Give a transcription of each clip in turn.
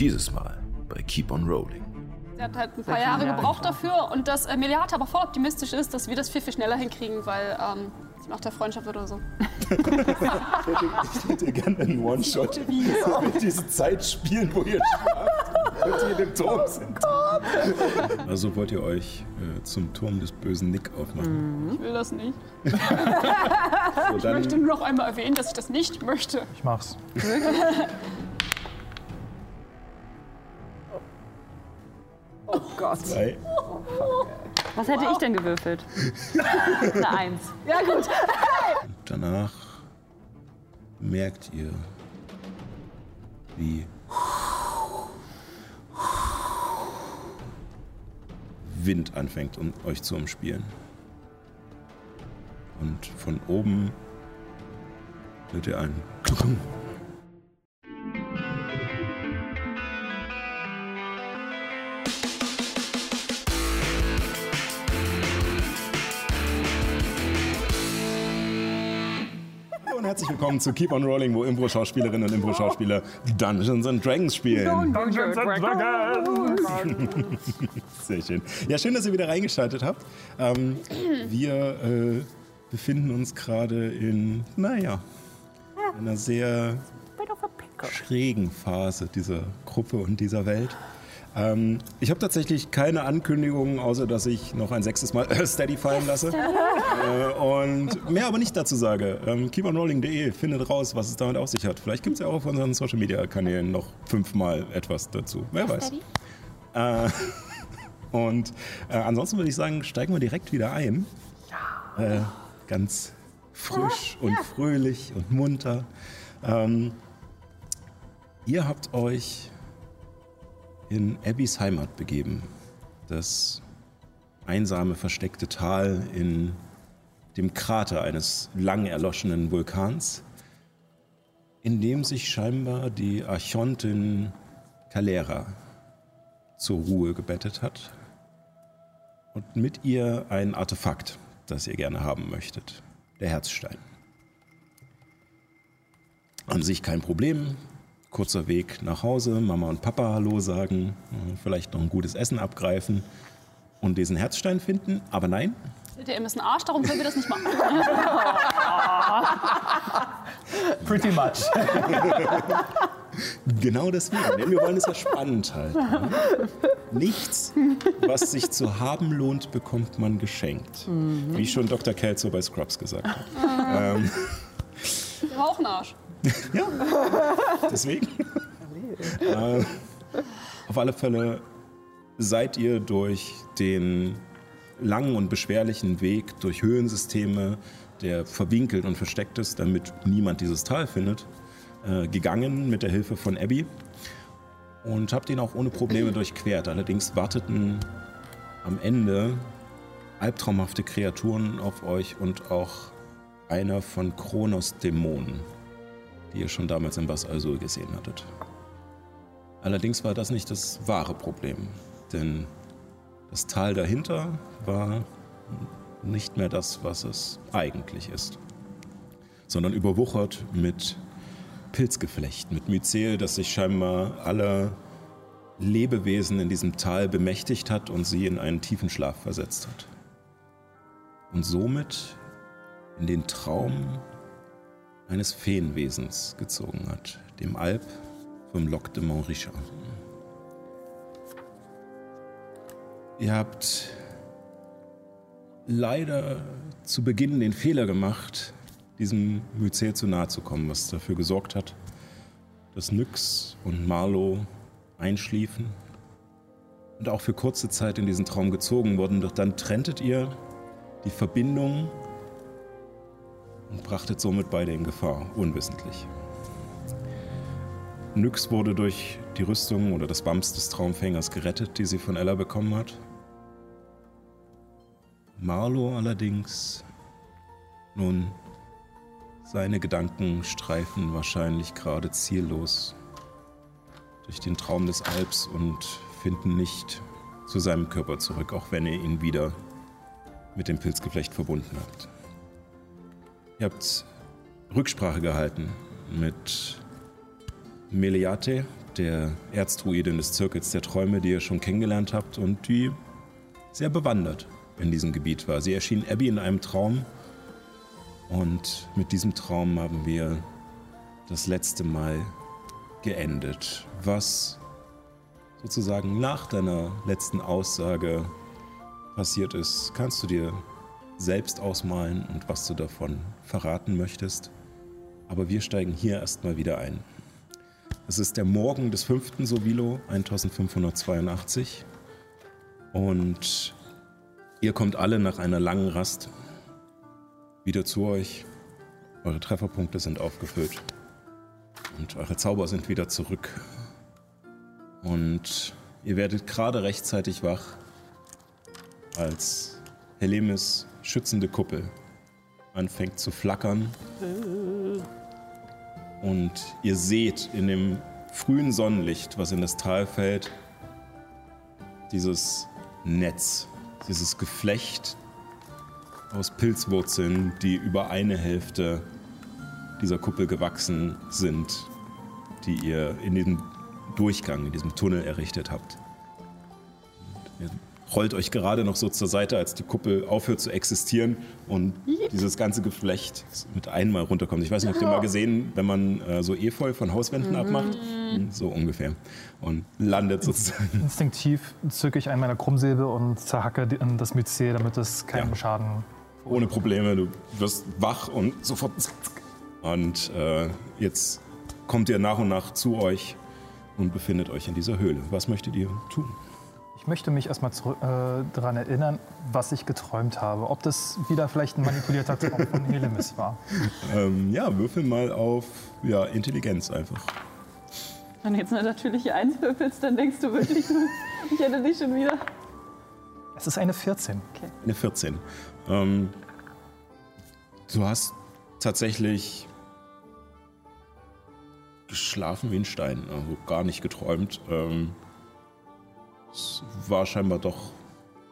Dieses Mal bei Keep on Rolling. Sie hat halt ein paar Jahre gebraucht dafür und dass äh, Meliata aber voll optimistisch ist, dass wir das viel, viel schneller hinkriegen, weil ähm, sie nach der Freundschaft oder so. Ich hätte gerne einen One-Shot mit diese Zeit spielen, wo ihr schlaft und ihr in dem Turm sind. Also wollt ihr euch äh, zum Turm des bösen Nick aufmachen. Ich will das nicht. So, Ich möchte nur noch einmal erwähnen, dass ich das nicht möchte. Ich mach's. Oh Gott. drei. Was hätte ich denn gewürfelt? Eine Eins. Ja, gut. Danach merkt ihr, wie Wind anfängt, um euch zu umspielen. Und von oben hört ihr ein willkommen zu Keep on Rolling, wo Impro-Schauspielerinnen und Impro-Schauspieler Dungeons and Dragons spielen. Sehr schön. Ja, schön, dass ihr wieder reingeschaltet habt. Ähm, wir äh, befinden uns gerade in, naja, einer sehr schrägen Phase dieser Gruppe und dieser Welt. Ähm, ich habe tatsächlich keine Ankündigungen, außer dass ich noch ein sechstes Mal äh, Steady fallen lasse. Äh, und mehr aber nicht dazu sage. Ähm, keeponrolling.de findet raus, was es damit auf sich hat. Vielleicht gibt es ja auch auf unseren Social Media Kanälen noch fünfmal etwas dazu. Wer weiß. Äh, und äh, ansonsten würde ich sagen, steigen wir direkt wieder ein. Äh, ganz frisch und fröhlich und munter. Ähm, ihr habt euch in Abbys Heimat begeben. Das einsame, versteckte Tal in dem Krater eines lang erloschenen Vulkans, in dem sich scheinbar die Archontin Calera zur Ruhe gebettet hat und mit ihr ein Artefakt, das ihr gerne haben möchtet, der Herzstein. An sich kein Problem, kurzer Weg nach Hause, Mama und Papa Hallo sagen, äh, vielleicht noch ein gutes Essen abgreifen und diesen Herzstein finden, aber nein, Der ist ein Arsch, darum können wir das nicht machen. Pretty much. Genau deswegen, denn wir wollen es ja spannend halten. Ne? Nichts, was sich zu haben lohnt, bekommt man geschenkt. Wie schon Dr. Kelso bei Scrubs gesagt hat. ähm, Der war auch Arsch. deswegen. äh, auf alle Fälle seid ihr durch den langen und beschwerlichen Weg durch Höhensysteme, der verwinkelt und versteckt ist, damit niemand dieses Tal findet, äh, gegangen mit der Hilfe von Abby und habt ihn auch ohne Probleme durchquert. Allerdings warteten am Ende albtraumhafte Kreaturen auf euch und auch einer von Kronos Dämonen, die ihr schon damals im Bas Alsul gesehen hattet. Allerdings war das nicht das wahre Problem, denn das Tal dahinter war nicht mehr das, was es eigentlich ist, sondern überwuchert mit Pilzgeflecht, mit Myzel, das sich scheinbar aller Lebewesen in diesem Tal bemächtigt hat und sie in einen tiefen Schlaf versetzt hat. Und somit in den Traum eines Feenwesens gezogen hat, dem Alp vom Loc de Montrichard. Ihr habt leider zu Beginn den Fehler gemacht, diesem Myzel zu nahe zu kommen, was dafür gesorgt hat, dass Nyx und Marlow einschliefen und auch für kurze Zeit in diesen Traum gezogen wurden. Doch dann trenntet ihr die Verbindung und brachtet somit beide in Gefahr, unwissentlich. Nyx wurde durch die Rüstung oder das Bams des Traumfängers gerettet, die sie von Ella bekommen hat. Marlow allerdings, nun, seine Gedanken streifen wahrscheinlich gerade ziellos durch den Traum des Alps und finden nicht zu seinem Körper zurück, auch wenn ihr ihn wieder mit dem Pilzgeflecht verbunden habt. Ihr habt Rücksprache gehalten mit Meliate der Erzdruidin des Zirkels der Träume, die ihr schon kennengelernt habt und die sehr bewandert in diesem Gebiet war. Sie erschien Abby in einem Traum und mit diesem Traum haben wir das letzte Mal geendet. Was sozusagen nach deiner letzten Aussage passiert ist, kannst du dir selbst ausmalen und was du davon verraten möchtest. Aber wir steigen hier erstmal wieder ein. Es ist der Morgen des 5. Sovilo 1582 und ihr kommt alle nach einer langen Rast wieder zu euch. Eure Trefferpunkte sind aufgefüllt und eure Zauber sind wieder zurück. Und ihr werdet gerade rechtzeitig wach, als Helemis schützende Kuppel anfängt zu flackern. Und ihr seht in dem frühen Sonnenlicht, was in das Tal fällt, dieses Netz, dieses Geflecht aus Pilzwurzeln, die über eine Hälfte dieser Kuppel gewachsen sind, die ihr in diesem Durchgang, in diesem Tunnel errichtet habt. Und ihr rollt euch gerade noch so zur Seite, als die Kuppel aufhört zu existieren und dieses ganze Geflecht mit einmal runterkommt. Ich weiß nicht, habt ihr mal gesehen, wenn man äh, so Efeu von Hauswänden abmacht? Hm, So ungefähr. Und landet sozusagen. Instinktiv zücke ich einen meiner Krummsäbel und zerhacke die- das Myzel, damit es keinen Ja. Schaden. Ohne Probleme. Du wirst wach und sofort. Und äh, jetzt kommt ihr nach und nach zu euch und befindet euch in dieser Höhle. Was möchtet ihr tun? Ich möchte mich erstmal äh, daran erinnern, was ich geträumt habe. Ob das wieder vielleicht ein manipulierter Traum von Helemis war. Ähm, ja, würfel mal auf ja, Intelligenz einfach. Wenn du jetzt eine natürliche Eins würfelst, dann denkst du wirklich, ich hätte dich schon wieder. Es ist eine 14. Eine 14. Ähm, du hast tatsächlich geschlafen wie ein Stein, also gar nicht geträumt. Ähm, es war scheinbar doch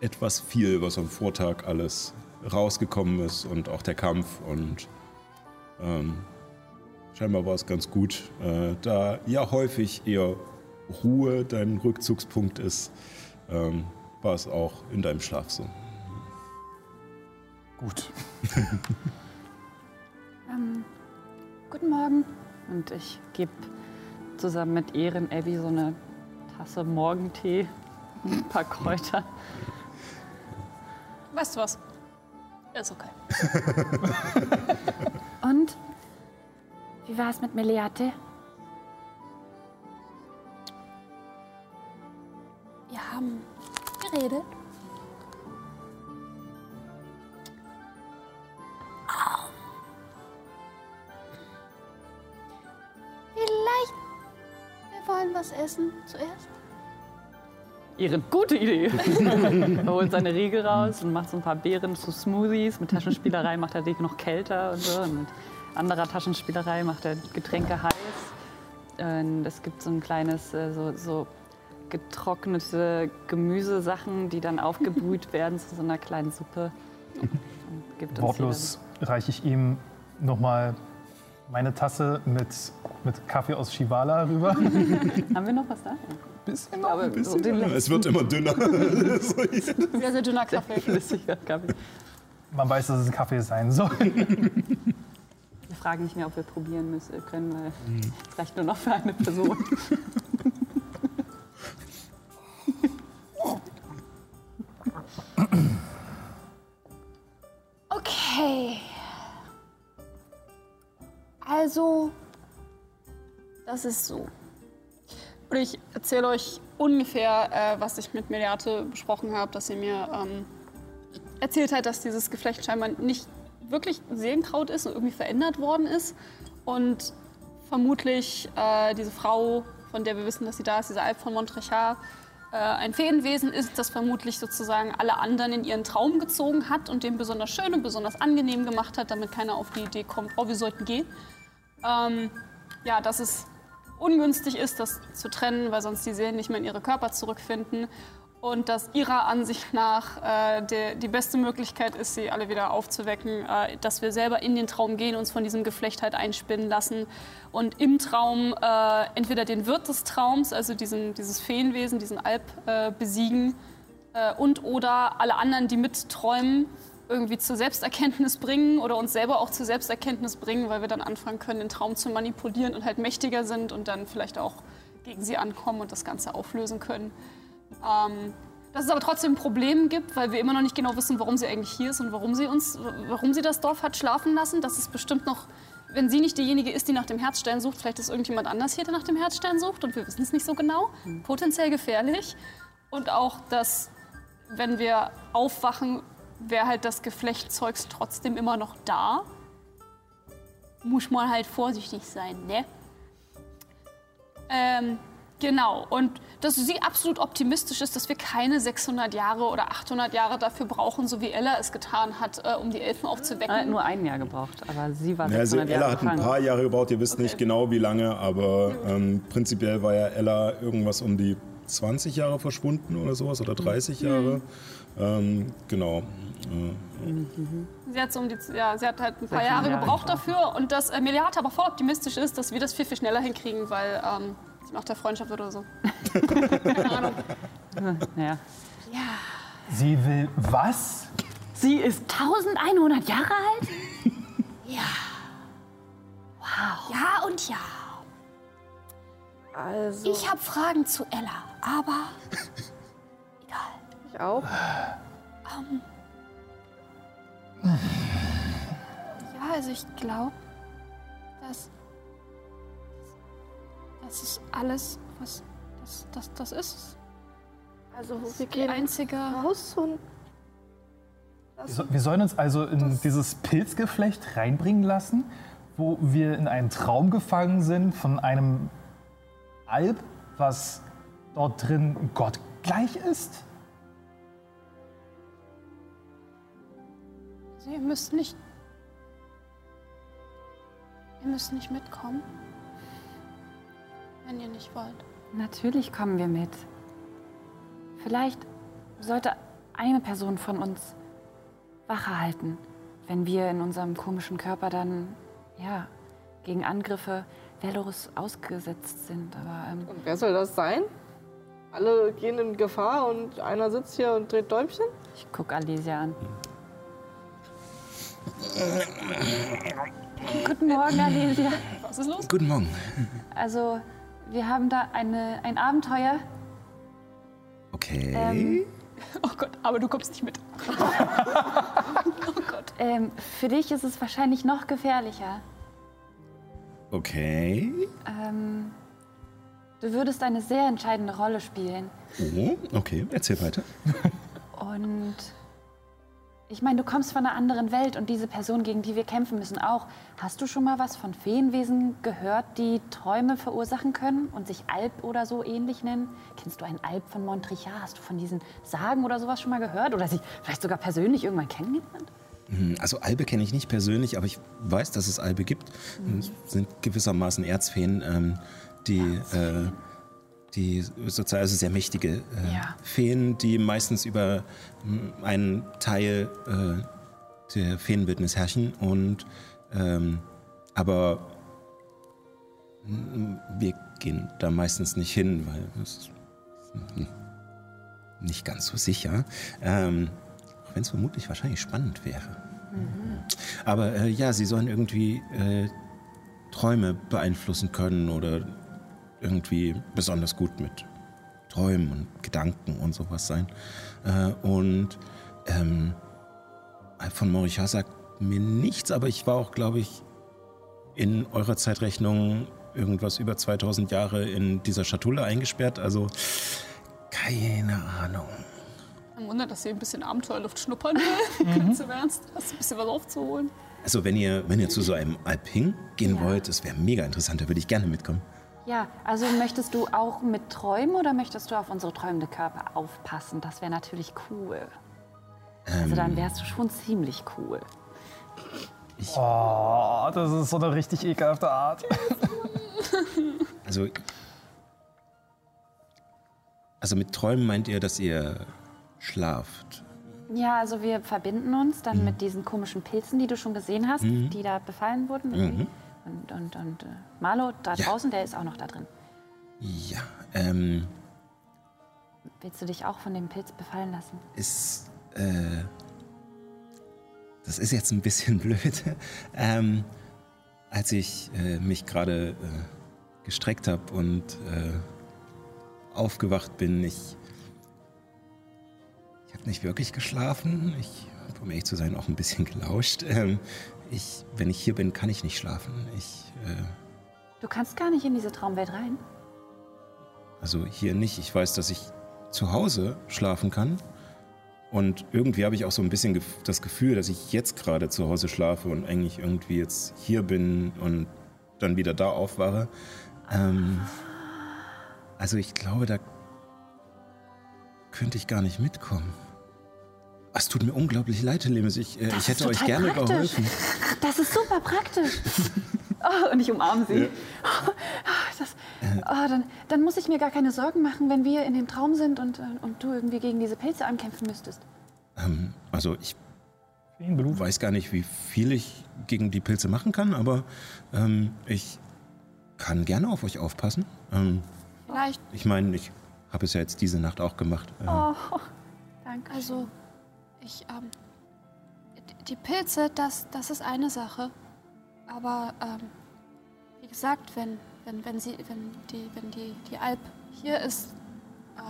etwas viel, was am Vortag alles rausgekommen ist und auch der Kampf und ähm, scheinbar war es ganz gut, äh, da ja häufig eher Ruhe dein Rückzugspunkt ist, ähm, war es auch in deinem Schlaf so. Gut. Ähm, guten Morgen. Und ich gebe zusammen mit Ehren Abby so eine Tasse Morgentee ein paar Kräuter. Weißt du was? Ist okay. Und? Wie war es mit Meliate? Wir haben geredet. Vielleicht. Wir wollen was essen zuerst. Ehren, gute Idee. er holt seine Riegel raus und macht so ein paar Beeren zu Smoothies. Mit Taschenspielerei macht er die noch kälter und so. Und mit anderer Taschenspielerei macht er Getränke heiß. Und es gibt so ein kleines, äh, so, so getrocknete Gemüsesachen, die dann aufgebrüht werden zu so einer kleinen Suppe. Wortlos reiche ich ihm nochmal meine Tasse mit, mit Kaffee aus Shivala rüber. Haben wir noch was da? Bisschen Aber so den Es wird immer dünner. So. Sehr, sehr dünner Kaffee. flüssiger Kaffee. Man weiß, dass es ein Kaffee sein soll. Wir fragen nicht mehr, ob wir probieren müssen können, weil es reicht nur noch für eine Person. Okay. Also, das ist so. Und ich erzähle euch ungefähr, äh, was ich mit Mediate besprochen habe, dass sie mir ähm, erzählt hat, dass dieses Geflecht scheinbar nicht wirklich Seelenkraut ist und irgendwie verändert worden ist. Und vermutlich äh, diese Frau, von der wir wissen, dass sie da ist, diese Alp von Montrechard, äh, ein Feenwesen ist, das vermutlich sozusagen alle anderen in ihren Traum gezogen hat und den besonders schön und besonders angenehm gemacht hat, damit keiner auf die Idee kommt, oh, wir sollten gehen. Ähm, ja, dass es ungünstig ist, das zu trennen, weil sonst die Seelen nicht mehr in ihre Körper zurückfinden. Und dass ihrer Ansicht nach äh, der, die beste Möglichkeit ist, sie alle wieder aufzuwecken, äh, dass wir selber in den Traum gehen, uns von diesem Geflecht halt einspinnen lassen und im Traum äh, entweder den Wirt des Traums, also diesen, dieses Feenwesen, diesen Alp, äh, besiegen äh, und oder alle anderen, die mitträumen, irgendwie zur Selbsterkenntnis bringen oder uns selber auch zur Selbsterkenntnis bringen, weil wir dann anfangen können, den Traum zu manipulieren und halt mächtiger sind und dann vielleicht auch gegen sie ankommen und das Ganze auflösen können. Ähm, dass es aber trotzdem ein Problem gibt, weil wir immer noch nicht genau wissen, warum sie eigentlich hier ist und warum sie uns, warum sie das Dorf hat schlafen lassen. Das ist bestimmt noch, wenn sie nicht diejenige ist, die nach dem Herzstein sucht, vielleicht ist irgendjemand anders hier, der nach dem Herzstein sucht und wir wissen es nicht so genau. Potenziell gefährlich. Und auch, dass, wenn wir aufwachen, wäre halt das Geflechtzeugs trotzdem immer noch da. Muss man halt vorsichtig sein, ne? Ähm, genau. Und dass sie absolut optimistisch ist, dass wir keine 600 Jahre oder 800 Jahre dafür brauchen, so wie Ella es getan hat, äh, um die Elfen aufzuwecken. Er hat nur ein Jahr gebraucht, aber sie war Ja, also 600 Ella Jahre hat ein gefangen. paar Jahre gebraucht, ihr wisst nicht genau wie lange, aber ähm, prinzipiell war ja Ella irgendwas um die 20 Jahre verschwunden oder sowas oder 30 Jahre. Ähm, genau. Sie hat, so um die, ja, sie hat halt ein paar 600 Jahre Jahre gebraucht dafür und dass äh, Meliata aber voll optimistisch ist, dass wir das viel, viel schneller hinkriegen, weil ähm, sie macht der Freundschaft oder so. Keine Ahnung. Ja. Sie will was? Sie ist 1100 Jahre alt? Ja und ja. Also, Ich habe Fragen zu Ella, aber ich auch. ja, also ich glaube, dass das ist alles, was das, das, das ist. Also, wir Die gehen einzige. raus und Wir Wir sollen uns also in dieses Pilzgeflecht reinbringen lassen, wo wir in einen Traum gefangen sind von einem Alb, was dort drin gottgleich ist? Sie müssen nicht. Ihr müsst nicht mitkommen. Wenn ihr nicht wollt. Natürlich kommen wir mit. Vielleicht sollte eine Person von uns Wache halten, wenn wir in unserem komischen Körper dann, ja, gegen Angriffe Velorus ausgesetzt sind. Aber ähm, Und wer soll das sein? Alle gehen in Gefahr und einer sitzt hier und dreht Däumchen? Ich gucke Alicia an. guten Morgen, Alesia. Was ist los? Guten Morgen. Also, wir haben da eine, ein Abenteuer. Okay. Ähm, Oh Gott, aber du kommst nicht mit. Ähm, für dich ist es wahrscheinlich noch gefährlicher. Okay. Ähm, du würdest eine sehr entscheidende Rolle spielen. Oh, okay. Erzähl weiter. Und ich meine, du kommst von einer anderen Welt und diese Person, gegen die wir kämpfen müssen, auch. Hast du schon mal was von Feenwesen gehört, die Träume verursachen können und sich Alp oder so ähnlich nennen? Kennst du einen Alp von Montrichard? Hast du von diesen Sagen oder sowas schon mal gehört? Oder sich vielleicht sogar persönlich irgendwann kennengelernt? Hm, Also Albe kenne ich nicht persönlich, aber ich weiß, dass es Albe gibt. Es sind gewissermaßen Erzfeen, ähm, die, äh, die sozusagen also sehr mächtige äh, Ja. Feen, die meistens über hm, einen Teil äh, der Feenwildnis herrschen. Und ähm, aber hm, wir gehen da meistens nicht hin, weil es nicht ganz so sicher. Ähm, auch wenn es vermutlich wahrscheinlich spannend wäre. Aber äh, ja, sie sollen irgendwie äh, Träume beeinflussen können oder irgendwie besonders gut mit Träumen und Gedanken und sowas sein. Äh, und ähm, von Morichard sagt mir nichts, aber ich war auch, glaube ich, in eurer Zeitrechnung irgendwas über 2000 Jahre in dieser Schatulle eingesperrt. Also keine Ahnung. Ein Wunder, dass sie ein bisschen Abenteuerluft schnuppern will. Ganz im Ernst. Hast du ein bisschen was aufzuholen? Also wenn ihr, wenn ihr zu so einem Alping gehen wollt, das wäre mega interessant, da würde ich gerne mitkommen. Ja, also möchtest du auch mit träumen oder möchtest du auf unsere träumende Körper aufpassen? Das wäre natürlich cool. Also dann wärst du schon ziemlich cool. Oh, das ist so eine richtig ekelhafte Art. Also Also mit Träumen meint ihr, dass ihr schlaft? Ja, also wir verbinden uns dann mit diesen komischen Pilzen, die du schon gesehen hast, die da befallen wurden. irgendwie. Und, und, und äh, Marlo da Ja. draußen, der ist auch noch da drin. Ja, ähm, Willst du dich auch von dem Pilz befallen lassen? ist, äh, das ist jetzt ein bisschen blöd. ähm, als ich äh, mich gerade äh, gestreckt habe und äh, aufgewacht bin, ich, ich habe nicht wirklich geschlafen. Ich habe, um ehrlich zu sein, auch ein bisschen gelauscht. Ähm, ich, wenn ich hier bin, kann ich nicht schlafen. Ich, äh, Du kannst gar nicht in diese Traumwelt rein. Also hier nicht. Ich weiß, dass ich zu Hause schlafen kann. Und irgendwie habe ich auch so ein bisschen das Gefühl, dass ich jetzt gerade zu Hause schlafe und eigentlich irgendwie jetzt hier bin und dann wieder da aufwache. Ähm, also ich glaube, da könnte ich gar nicht mitkommen. Es tut mir unglaublich leid, Herr Lemes. Ich, äh, ich hätte euch gerne praktisch. geholfen. Das ist super praktisch. Oh, und ich umarme sie. Das, oh, dann, dann muss ich mir gar keine Sorgen machen, wenn wir in dem Traum sind und, äh, und du irgendwie gegen diese Pilze ankämpfen müsstest. Ähm, also ich weiß gar nicht, wie viel ich gegen die Pilze machen kann, aber ähm, ich kann gerne auf euch aufpassen. Ähm, Vielleicht, ich meine, ich habe es ja jetzt diese Nacht auch gemacht. Ähm, Danke. also, ich, ähm, die- Pilze, das, das ist eine Sache. Aber, ähm, wie gesagt, wenn, wenn, wenn sie, wenn die, wenn die, die Alp hier ist, äh,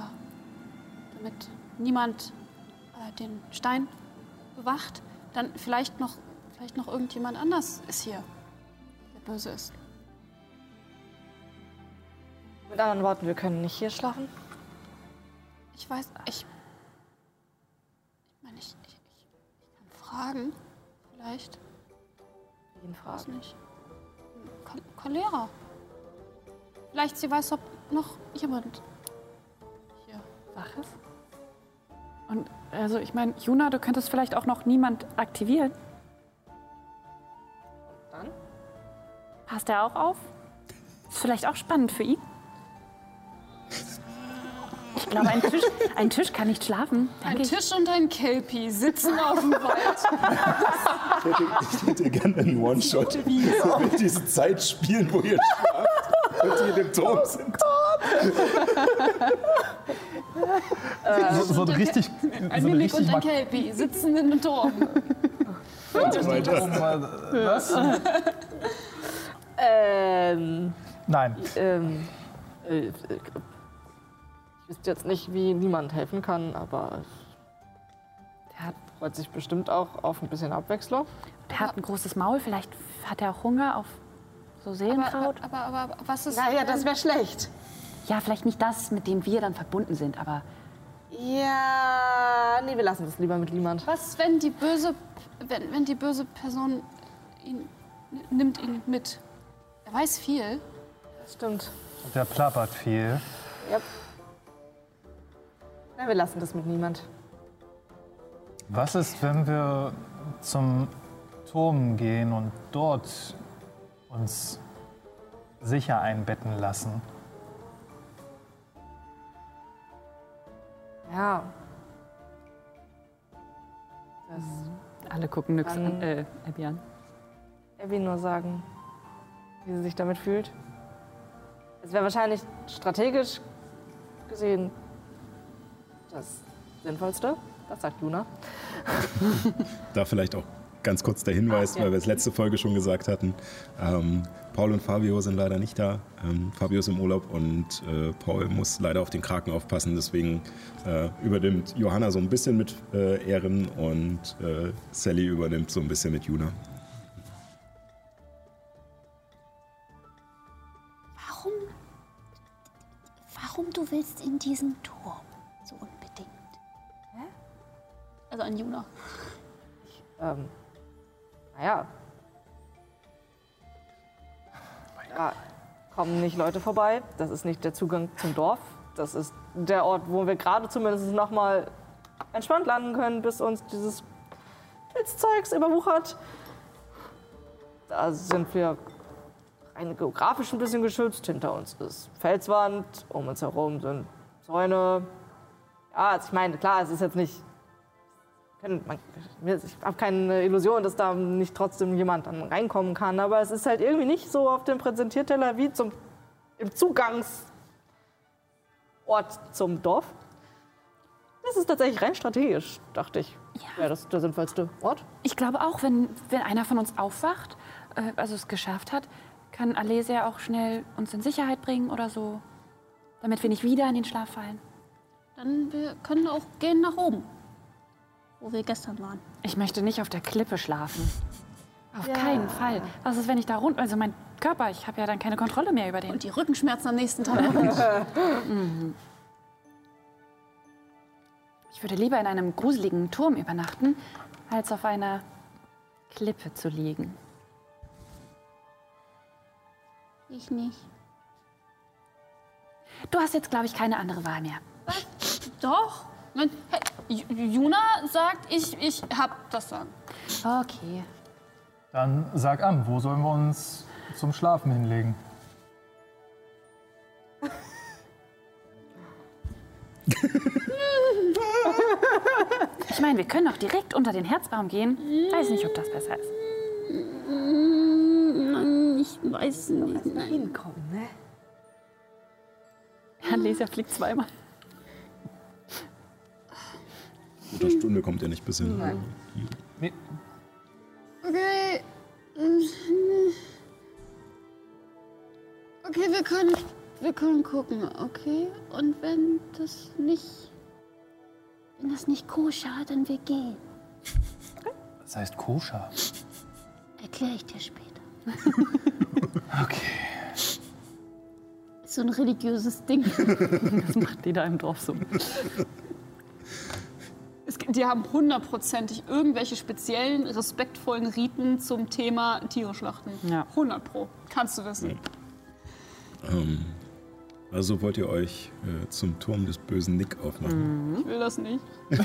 damit niemand äh, den Stein bewacht, dann vielleicht noch, vielleicht noch irgendjemand anders ist hier, der böse ist. Mit anderen Worten, wir können nicht hier schlafen. Ich weiß, ich. Ich meine, ich, ich, ich, ich kann fragen. Vielleicht. Weiß fragen. nicht. Cholera. Vielleicht sie weiß, ob noch jemand hier wach ist. Und also ich meine, Juna, du könntest vielleicht auch noch niemand aktivieren. Dann? Passt er auch auf? Ist vielleicht auch spannend für ihn. Ich glaube, ein Tisch, ein Tisch kann nicht schlafen. Ein ich. Tisch und ein Kelpie sitzen auf dem Wald. Ich hätte gerne einen One-Shot. So mit diese Zeit spielen, wo ihr schlaft und die in dem Turm sind. So, so ein richtig, Ein so ein richtig und ein Kelpie sitzen in einem Turm. Und so weiter. Was? Ähm, Nein. ähm, ich wüsste jetzt nicht, wie niemand helfen kann, aber der hat, freut sich bestimmt auch auf ein bisschen Abwechslung. Der hat ein großes Maul, vielleicht hat er auch Hunger auf so Aber, Seelenkraut. aber, aber, aber was ist. Ja, ja, das wäre schlecht. Ja, vielleicht nicht das, mit dem wir dann verbunden sind, aber Ja, nee, wir lassen das lieber mit niemand. Was, wenn die böse, wenn, wenn die böse Person ihn nimmt ihn mit? Er weiß viel. Stimmt. Der plappert viel. Ja. Na, wir lassen das mit niemand. Was ist, wenn wir zum Turm gehen und dort uns sicher einbetten lassen? Ja. Das Alle gucken nix Dann- an, äh, Abby an. Abby nur sagen, wie sie sich damit fühlt. Es wäre wahrscheinlich strategisch gesehen das Sinnvollste. Das sagt Luna. Da vielleicht auch ganz kurz der Hinweis, weil wir es letzte Folge schon gesagt hatten. Ähm, Paul und Fabio sind leider nicht da. Ähm, Fabio ist im Urlaub und äh, Paul muss leider auf den Kraken aufpassen. Deswegen äh, übernimmt Johanna so ein bisschen mit äh, Ehren und äh, Sally übernimmt so ein bisschen mit Juna. Warum? Warum du willst in diesen Turm Also an Juna. Ähm, naja. Da kommen nicht Leute vorbei. Das ist nicht der Zugang zum Dorf. Das ist der Ort, wo wir gerade zumindest noch mal entspannt landen können, bis uns dieses Pilzzeugs überwuchert. Da sind wir rein geografisch ein bisschen geschützt. Hinter uns ist Felswand, um uns herum sind Zäune. Ja, also ich meine, klar, es ist jetzt nicht. Ich habe keine Illusion, dass da nicht trotzdem jemand dann reinkommen kann, aber es ist halt irgendwie nicht so auf dem Präsentierteller wie zum, im Zugangsort zum Dorf. Das ist tatsächlich rein strategisch, dachte ich. Ja, das ist der sinnvollste Ort. Ich glaube auch, wenn, wenn einer von uns aufwacht, äh, also es geschafft hat, kann Alesia auch schnell uns in Sicherheit bringen oder so. Damit wir nicht wieder in den Schlaf fallen. Dann wir können auch gehen nach oben, wo wir gestern waren. Ich möchte nicht auf der Klippe schlafen. Auf keinen Fall. Was ist, wenn ich da runter... Also mein Körper, ich habe ja dann keine Kontrolle mehr über den. Und die Rückenschmerzen am nächsten Tag. Ich würde lieber in einem gruseligen Turm übernachten, als auf einer Klippe zu liegen. ich nicht. Du hast jetzt, glaube ich, keine andere Wahl mehr. Doch. Wenn, hey, Juna sagt, ich, ich hab das Sagen. Okay. Dann sag an, wo sollen wir uns zum Schlafen hinlegen? Ich meine, wir können auch direkt unter den Herzbaum gehen. Weiß nicht, ob das besser ist. Ich weiß nicht. Nein. Hinkommen, ne? Alesia fliegt zweimal. Guter Stunde kommt ihr nicht bis hin. Nee, Okay. Okay, wir können, wir können gucken, okay? Und wenn das nicht, wenn das nicht koscher, dann wir gehen. das heißt koscher. Erkläre ich dir später. Okay. Ist so ein religiöses Ding. Das macht die da im Dorf so. Die haben hundertprozentig irgendwelche speziellen, respektvollen Riten zum Thema Tiere schlachten. Ja. 100 pro. Kannst du wissen. Ähm, also wollt ihr euch äh, zum Turm des bösen Nick aufmachen. Ich will das nicht.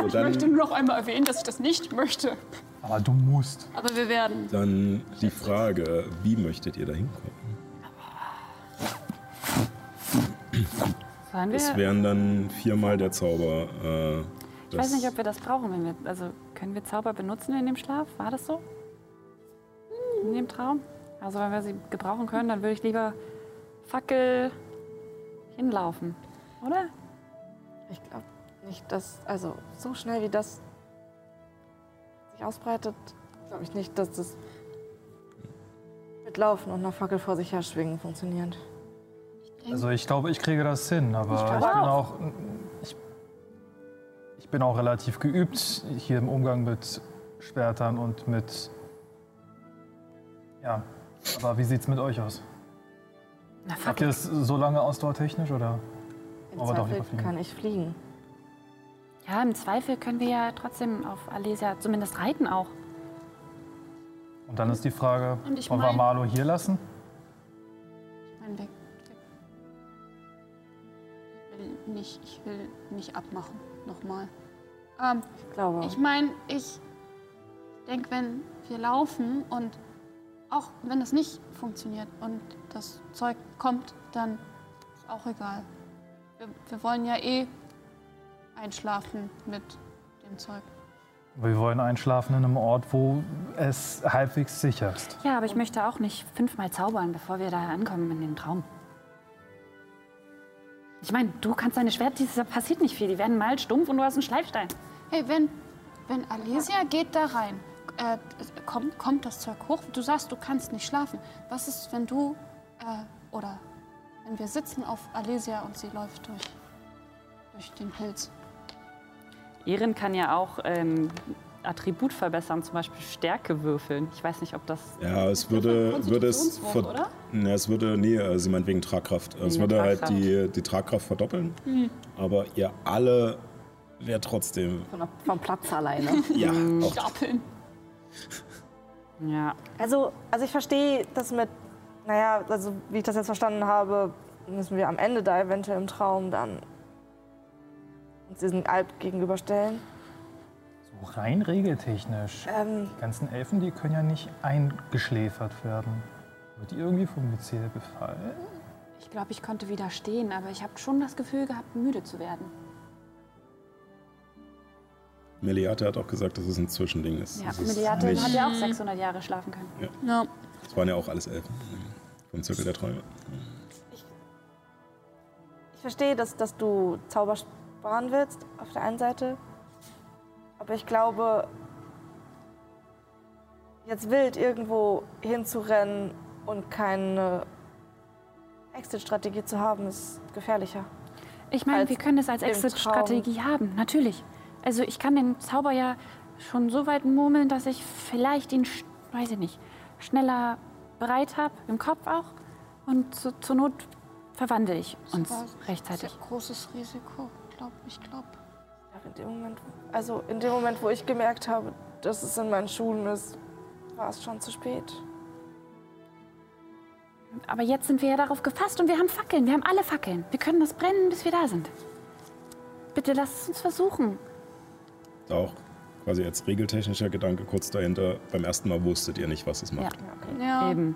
So, Ich möchte nur noch einmal erwähnen, dass ich das nicht möchte. Aber du musst. Aber wir werden. dann die Frage, wie möchtet ihr da hinkommen? Sollen wir? Das wären dann viermal der Zauber. Äh, ich weiß nicht, ob wir das brauchen. Wenn wir, also können wir Zauber benutzen in dem Schlaf? War das so? In dem Traum? Also wenn wir sie gebrauchen können, dann würde ich lieber Fackel hinlaufen, oder? Ich glaube nicht, dass, also so schnell wie das sich ausbreitet, glaube ich nicht, dass das mit Laufen und einer Fackel vor sich her schwingen funktioniert. Also ich glaube, ich kriege das hin, aber ich, glaube bin auch ich, ich bin auch relativ geübt hier im Umgang mit Schwertern und mit ja. Aber wie sieht's mit euch aus? Na, Habt Fackel. ihr es so lange ausdauertechnisch oder? Im Aber doch Zweifel fliegen. kann ich fliegen. Ja, im Zweifel können wir ja trotzdem auf Alesia zumindest reiten auch. Und dann ist die Frage, ich wollen wir Marlo hier lassen? Mein Weg. Ich will nicht, ich will nicht abmachen. Nochmal. Ähm, Ich glaube. ich meine, ich denke, wenn wir laufen und auch wenn es nicht funktioniert und das Zeug kommt, dann ist auch egal. Wir, wir wollen ja eh einschlafen mit dem Zeug. Wir wollen einschlafen in einem Ort, wo es halbwegs sicher ist. Ja, aber ich möchte auch nicht fünfmal zaubern, bevor wir da ankommen in den Traum. Ich meine, du kannst deine Schwert, da passiert nicht viel. Die werden mal stumpf und du hast einen Schleifstein. Hey, wenn, wenn Alesia geht da rein, äh, kommt, kommt das Zeug hoch? Du sagst, du kannst nicht schlafen. Was ist, wenn du, äh, oder wenn wir sitzen auf Alesia und sie läuft durch, durch den Pilz? Erin kann ja auch ähm, Attribut verbessern, zum Beispiel Stärke würfeln. Ich weiß nicht, ob das. Ja, es würde, würde es. Oder? Ja, es würde, nee, sie meint wegen Tragkraft. Es Wegen würde halt Tragkraft. die, die Tragkraft verdoppeln. Aber ihr alle wäre trotzdem. Von der, vom Platz alleine. Ja, auch Stapeln. Ja. Also, also ich verstehe das mit, naja, also wie ich das jetzt verstanden habe, müssen wir am Ende da eventuell im Traum dann uns diesen Alp gegenüberstellen. Rein regeltechnisch. Ähm, Die ganzen Elfen, die können ja nicht eingeschläfert werden. Wird die irgendwie vom Myzel befallen? Ich glaube, ich konnte widerstehen, aber ich habe schon das Gefühl gehabt, müde zu werden. Meliate hat auch gesagt, dass es ein Zwischending ist. Ja, Es ist Miliate nicht- hat ja auch 600 Jahre schlafen können. Ja. Das waren ja auch alles Elfen. Vom Zirkel der Träume. Ich verstehe, dass, dass du Zauber sparen willst, auf der einen Seite. Aber ich glaube, jetzt wild irgendwo hinzurennen und keine Exit-Strategie zu haben, ist gefährlicher. Ich meine, wir können es als Exit-Strategie haben, natürlich. Also ich kann den Zauber ja schon so weit murmeln, dass ich vielleicht ihn, weiß ich nicht, schneller bereit habe, im Kopf auch. Und zu, zur Not verwandle ich uns war rechtzeitig. Sehr großes Risiko, glaub, ich glaube. Ja, in dem Moment, also in dem Moment, wo ich gemerkt habe, dass es in meinen Schuhen ist, war es schon zu spät. Aber jetzt sind wir ja darauf gefasst und wir haben Fackeln. Wir haben alle Fackeln. Wir können das brennen, bis wir da sind. Bitte lasst es uns versuchen. Auch quasi als regeltechnischer Gedanke kurz dahinter. Beim ersten Mal wusstet ihr nicht, was es macht. Ja. Eben.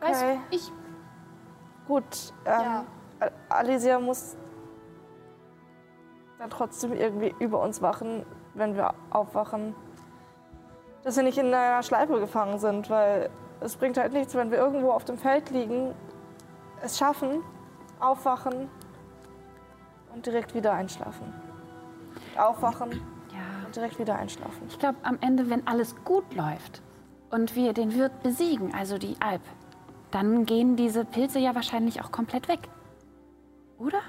Weißt du, Okay. ich. Gut, ähm, Ja. Al- Alicia muss dann trotzdem irgendwie über uns wachen, wenn wir aufwachen. Dass wir nicht in einer Schleife gefangen sind, weil es bringt halt nichts, wenn wir irgendwo auf dem Feld liegen, es schaffen, aufwachen und direkt wieder einschlafen. Aufwachen Ja. und direkt wieder einschlafen. Ich glaube, am Ende, wenn alles gut läuft und wir den Wirt besiegen, also die Alp, dann gehen diese Pilze ja wahrscheinlich auch komplett weg. Oder?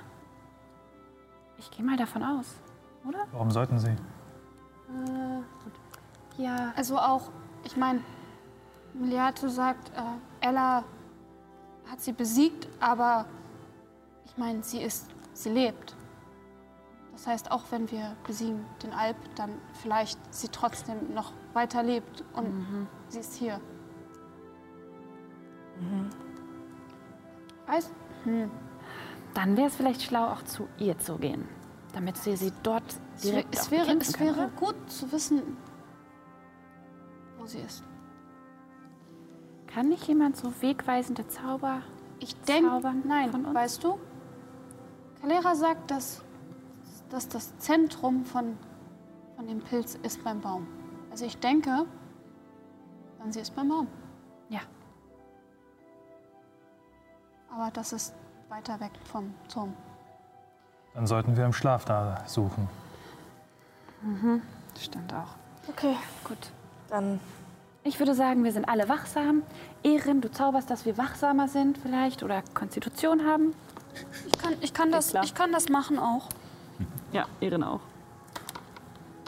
Ich gehe mal davon aus. Oder? Warum sollten sie? Ja. Also auch, ich meine, Miliate sagt, äh, Ella hat sie besiegt, aber ich meine, sie ist, sie lebt. Das heißt, auch wenn wir besiegen den Alp, dann vielleicht sie trotzdem noch weiter lebt und sie ist hier. Weißt hm. Dann wäre es vielleicht schlau, auch zu ihr zu gehen. Damit sie sie dort Es, direkt es auch wäre, es können, wäre gut zu wissen, wo sie ist. Kann nicht jemand so wegweisende Zauber? Ich denke, nein, weißt du? Kalera sagt, dass, dass das Zentrum von, von dem Pilz ist beim Baum. Also ich denke, dann sie ist beim Baum. Ja. Aber das ist weiter weg vom Turm. Dann sollten wir im Schlaf da suchen. Stimmt auch. Okay, Gut. dann Ich würde sagen, wir sind alle wachsam. Ehren, du zauberst, dass wir wachsamer sind vielleicht oder Konstitution haben. Ich kann, ich kann, das, klar. ich kann das machen auch. Ja, Ehren auch.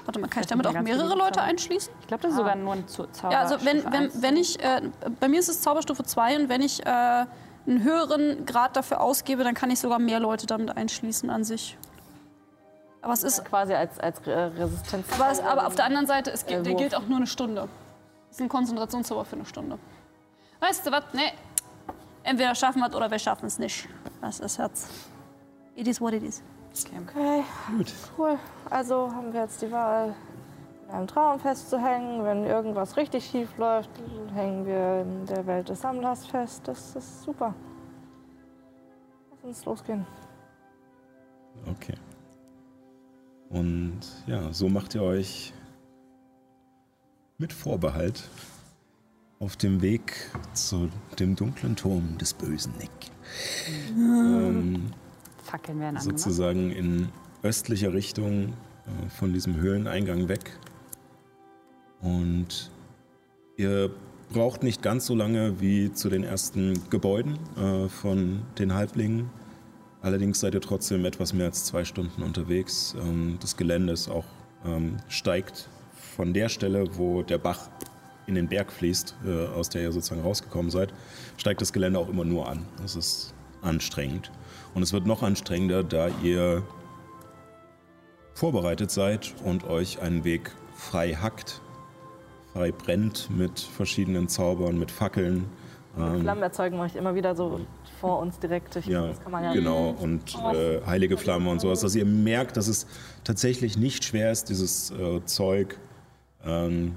Warte mal, kann ich damit auch mehrere Leute einschließen? Ich glaube, das ist sogar nur ein Zauber. Ja, also wenn, wenn, wenn ich, äh, bei mir ist es Zauberstufe 2 und wenn ich äh, einen höheren Grad dafür ausgebe, dann kann ich sogar mehr Leute damit einschließen an sich. Aber es ist, quasi als, als äh, Resistenz. aber, es, aber auf der anderen Seite, es gilt, Äh, der Wurf. gilt auch nur eine Stunde. Das ist ein Konzentrationszauber für eine Stunde. Weißt du was? Nee. Entweder schaffen wir es oder wir schaffen es nicht. Das ist jetzt. It is what it is. Okay, Gut. cool. Also haben wir jetzt die Wahl, in einem Traum festzuhängen. Wenn irgendwas richtig schief läuft, hängen wir in der Welt des Sammlers fest. Das ist super. Lass uns losgehen. Okay. Und ja, so macht ihr euch mit Vorbehalt auf dem Weg zu dem dunklen Turm des bösen Nick. Ähm, Fackeln werden angemacht. sozusagen in östlicher Richtung äh, von diesem Höhleneingang weg. Und ihr braucht nicht ganz so lange wie zu den ersten Gebäuden äh, von den Halblingen. Allerdings seid ihr trotzdem etwas mehr als zwei Stunden unterwegs. Ähm, das Gelände ist auch ähm, steigt von der Stelle, wo der Bach in den Berg fließt, äh, aus der ihr sozusagen rausgekommen seid, steigt das Gelände auch immer nur an. Das ist anstrengend. Und es wird noch anstrengender, da ihr vorbereitet seid und euch einen Weg frei hackt, frei brennt mit verschiedenen Zaubern, mit Fackeln. Ähm, Flammen erzeugen mache ich immer wieder so vor uns direkt. Ich, ja, das kann man ja genau. Und äh, heilige Flamme und sowas. Dass ihr merkt, dass es tatsächlich nicht schwer ist, dieses äh, Zeug ähm,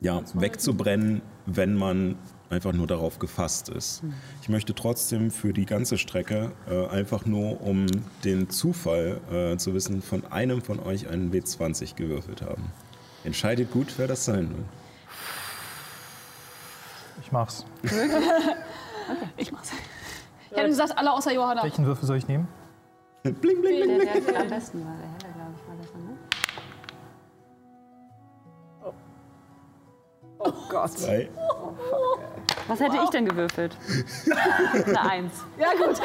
ja, wegzubrennen, wenn man einfach nur darauf gefasst ist. Ich möchte trotzdem für die ganze Strecke äh, einfach nur, um den Zufall äh, zu wissen, von einem von euch einen W20 gewürfelt haben. Entscheidet gut, wer das sein will. Ich mach's. Ich mach's. Ich hätte gesagt, alle außer Johanna. Welchen Würfel soll ich nehmen? bling, bling, bling. Der, der am besten war, der helle, glaube ich, war das, ne? Oh Gott. Zwei. Was hätte ich denn gewürfelt? Eine Eins. Ja, gut.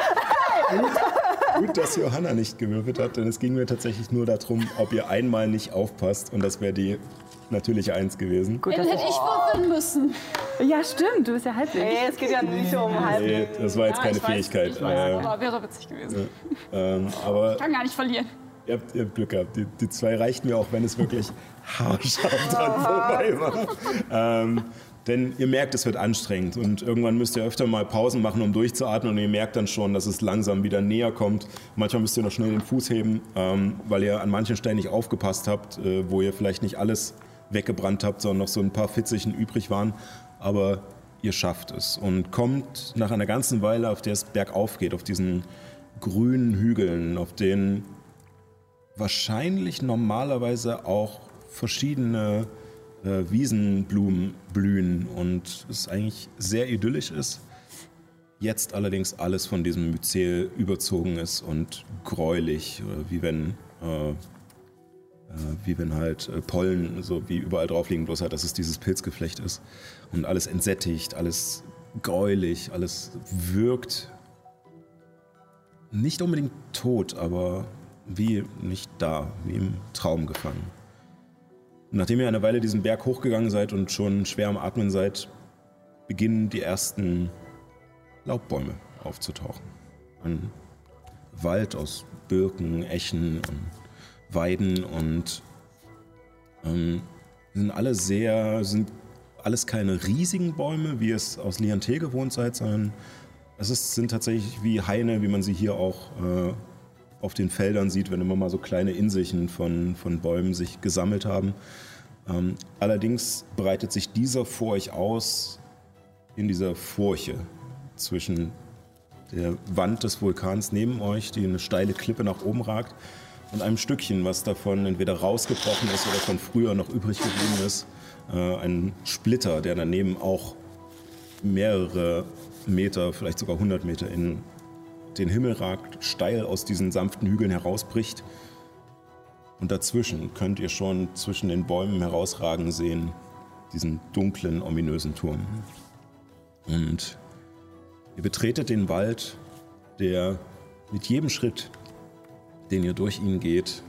Gut, dass Johanna nicht gewürfelt hat, denn es ging mir tatsächlich nur darum, ob ihr einmal nicht aufpasst und das wäre die natürliche Eins gewesen. Gut, Den dass hätte ich würfeln müssen. ja, stimmt, du bist ja halbwegs. Nee, es geht ja nicht um halb. Nee, das war jetzt keine ich weiß, Fähigkeit. Ich weiß, Äh, aber wäre witzig gewesen. ähm, aber Ich kann gar nicht verlieren. ihr habt, ihr habt Glück gehabt. Die, die zwei reichten mir auch, wenn es wirklich haarscharf dran vorbei war. Ähm, denn ihr merkt, es wird anstrengend und irgendwann müsst ihr öfter mal Pausen machen, um durchzuatmen und ihr merkt dann schon, dass es langsam wieder näher kommt. Manchmal müsst ihr noch schnell den Fuß heben, ähm, weil ihr an manchen Stellen nicht aufgepasst habt, äh, wo ihr vielleicht nicht alles weggebrannt habt, sondern noch so ein paar Fitzelchen übrig waren. Aber ihr schafft es und kommt nach einer ganzen Weile, auf der es bergauf geht, auf diesen grünen Hügeln, auf denen wahrscheinlich normalerweise auch verschiedene äh, Wiesenblumen blühen und es eigentlich sehr idyllisch ist. Jetzt allerdings alles von diesem Myzel überzogen ist und gräulich, äh, wie wenn, äh, äh, wie wenn halt äh, Pollen so wie überall drauf liegen, bloß halt, dass es dieses Pilzgeflecht ist. Und alles entsättigt, alles gräulich, alles wirkt nicht unbedingt tot, aber wie nicht da, wie im Traum gefangen. Nachdem ihr eine Weile diesen Berg hochgegangen seid und schon schwer am Atmen seid, beginnen die ersten Laubbäume aufzutauchen. Ein Wald aus Birken, Echen und Weiden und ähm, sind alle sehr, sind alles keine riesigen Bäume, wie es aus Lianté gewohnt seid, sondern es ist, sind tatsächlich wie Haine, wie man sie hier auch äh, auf den Feldern sieht, wenn immer mal so kleine Inselchen von, von Bäumen sich gesammelt haben. Ähm, allerdings breitet sich dieser vor euch aus in dieser Furche zwischen der Wand des Vulkans neben euch, die eine steile Klippe nach oben ragt, und einem Stückchen, was davon entweder rausgebrochen ist oder von früher noch übrig geblieben ist. Äh, ein Splitter, der daneben auch mehrere Meter, vielleicht sogar 100 Meter in den Himmel ragt, steil aus diesen sanften Hügeln herausbricht. Und dazwischen könnt ihr schon zwischen den Bäumen herausragen sehen, diesen dunklen, ominösen Turm. Und ihr betretet den Wald, der mit jedem Schritt, den ihr durch ihn geht,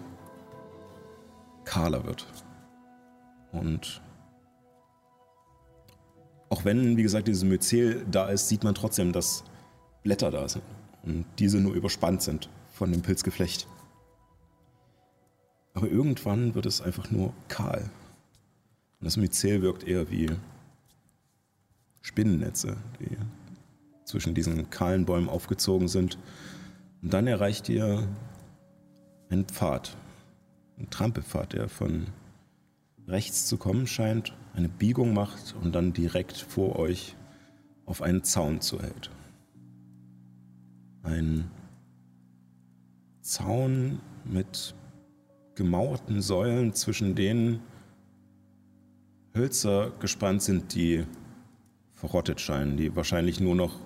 kahler wird. Und auch wenn, wie gesagt, dieses Myzel da ist, sieht man trotzdem, dass Blätter da sind und diese nur überspannt sind von dem Pilzgeflecht. Aber irgendwann wird es einfach nur kahl. Und das Myzel wirkt eher wie Spinnennetze, die zwischen diesen kahlen Bäumen aufgezogen sind. Und dann erreicht ihr einen Pfad, einen Trampelpfad, der von rechts zu kommen scheint, eine Biegung macht und dann direkt vor euch auf einen Zaun zuhält. Ein Zaun mit gemauerten Säulen, zwischen denen Hölzer gespannt sind, die verrottet scheinen, die wahrscheinlich nur noch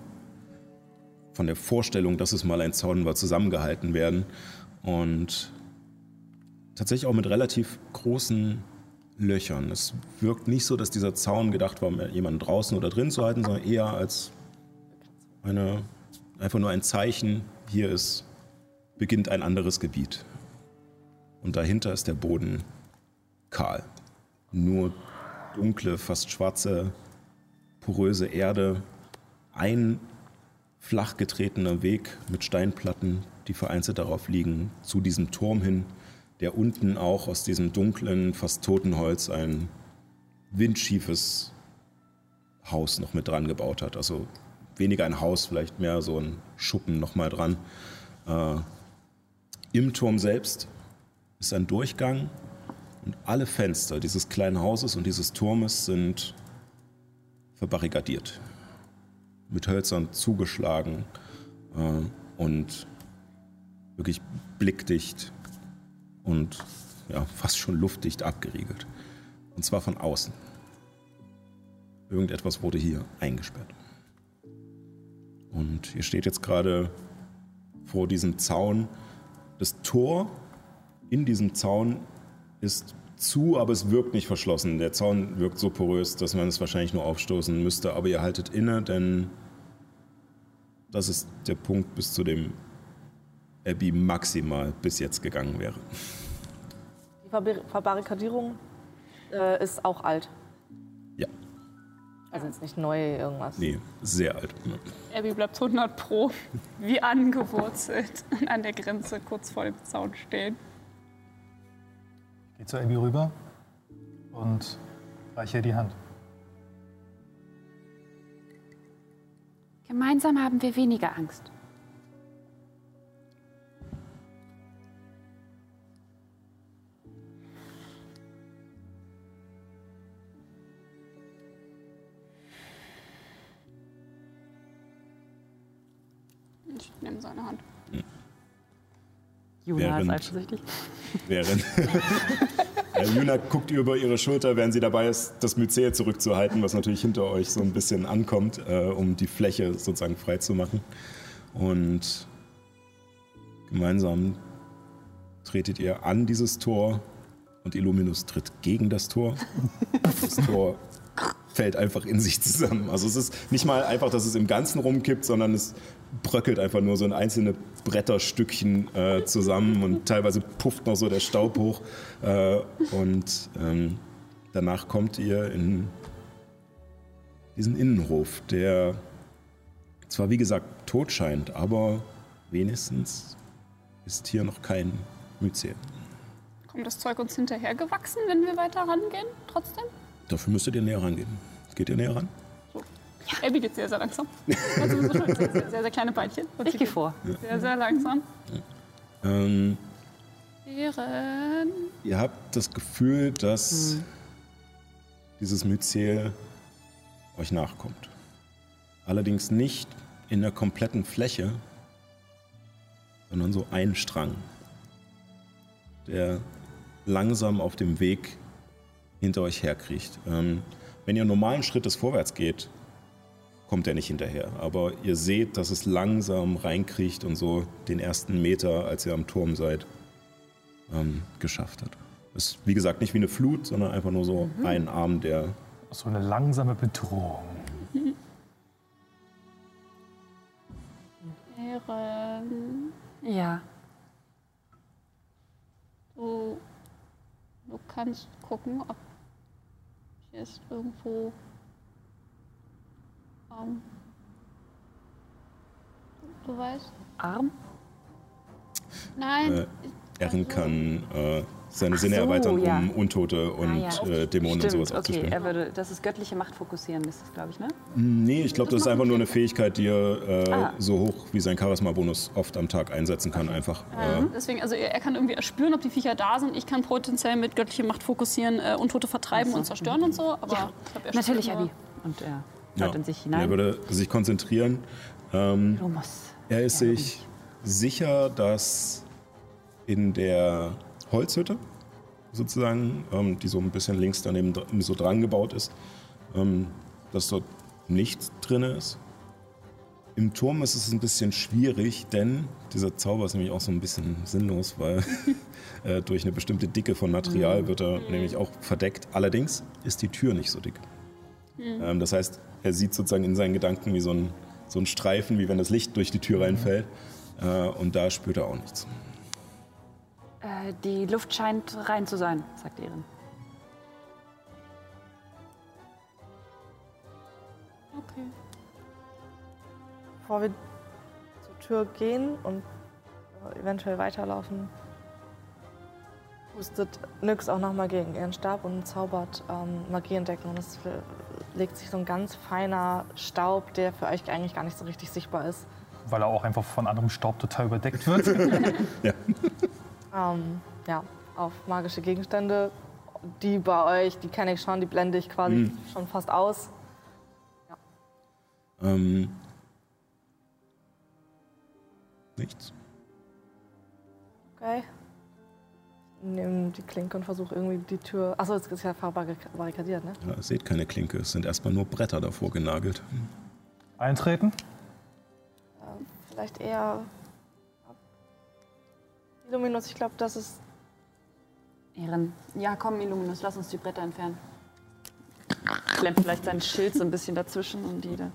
von der Vorstellung, dass es mal ein Zaun war, zusammengehalten werden und tatsächlich auch mit relativ großen Löchern. Es wirkt nicht so, dass dieser Zaun gedacht war, um jemanden draußen oder drin zu halten, sondern eher als eine, einfach nur ein Zeichen, hier ist, beginnt ein anderes Gebiet. Und dahinter ist der Boden kahl. Nur dunkle, fast schwarze, poröse Erde, ein flach getretener Weg mit Steinplatten, die vereinzelt darauf liegen, zu diesem Turm hin, der unten auch aus diesem dunklen, fast toten Holz ein windschiefes Haus noch mit dran gebaut hat. Also weniger ein Haus, vielleicht mehr so ein Schuppen noch mal dran. Äh, Im Turm selbst ist ein Durchgang und alle Fenster dieses kleinen Hauses und dieses Turmes sind verbarrikadiert. mit Hölzern zugeschlagen äh, und wirklich blickdicht und ja, fast schon luftdicht abgeriegelt. Und zwar von außen. Irgendetwas wurde hier eingesperrt. Und ihr steht jetzt gerade vor diesem Zaun. Das Tor in diesem Zaun ist zu, aber es wirkt nicht verschlossen. Der Zaun wirkt so porös, dass man es wahrscheinlich nur aufstoßen müsste. Aber ihr haltet inne, denn das ist der Punkt, bis zu dem Abby maximal bis jetzt gegangen wäre. Die Verbar- Verbarrikadierung äh, ist auch alt. Ja, Also jetzt nicht neu irgendwas. nee, sehr alt. Abby bleibt 100 Pro wie angewurzelt an der Grenze kurz vor dem Zaun stehen. Geh zu Abby rüber und reiche ihr die Hand. Gemeinsam haben wir weniger Angst. Juna ist Während- eifersüchtig. Während äh, Juna guckt über ihre Schulter, während sie dabei ist, das Myzel zurückzuhalten, was natürlich hinter euch so ein bisschen ankommt, äh, um die Fläche sozusagen frei zu machen. Und gemeinsam tretet ihr an dieses Tor und Illuminus tritt gegen das Tor. Das Tor fällt einfach in sich zusammen. Also es ist nicht mal einfach, dass es im Ganzen rumkippt, sondern es bröckelt einfach nur so in einzelne Bretterstückchen äh, zusammen und teilweise pufft noch so der Staub hoch. Äh, und ähm, danach kommt ihr in diesen Innenhof, der zwar wie gesagt tot scheint, aber wenigstens ist hier noch kein Myzel. Kommt das Zeug uns hinterher gewachsen, wenn wir weiter rangehen? Trotzdem? Dafür müsstet ihr näher rangehen. Geht ihr näher ran? Abby geht sehr, sehr langsam. Schon sehr, sehr, sehr, kleine Beinchen. Und Ich gehe vor. Sehr, sehr langsam. Ähm, Ehren. Ihr habt das Gefühl, dass dieses Myzel euch nachkommt. Allerdings nicht in der kompletten Fläche, sondern so ein Strang, der langsam auf dem Weg hinter euch herkriecht. Ähm, wenn ihr normalen Schrittes vorwärts geht, kommt er nicht hinterher. Aber ihr seht, dass es langsam reinkriecht und so den ersten Meter, als ihr am Turm seid, ähm, geschafft hat. Ist wie gesagt nicht wie eine Flut, sondern einfach nur so ein Arm, der So eine langsame Bedrohung. Ehren. Ja. Du, du kannst gucken, ob hier ist irgendwo. Ähm, du weißt? Arm? Nein. äh, Erin Also- kann äh, seine Sinne so, erweitern, ja. um Untote und Ah, ja. äh, Dämonen und Stimmt, sowas okay. aufzuspüren. Er würde, das ist göttliche Macht fokussieren, ist das, glaube ich, ne? Nee, ich glaube, das ist einfach nur eine Fähigkeit, die er äh, Ah. so hoch wie sein Charisma-Bonus oft am Tag einsetzen kann. Einfach. Äh, Deswegen, also er, er kann irgendwie erspüren, ob die Viecher da sind. Ich kann potenziell mit göttlicher Macht fokussieren, äh, Untote vertreiben und zerstören und so. Aber Ja, ich glaub, Natürlich, Abby. Und er ja. hört in sich hinein. Er würde sich konzentrieren. Ähm. Er ist sich sicher, dass in der Holzhütte, sozusagen, ähm, die so ein bisschen links daneben so dran gebaut ist, ähm, dass dort nichts drin ist. Im Turm ist es ein bisschen schwierig, denn dieser Zauber ist nämlich auch so ein bisschen sinnlos, weil äh, durch eine bestimmte Dicke von Material wird er nämlich auch verdeckt. Allerdings ist die Tür nicht so dick. Ähm, das heißt, er sieht sozusagen in seinen Gedanken wie so ein, so ein Streifen, wie wenn das Licht durch die Tür reinfällt. Äh, und da spürt er auch nichts. Äh, die Luft scheint rein zu sein, sagt Erin. Okay. Bevor wir zur Tür gehen und äh, eventuell weiterlaufen, hustet Nyx auch nochmal gegen ihren Stab und zaubert ähm, Magie entdecken. Und äh, legt sich so ein ganz feiner Staub, der für euch eigentlich gar nicht so richtig sichtbar ist. Weil er auch einfach von anderem Staub total überdeckt wird. Ähm, ja, auf magische Gegenstände. Die bei euch, die kenne ich schon, die blende ich quasi Mhm. schon fast aus. Ähm, nichts. Nimm die Klinke und versuche irgendwie die Tür. Achso, es ist ja verbarrikadiert, ne? Ja, ihr seht keine Klinke, es sind erstmal nur Bretter davor genagelt. Eintreten? Vielleicht eher. Illuminus, ich glaube, das ist. Ehren. Ja, komm, Illuminus, lass uns die Bretter entfernen. Klemmt vielleicht sein Schild so ein bisschen dazwischen und die da.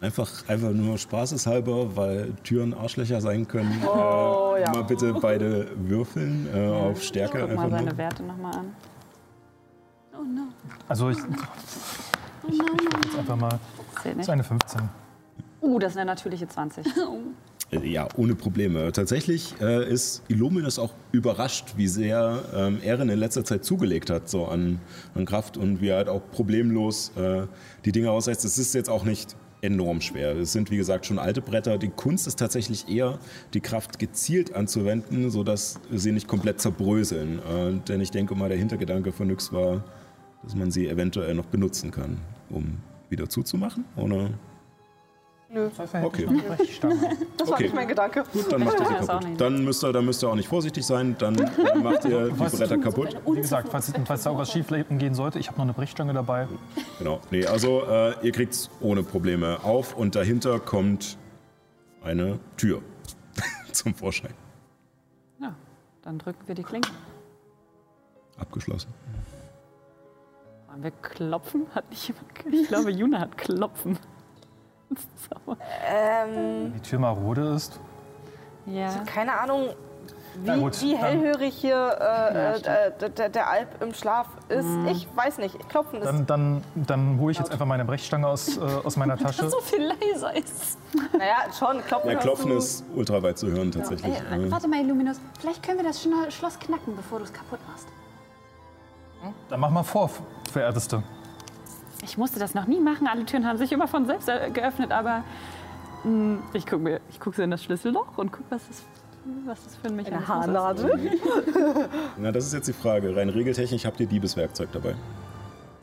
Einfach, einfach nur spaßeshalber, weil Türen Arschlöcher sein können. Oh, äh, ja. Mal bitte beide würfeln äh, auf Ich Stärke. guck mal Einfach seine nur. Werte nochmal an. Oh no. Also ich, ich, ich würfel jetzt einfach mal. Das ist eine 15. Uh, das ist eine natürliche 20. Äh, Ja, ohne Probleme. Tatsächlich äh, ist Illuminus auch überrascht, wie sehr ähm, Erin in letzter Zeit zugelegt hat so an, an Kraft und wie er halt auch problemlos äh, die Dinge aussetzt. Es ist jetzt auch nicht enorm schwer. Es sind, wie gesagt, schon alte Bretter. Die Kunst ist tatsächlich eher, die Kraft gezielt anzuwenden, sodass sie nicht komplett zerbröseln. Äh, denn ich denke mal, der Hintergedanke von Nyx war, dass man sie eventuell noch benutzen kann, um wieder zuzumachen. Oder? Nö. Okay. Das war Okay. nicht mein Gedanke. Gut, dann macht ihr sie auch kaputt. nicht. Dann müsst, ihr, dann müsst ihr auch nicht vorsichtig sein, dann macht ihr die Was? Bretter kaputt. Wie gesagt, falls, falls da irgendwas schief gehen sollte, ich habe noch eine Brechstange dabei. Genau. Nee, also äh, ihr kriegt es ohne Probleme auf und dahinter kommt eine Tür zum Vorschein. Ja, dann drücken wir die Klinke. Abgeschlossen. Wollen wir klopfen? Hat nicht jemand. Ich glaube, Juna hat klopfen. Ähm, Die Tür marode ist. Ja. keine Ahnung, wie, gut, wie dann- hellhörig hier Ja, äh, äh, stimmt. der, der, Alp im Schlaf ist. Ich weiß nicht. Klopfen ist. Dann, dann, dann hole ich jetzt einfach meine Brechstange aus, äh, aus meiner Tasche. So viel leiser ist. Naja, schon. Klopfen, Ja, Klopfen du. ist ultra weit zu hören tatsächlich. Ey, Äh, warte mal, Illuminus. Vielleicht können wir das Schloss knacken, bevor du es kaputt machst. Dann mach mal vor, verehrteste. Ich musste das noch nie machen. Alle Türen haben sich immer von selbst äh, geöffnet, aber mh, ich gucke mir, ich gucke in das Schlüsselloch und gucke, was das, was das für ein Mechanismus Haarnadel. Na, das ist jetzt die Frage. Rein regeltechnisch habt ihr Diebeswerkzeug dabei. ist.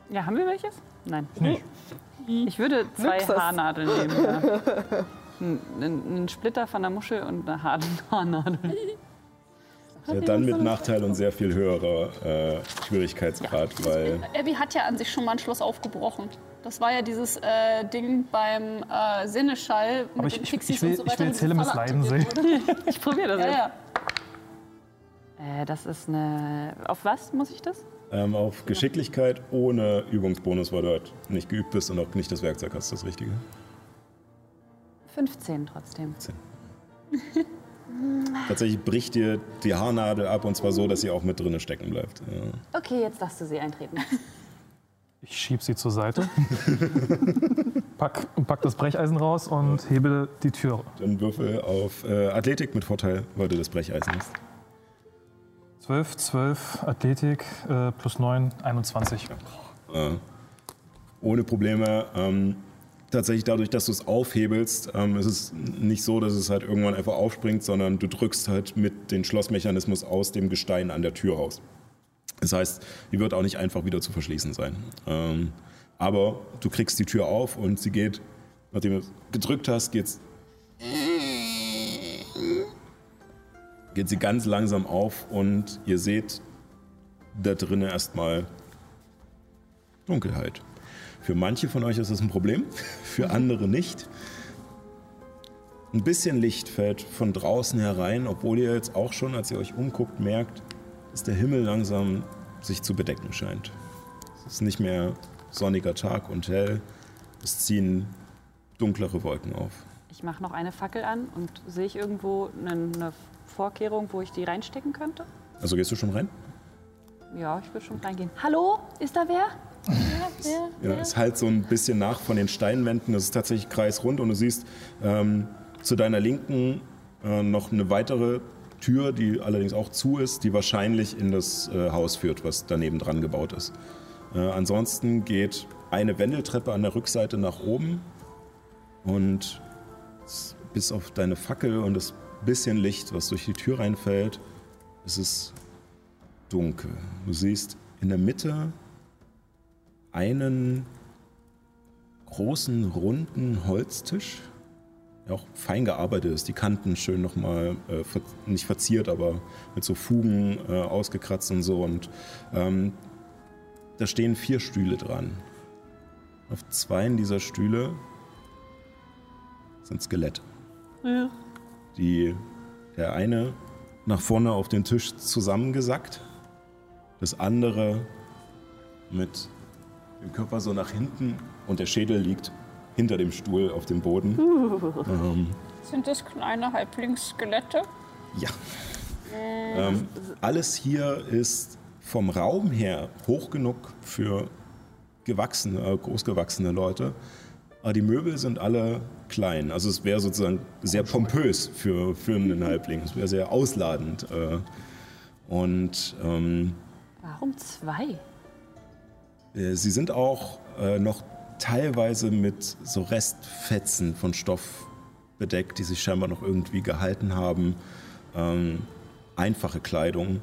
Ja, haben wir welches? Nein. Nicht. Ich würde zwei Luxus. Haarnadeln nehmen. Ja. Ein- Einen Splitter von der Muschel und eine Haar- Haarnadel. Ja, dann mit Nachteil und sehr viel höherer äh, Schwierigkeitsgrad, weil Abby hat ja an sich schon mal ein Schloss aufgebrochen. Das war ja dieses äh, Ding beim äh, Sinneschall mit Aber ich, den ich, ich will, und so ich weiter. will Falle leiden sehen. Ich probiere das Ja, jetzt. ja. Äh, das ist eine. Auf was muss ich das? ähm, auf Geschicklichkeit ohne Übungsbonus, weil du halt nicht geübt bist und auch nicht das Werkzeug hast, das Richtige. 15 trotzdem. Tatsächlich bricht dir die Haarnadel ab und zwar so, dass sie auch mit drinne stecken bleibt. Ja. Okay, jetzt darfst du sie eintreten. Ich schieb sie zur Seite, pack, pack das Brecheisen raus und hebe die Tür. Dann würfel auf äh, Athletik mit Vorteil, weil du das Brecheisen hast. 12, 12, Athletik, äh, plus 9, 21. Äh, ohne Probleme. Ähm, tatsächlich dadurch, dass du es aufhebelst, ähm, ist es nicht so, dass es halt irgendwann einfach aufspringt, sondern du drückst halt mit dem Schlossmechanismus aus dem Gestein an der Tür raus. Das heißt, die wird auch nicht einfach wieder zu verschließen sein. Ähm, aber du kriegst die Tür auf und sie geht, nachdem du es gedrückt hast, geht's geht sie ganz langsam auf und ihr seht da drinnen erstmal Dunkelheit. Für manche von euch ist das ein Problem, für andere nicht. Ein bisschen Licht fällt von draußen herein, obwohl ihr jetzt auch schon, als ihr euch umguckt, merkt, dass der Himmel langsam sich zu bedecken scheint. Es ist nicht mehr sonniger Tag und hell, es ziehen dunklere Wolken auf. Ich mache noch eine Fackel an und sehe ich irgendwo eine, eine Vorkehrung, wo ich die reinstecken könnte? Also gehst du schon rein? Ja, ich würde schon reingehen. Hallo, ist da wer? Ja, es halt so ein bisschen nach von den Steinwänden. Das ist tatsächlich kreisrund und du siehst ähm, zu deiner Linken äh, noch eine weitere Tür, die allerdings auch zu ist, die wahrscheinlich in das äh, Haus führt, was daneben dran gebaut ist. Äh, ansonsten geht eine Wendeltreppe an der Rückseite nach oben und bis auf deine Fackel und das bisschen Licht, was durch die Tür reinfällt, ist es dunkel. Du siehst in der Mitte einen großen, runden Holztisch, der auch fein gearbeitet ist. Die Kanten schön nochmal, äh, ver nicht verziert, aber mit so Fugen äh, ausgekratzt und so. Und ähm, da stehen vier Stühle dran. Auf zwei dieser Stühle sind Skelette. Die, der eine nach vorne auf den Tisch zusammengesackt, das andere mit dem Körper so nach hinten und der Schädel liegt hinter dem Stuhl auf dem Boden. Ähm, Sind das kleine Halblingsskelette? ja. Ähm, alles hier ist vom Raum her hoch genug für gewachsene, äh, großgewachsene Leute. Aber die Möbel sind alle klein. Also es wäre sozusagen sehr pompös für, für einen Halbling. Es wäre sehr ausladend. Äh, und ähm, Warum zwei? Äh, sie sind auch äh, noch teilweise mit so Restfetzen von Stoff bedeckt, die sich scheinbar noch irgendwie gehalten haben. Ähm, einfache Kleidung.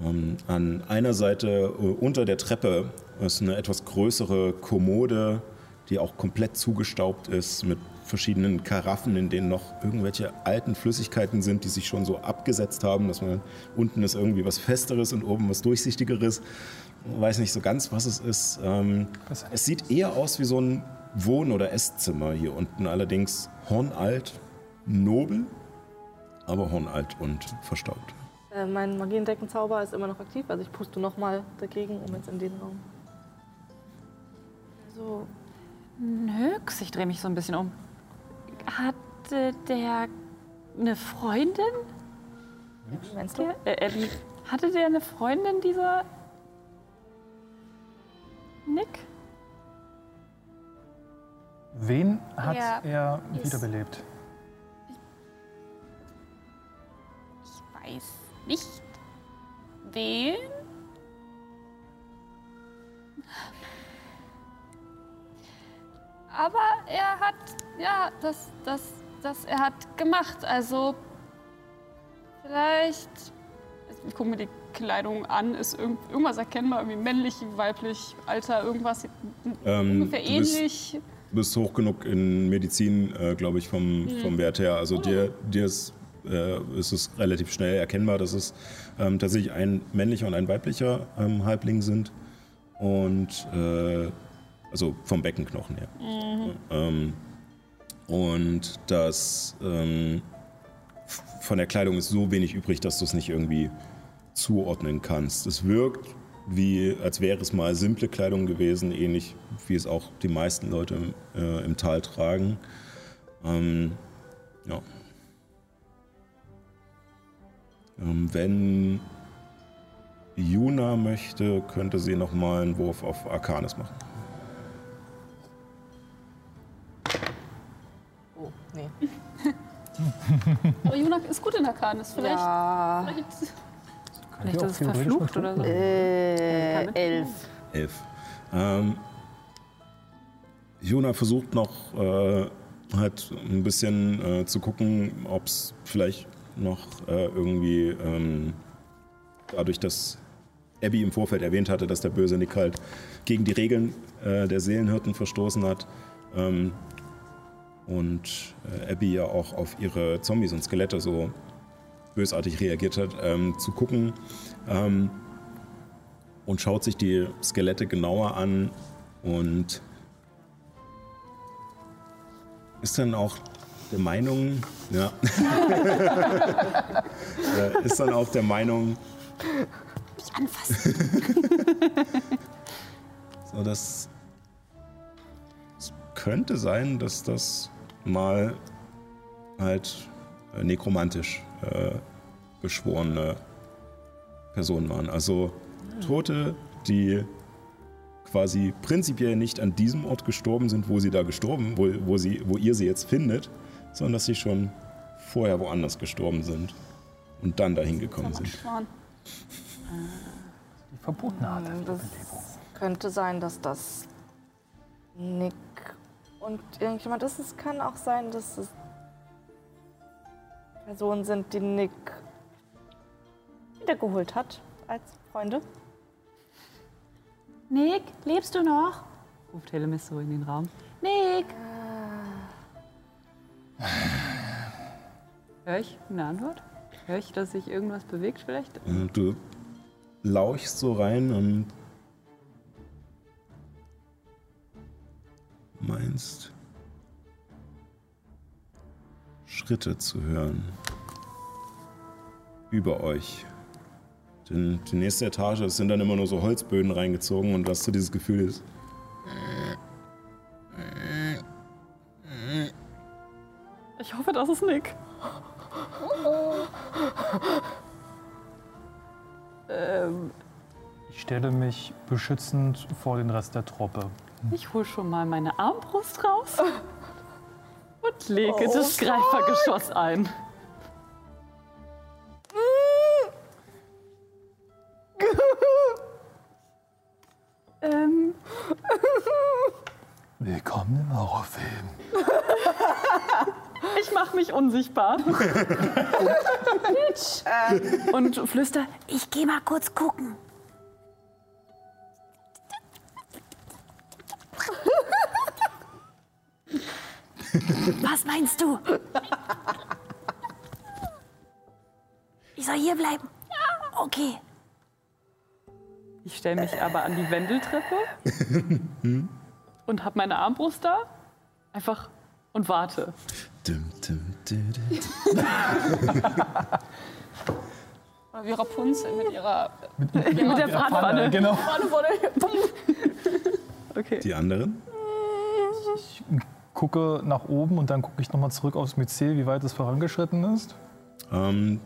Ähm, an einer Seite äh, unter der Treppe ist eine etwas größere Kommode, die auch komplett zugestaubt ist mit verschiedenen Karaffen, in denen noch irgendwelche alten Flüssigkeiten sind, die sich schon so abgesetzt haben, dass man unten ist irgendwie was Festeres und oben was Durchsichtigeres. Ich weiß nicht so ganz, was es ist. Ähm, es sieht eher aus wie so ein Wohn- oder Esszimmer hier unten, allerdings hornalt, nobel, aber hornalt und verstaubt. Äh, mein Magiendeckenzauber ist immer noch aktiv, also ich puste nochmal dagegen, um jetzt in den Raum. So, Nix, ich drehe mich so ein bisschen um. Hatte der eine Freundin? meinst du? Äh, Abby. Hatte der eine Freundin, dieser Nick? Wen hat Ja, er wiederbelebt? Ich weiß nicht. Wen? Aber er hat, ja, das, das, das er hat gemacht. Also vielleicht, ich gucke mir die Kleidung an, ist irgend, irgendwas erkennbar, irgendwie männlich, weiblich, Alter, irgendwas sieht Ähm, ungefähr du bist- ähnlich. Du bist hoch genug in Medizin, äh, glaube ich, vom, vom Wert her. Also dir, dir ist, äh, ist es relativ schnell erkennbar, dass es ähm, tatsächlich ein männlicher und ein weiblicher ähm, Halbling sind. Und äh, also vom Beckenknochen her. Ähm, und das ähm, von der Kleidung ist so wenig übrig, dass du es nicht irgendwie zuordnen kannst. Es wirkt wie, als wäre es mal simple Kleidung gewesen, ähnlich wie es auch die meisten Leute im, äh, im Tal tragen. Ähm, ja. Ähm, wenn Juna möchte, könnte sie noch mal einen Wurf auf Arcanis machen. Oh, nee. Aber Junak ist gut in Arcanis. Vielleicht, Ja, vielleicht Vielleicht auch ist es verflucht oder so. äh, elf. Elf. Ähm, Jona versucht noch äh, halt ein bisschen äh, zu gucken, ob es vielleicht noch äh, irgendwie ähm, dadurch, dass Abby im Vorfeld erwähnt hatte, dass der böse Nick halt gegen die Regeln äh, der Seelenhirten verstoßen hat ähm, und äh, Abby ja auch auf ihre Zombies und Skelette so bösartig reagiert hat, ähm, zu gucken, ähm, und schaut sich die Skelette genauer an und ist dann auch der Meinung, ja, Äh, ist dann auch der Meinung, Mich anfassen. so dass es könnte sein, dass das mal halt äh, nekromantisch äh, beschworene Personen waren. Also Tote, die quasi prinzipiell nicht an diesem Ort gestorben sind, wo sie da gestorben, wo, wo, sie, wo ihr sie jetzt findet, sondern dass sie schon vorher woanders gestorben sind und dann dahin gekommen sind. Die verbotene Art der Hm, Das Wiederbelebung. könnte sein, dass das Nick und irgendjemand ist. Es kann auch sein, dass es Personen sind, die Nick wiedergeholt hat als Freunde. Nick, lebst du noch? Ruft Helemis so in den Raum. Nick! Hör ich eine Antwort? Hör ich, dass sich irgendwas bewegt vielleicht? Und du lauchst so rein und meinst Schritte zu hören über euch. Denn die nächste Etage es sind dann immer nur so Holzböden reingezogen und was so dieses Gefühl ist. Ich hoffe, das ist Nick. ähm, Ich stelle mich beschützend vor den Rest der Truppe. ich hole schon mal meine Armbrust raus und lege das Greifergeschoss ein. ähm, Willkommen im Horrorfilm. ich mache mich unsichtbar. und flüster, Ich geh mal kurz gucken. Was meinst du? Ich soll hier bleiben. Okay. Ich stelle mich aber an die Wendeltreppe und habe meine Armbrust da. Einfach und warte. Dum, dum, dum. Oder wie Rapunzel mit ihrer Mit der Bratpfanne. Genau. Okay. Die anderen? Gucke nach oben und dann gucke ich nochmal zurück aufs Myzel, wie weit es vorangeschritten ist. Ähm,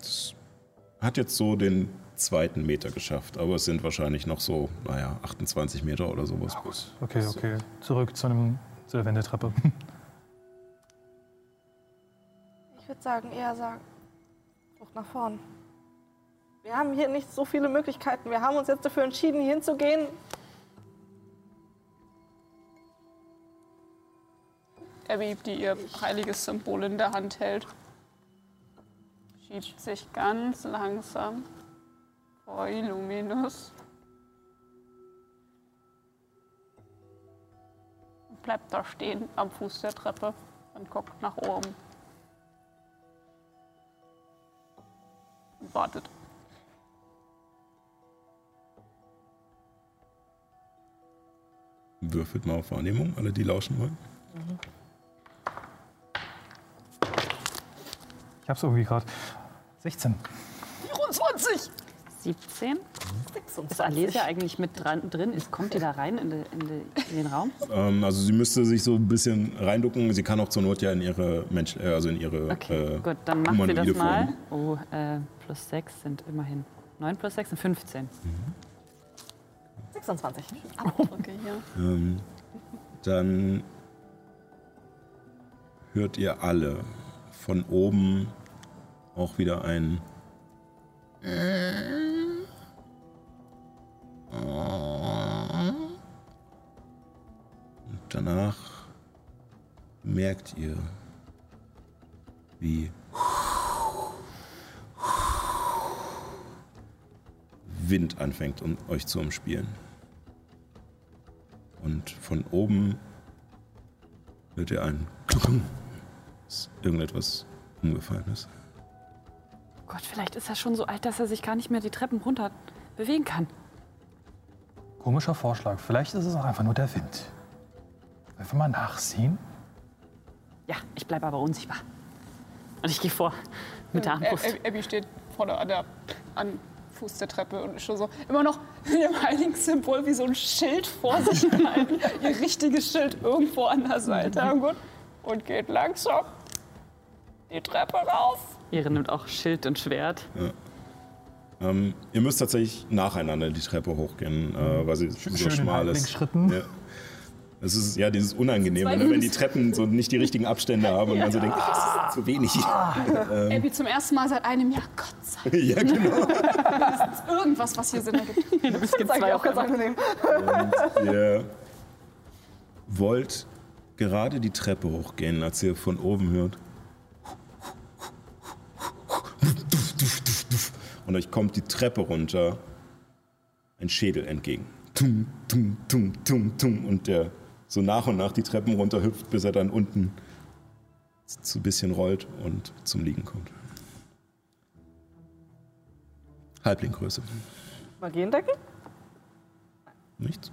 es hat jetzt so den zweiten Meter geschafft, aber es sind wahrscheinlich noch so, naja, 28 Meter oder sowas. bis- Okay, okay. Zurück zu, einem, zu der Wendetreppe. Ich würde sagen, eher sagen, Flucht nach vorn. Wir haben hier nicht so viele Möglichkeiten. Wir haben uns jetzt dafür entschieden, hier hinzugehen. Abby, die ihr heiliges Symbol in der Hand hält, schiebt sich ganz langsam vor Illuminus. Und bleibt da stehen am Fuß der Treppe und guckt nach oben. Und wartet. Würfelt mal auf Wahrnehmung, alle, die lauschen wollen. Ich hab's irgendwie gerade. 16. 24! 17. Ist Alesia eigentlich mit dran, drin? Ist, kommt die da rein in, de, in, de, in den Raum? Ähm, also sie müsste sich so ein bisschen reinducken. Sie kann auch zur Not ja in ihre Mensch, äh, also in ihre Okay, äh, gut, dann macht sie das humanoide mal. Form. Oh, äh, plus 6 sind immerhin. 9 plus 6 sind 15. 26. Abdrücke hier. Ähm, dann hört ihr alle von oben auch wieder ein Und danach merkt ihr, wie Wind anfängt, um euch zu umspielen. Und von oben hört ihr ein dass irgendetwas umgefallen ist. Gott, vielleicht ist er schon so alt, dass er sich gar nicht mehr die Treppen runter bewegen kann. Komischer Vorschlag. Vielleicht ist es auch einfach nur der Wind. Einfach mal nachsehen. Ja, ich bleibe aber unsichtbar. Und ich gehe vor mit der Armbrust. Ä- Abby steht vorne an der an Fuß der Treppe und ist schon so immer noch mit dem heiligen Symbol wie so ein Schild vor sich gehalten. Ihr richtiges Schild irgendwo an der Seite. Ja, gut. Und geht langsam die Treppe rauf. Ihre nimmt auch Schild und Schwert. Ähm, ihr müsst tatsächlich nacheinander die Treppe hochgehen, äh, weil sie so schön in schmal ist. Halblinkschritten. Ja. Es ist ja dieses Unangenehme, ne, wenn die Treppen so nicht die richtigen Abstände haben und man so denkt, ach, das ist zu wenig. Abby zum ersten Mal seit einem Jahr, Gott sei Dank, ja, genau. ist irgendwas, was hier Sinn ergibt. Du bist jetzt Das ist zwei auch ganz angenehm. Und ihr wollt gerade die Treppe hochgehen, als ihr von oben hört. Und euch kommt die Treppe runter ein Schädel entgegen. Tum, tum, tum, tum, tum. Und der so nach und nach die Treppen runterhüpft, bis er dann unten zu ein bisschen rollt und zum Liegen kommt. Halblinggröße. Magie entdecken? Nichts.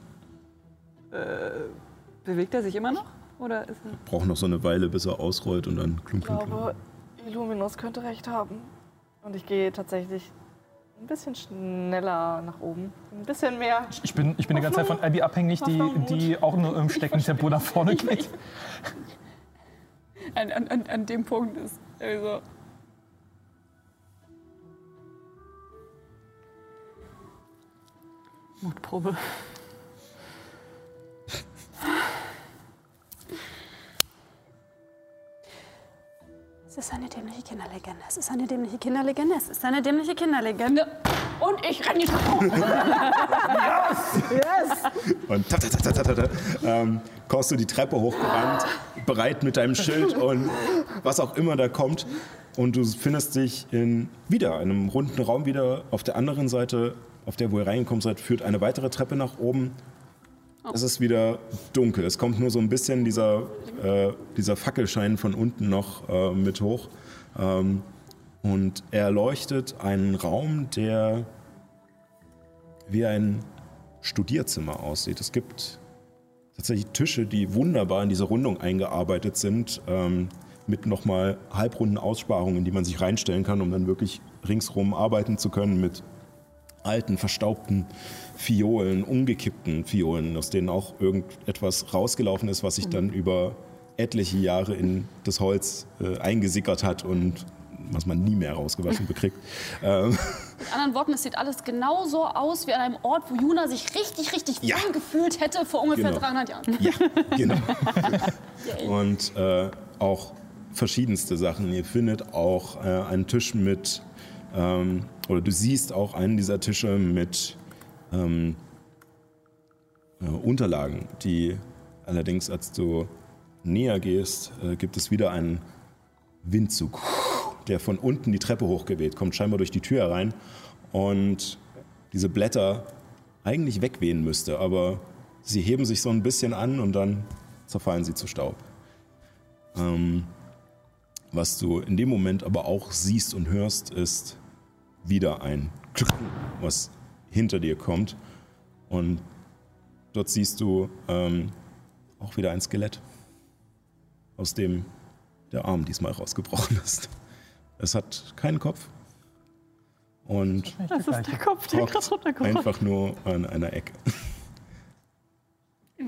Bewegt er sich immer noch? Oder ist er Braucht noch so eine Weile, bis er ausrollt und dann klunk, Ich klunk, klunk. glaube, Illuminus könnte recht haben. Und ich gehe tatsächlich ein bisschen schneller nach oben. Ein bisschen mehr. Ich bin, ich bin die ganze Zeit von Abby abhängig, die, die auch nur im Steckentempo nach vorne geht. An, an, an, an dem Punkt ist also Mutprobe? Es ist eine dämliche Kinderlegende. Es ist eine dämliche Kinderlegende. Es ist eine dämliche Kinderlegende. Und ich renne die Treppe hoch. Und ta, ta, ta, ta, ta, ta, ähm, kommst du die Treppe hochgerannt, bereit mit deinem Schild und was auch immer da kommt. Und du findest dich in wieder einem runden Raum wieder. Auf der anderen Seite, auf der wo ihr reingekommen seid, führt eine weitere Treppe nach oben. Es ist wieder dunkel. Es kommt nur so ein bisschen dieser, äh, dieser Fackelschein von unten noch äh, mit hoch. Ähm, und er leuchtet einen Raum, der wie ein Studierzimmer aussieht. Es gibt tatsächlich Tische, die wunderbar in diese Rundung eingearbeitet sind, ähm, mit nochmal halbrunden Aussparungen, die man sich reinstellen kann, um dann wirklich ringsrum arbeiten zu können mit alten, verstaubten Fiolen, umgekippten Fiolen, aus denen auch irgendetwas rausgelaufen ist, was sich dann über etliche Jahre in das Holz äh, eingesickert hat und was man nie mehr rausgewaschen bekriegt. Ähm, Mit anderen Worten, es sieht alles genauso aus wie an einem Ort, wo Juna sich richtig, richtig Ja. wohl gefühlt hätte vor ungefähr Genau. 300 Jahren. Ja, genau. Und äh, auch verschiedenste Sachen. Ihr findet auch äh, einen Tisch mit, ähm, oder du siehst auch einen dieser Tische mit ähm, äh, Unterlagen, die allerdings, als du näher gehst, äh, gibt es wieder einen Windzug, der von unten die Treppe hochgeweht, kommt scheinbar durch die Tür herein und diese Blätter eigentlich wegwehen müsste, aber sie heben sich so ein bisschen an und dann zerfallen sie zu Staub. Ähm, was du in dem Moment aber auch siehst und hörst, ist wieder ein was hinter dir kommt. Und dort siehst du ähm, auch wieder ein Skelett, aus dem der Arm diesmal rausgebrochen ist. Es hat keinen Kopf und Das ist der Kopf, der gerade runtergekommen einfach nur an einer Ecke.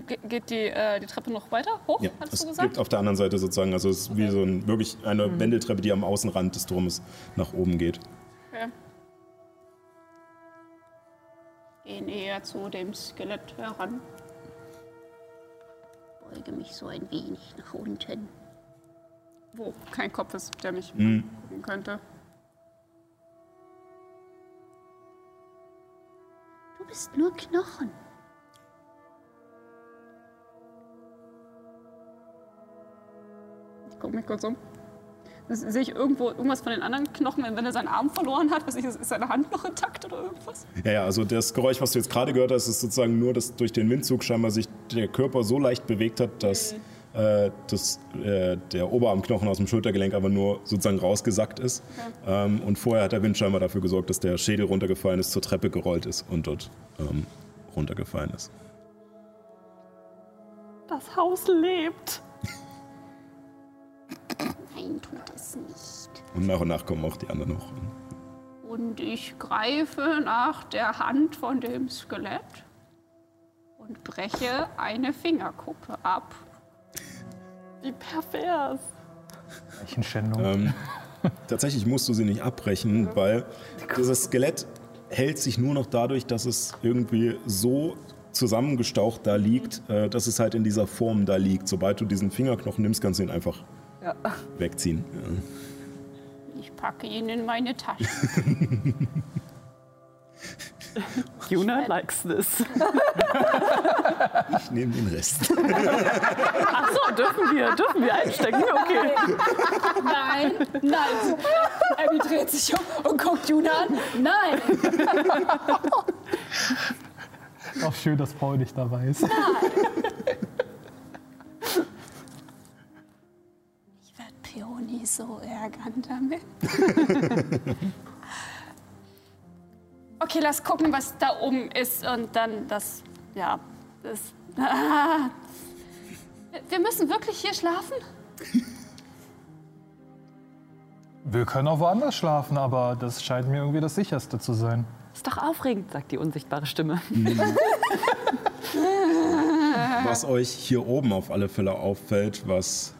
Ge geht die, äh, die Treppe noch weiter hoch, Ja, hattest es du gesagt? gibt auf der anderen Seite sozusagen, also es ist wie so ein, wirklich eine Wendeltreppe, die am Außenrand des Turmes nach oben geht. Geh näher zu dem Skelett heran. Beuge mich so ein wenig nach unten. Wo kein Kopf ist, der mich Mhm. gucken könnte. Du bist nur Knochen. Ich gucke mich kurz um. Sehe ich irgendwo irgendwas von den anderen Knochen, wenn er seinen Arm verloren hat? Ich, ist seine Hand noch intakt oder irgendwas? Ja, ja, also das Geräusch, was du jetzt gerade gehört hast, ist sozusagen nur, dass durch den Windzug scheinbar sich der Körper so leicht bewegt hat, dass äh, das, äh, der Oberarmknochen aus dem Schultergelenk aber nur sozusagen rausgesackt ist. Ähm, und vorher hat der Wind scheinbar dafür gesorgt, dass der Schädel runtergefallen ist, zur Treppe gerollt ist und dort ähm, runtergefallen ist. Das Haus lebt. Nein, tut es nicht. Und nach und nach kommen auch die anderen hoch. Und ich greife nach der Hand von dem Skelett und breche eine Fingerkuppe ab. Wie pervers. Leichenschändung. Ähm, tatsächlich musst du sie nicht abbrechen, weil dieses Skelett hält sich nur noch dadurch, dass es irgendwie so zusammengestaucht da liegt, äh, dass es halt in dieser Form da liegt. Sobald du diesen Fingerknochen nimmst, kannst du ihn einfach Ja. wegziehen. Ich packe ihn in meine Tasche. Juna likes this. Ich nehme den Rest. Ach so, dürfen wir, dürfen wir einstecken? Okay. Nein, nein. Abby dreht sich um und guckt Juna an. Nein. Auch schön, dass Paul nicht dabei ist. Pergament. okay, lass gucken, was da oben ist und dann das. Ja, das. Ah. Wir müssen wirklich hier schlafen? Wir können auch woanders schlafen, aber das scheint mir irgendwie das sicherste zu sein. Ist doch aufregend, sagt die unsichtbare Stimme. Was euch hier oben auf alle Fälle auffällt, was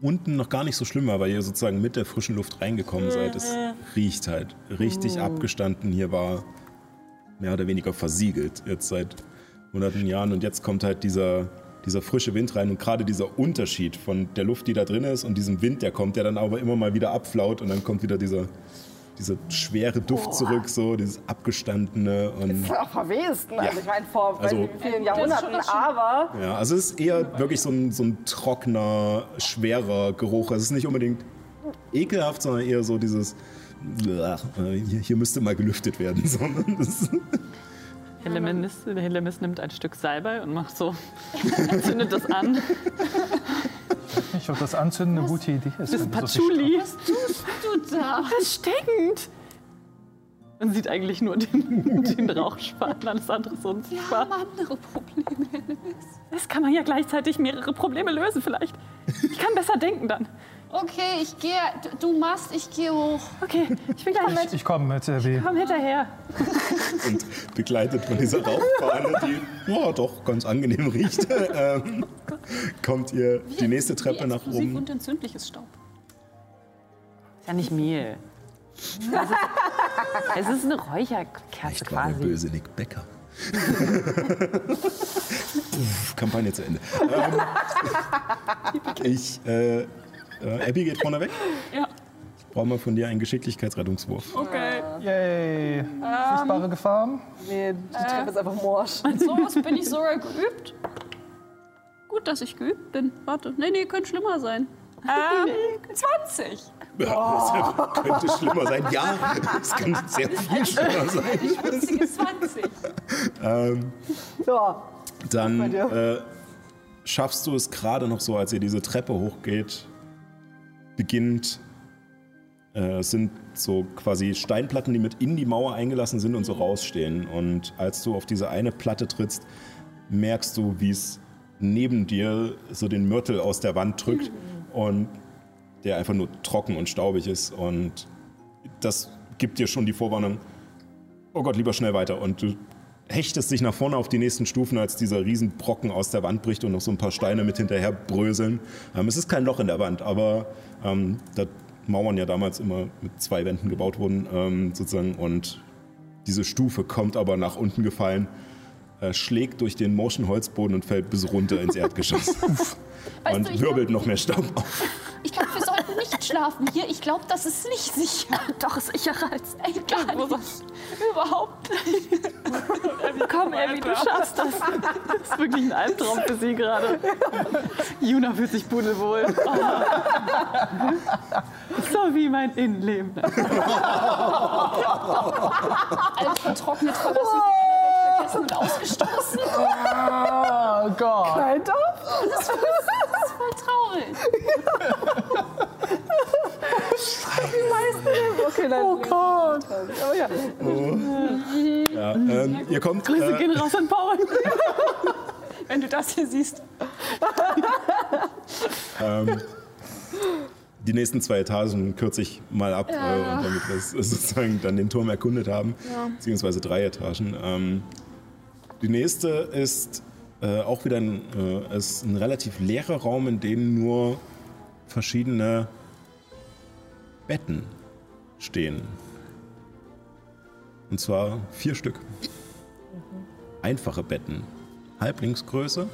unten noch gar nicht so schlimm war, weil ihr sozusagen mit der frischen Luft reingekommen seid, es riecht halt richtig abgestanden. Hier war mehr oder weniger versiegelt jetzt seit hunderten Jahren. Und jetzt kommt halt dieser, dieser frische Wind rein. Und gerade dieser Unterschied von der Luft, die da drin ist und diesem Wind, der kommt, der dann aber immer mal wieder abflaut. Und dann kommt wieder dieser, dieser schwere Duft zurück, so dieses abgestandene und Ist auch verwest. Ne? Ja. Also ich meine, vor Also- vielen Jahrhunderten, aber Ja, also es ist eher wirklich so ein, so ein trockener, schwerer Geruch. Also es ist nicht unbedingt ekelhaft, sondern eher so dieses, "Blah, äh, hier, hier müsste mal gelüftet werden. Sondern das, Helemis nimmt ein Stück Salbei und macht so, zündet das an. Ich ob das Anzünden eine gute Idee ist. Das du so viel Patchouli. Du da. Das stinkt. Man sieht eigentlich nur den, den Rauchspan, alles andere ist Wir unsichtbar. haben andere Probleme. Das kann man ja gleichzeitig mehrere Probleme lösen vielleicht. Ich kann besser denken dann. Okay, ich gehe. Du, machst, ich gehe hoch. Okay, ich bin gleich Ich, mit. ich komme mit, äh, wie. Komm hinterher. und begleitet von dieser Rauchfahne, die ja, doch ganz angenehm riecht, ähm, kommt ihr die nächste Treppe Wie nach oben. und entzündliches Staub. Ist ja nicht Mehl. Es ist, es ist eine Räucherkerze Ich war der quasi. böse Nick Becker. Kampagne zu Ende. Ähm, ich, äh, äh, Abby geht vorne weg. Ja. Ich brauche mal von dir einen Geschicklichkeitsrettungswurf. Okay. Yay! Sichtbare Gefahren? nee, die Treppe ist einfach morsch. Sowas bin ich sogar geübt. Gut, dass ich geübt bin. Warte. Nee, nee, könnte schlimmer sein. Ähm, 20. Ja, das könnte schlimmer sein. Ja, es kann sehr viel schlimmer sein. Schmutzige 20. Ähm, Ja. dann äh, schaffst du es gerade noch so, als ihr diese Treppe hochgeht, beginnt, äh, sind so quasi Steinplatten, die mit in die Mauer eingelassen sind und so rausstehen. Und als du auf diese eine Platte trittst, merkst du, wie es neben dir so den Mörtel aus der Wand drückt und der einfach nur trocken und staubig ist. Und das gibt dir schon die Vorwarnung, oh Gott, lieber schnell weiter. Und du hechtest dich nach vorne auf die nächsten Stufen, als dieser Riesenbrocken aus der Wand bricht und noch so ein paar Steine mit hinterher bröseln. Ähm, es ist kein Loch in der Wand, aber ähm, da Mauern ja damals immer mit zwei Wänden gebaut wurden, ähm, sozusagen. Und diese Stufe kommt aber nach unten gefallen, äh, schlägt durch den morschen Holzboden und fällt bis runter ins Erdgeschoss. Und du, wirbelt noch mehr Staub auf. Ich glaube, wir sollten nicht schlafen hier. Ich glaube, das ist nicht sicher. Doch, sicherer als Ey, gar nicht. Überhaupt nicht. Komm, Abby, du schaffst das. Das ist wirklich ein Albtraum für sie gerade. Juna fühlt sich pudelwohl. Oh. So wie mein Innenleben. Alles vertrocknet, verlassen, vergessen und ausgestoßen. Oh Gott! Nein, doch. Das ist voll, das ist voll traurig. Okay, nein. Oh Gott. Oh ja. Ja, ähm, ihr kommt. Grüße Äh, gehen raus an Paul. Wenn du das hier siehst. Ähm, die nächsten zwei Etagen kürze ich mal ab, äh, und damit wir sozusagen dann den Turm erkundet haben, beziehungsweise drei Etagen. Ähm, die nächste ist äh, auch wieder ein, äh, ist ein relativ leerer Raum, in dem nur verschiedene Betten stehen. Und zwar vier Stück. Einfache Betten. Halblingsgröße.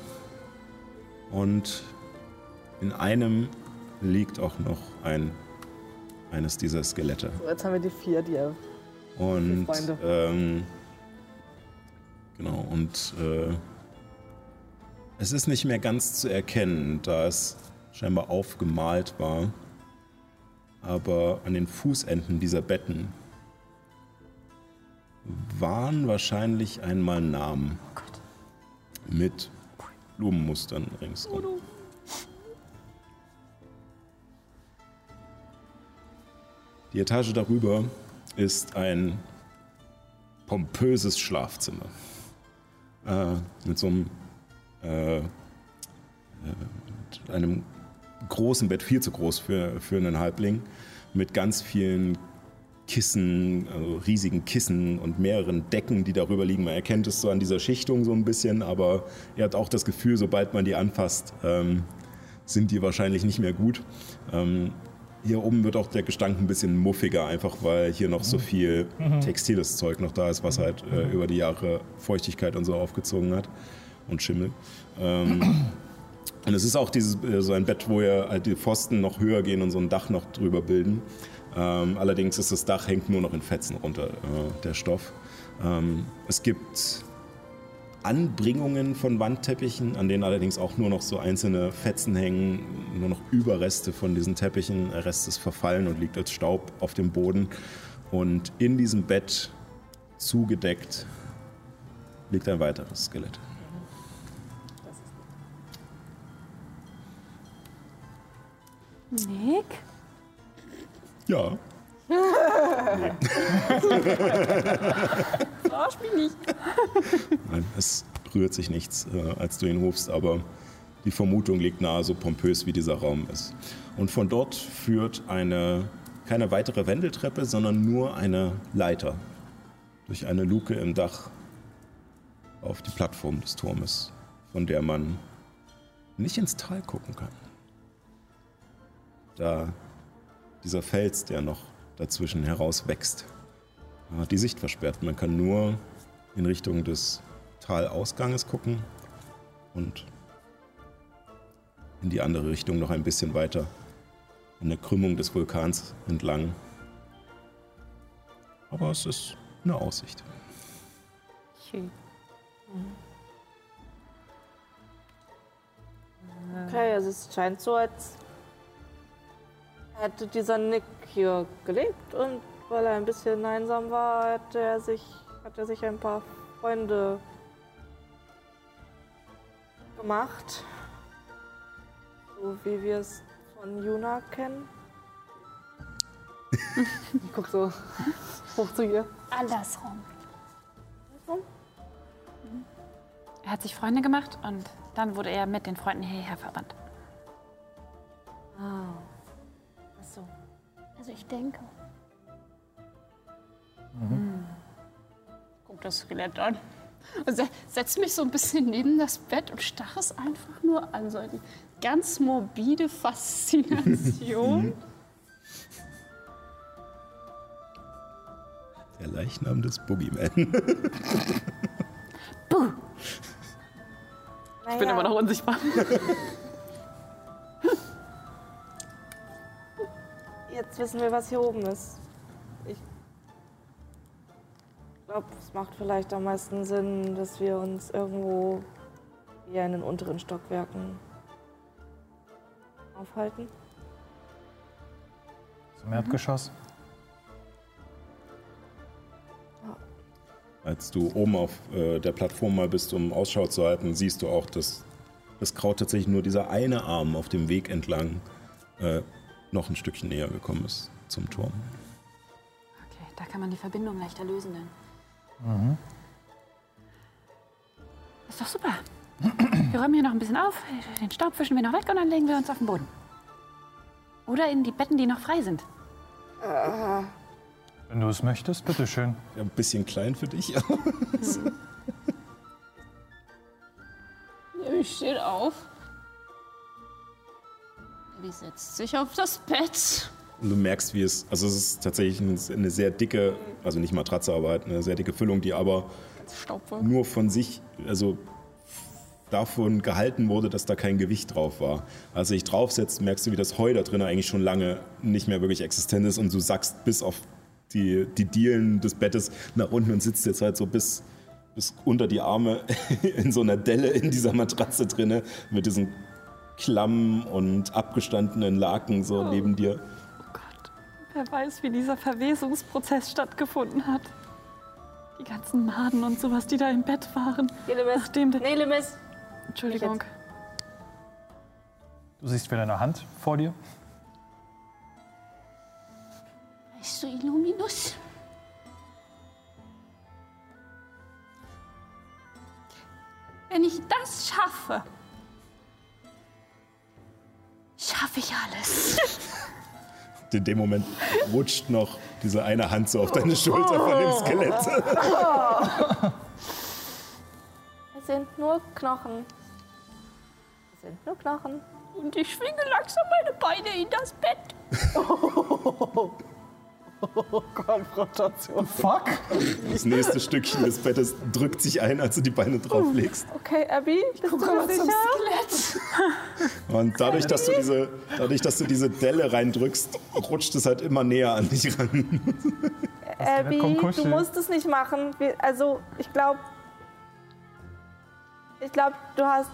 Und in einem liegt auch noch ein, eines dieser Skelette. So, jetzt haben wir die vier, die ja. Und Freunde. ähm, genau, und äh, es ist nicht mehr ganz zu erkennen, da es scheinbar aufgemalt war. Aber an den Fußenden dieser Betten waren wahrscheinlich einmal Namen. Mit Blumenmustern ringsum. Die Etage darüber ist ein pompöses Schlafzimmer. Äh, mit so einem, äh, äh, mit einem großen Bett, viel zu groß für, für einen Halbling, mit ganz vielen Kissen, also riesigen Kissen und mehreren Decken, die darüber liegen. Man erkennt es so an dieser Schichtung so ein bisschen, aber ihr habt auch das Gefühl, sobald man die anfasst, ähm, sind die wahrscheinlich nicht mehr gut. Ähm, hier oben wird auch der Gestank ein bisschen muffiger, einfach weil hier noch so viel textiles Zeug noch da ist, was halt äh, über die Jahre Feuchtigkeit und so aufgezogen hat und Schimmel. Ähm, und es ist auch dieses, äh, so ein Bett, wo ja halt die Pfosten noch höher gehen und so ein Dach noch drüber bilden. Ähm, allerdings ist das Dach hängt nur noch in Fetzen runter, äh, der Stoff. Ähm, es gibt Anbringungen von Wandteppichen, an denen allerdings auch nur noch so einzelne Fetzen hängen, nur noch Überreste von diesen Teppichen. Der Rest ist verfallen und liegt als Staub auf dem Boden. Und in diesem Bett, zugedeckt, liegt ein weiteres Skelett. Nick? Ja. Verarsch mich nicht. Nein, es rührt sich nichts, äh, als du ihn rufst, aber die Vermutung liegt nahe, so pompös wie dieser Raum ist. Und von dort führt eine, keine weitere Wendeltreppe, sondern nur eine Leiter durch eine Luke im Dach auf die Plattform des Turmes, von der man nicht ins Tal gucken kann. Da dieser Fels, der noch dazwischen herauswächst, äh, die Sicht versperrt. Man kann nur in Richtung des Talausganges gucken und in die andere Richtung noch ein bisschen weiter an der Krümmung des Vulkans entlang. Aber es ist eine Aussicht. Schön. Okay, also es scheint so, als hätte dieser Nick hier gelebt und weil er ein bisschen einsam war, hätte er sich, hat er sich ein paar Freunde gemacht. So wie wir es von Juna kennen. ich guck so hoch zu ihr. Andersrum. Er hat sich Freunde gemacht und dann wurde er mit den Freunden hierher verbannt. Ah. Also ich denke. Guck das Skelett an. Und se- setz mich so ein bisschen neben das Bett und starr es einfach nur an. So eine ganz morbide Faszination. Der Leichnam des Boogeyman. Ich bin immer noch unsichtbar. wissen wir, was hier oben ist. Ich glaube, es macht vielleicht am meisten Sinn, dass wir uns irgendwo hier in den unteren Stockwerken aufhalten. Zum Erdgeschoss. Als du oben auf äh, der Plattform mal bist, um Ausschau zu halten, siehst du auch, dass das Kraut tatsächlich nur dieser eine Arm auf dem Weg entlang äh, noch ein Stückchen näher gekommen ist zum Turm. Okay, da kann man die Verbindung leichter lösen dann. Ist doch super. Wir räumen hier noch ein bisschen auf, den Staub fischen wir noch weg und dann legen wir uns auf den Boden. Oder in die Betten, die noch frei sind. Wenn du es möchtest, bitteschön. Ja, ein bisschen klein für dich. Ich steht auf. Ellie setzt sich auf das Bett. Und du merkst, wie es, also es ist tatsächlich eine- sehr dicke, also nicht Matratze, aber halt eine sehr dicke Füllung, die aber nur von sich, also davon gehalten wurde, dass da kein Gewicht drauf war. Als du dich draufsetzt, merkst du, wie das Heu da drin eigentlich schon lange nicht mehr wirklich existent ist und du sackst bis auf die, die Dielen des Bettes nach unten und sitzt jetzt halt so bis, bis unter die Arme in so einer Delle in dieser Matratze drinne mit diesen klammen und abgestandenen Laken so neben dir. Oh Gott. Wer weiß, wie dieser Verwesungsprozess stattgefunden hat. Die ganzen Maden und sowas, die da im Bett waren. Nachdem der. Nelemis. Entschuldigung. Du siehst wieder eine Hand vor dir. Weißt du, Illuminus? Wenn ich das schaffe, schaffe ich alles. In dem Moment rutscht noch diese eine Hand so auf deine Schulter von dem Skelett. Es sind nur Knochen. Es sind nur Knochen. Und ich schwinge langsam meine Beine in das Bett. Konfrontation. Fuck! Das nächste Stückchen des Bettes drückt sich ein, als du die Beine drauflegst. Okay, Abby, bist du dir sicher? Und dadurch, dass du diese, dadurch, dass du diese Delle reindrückst, rutscht es halt immer näher an dich ran. Abby, komm, du musst es nicht machen. Also, ich glaube, ich glaube, du hast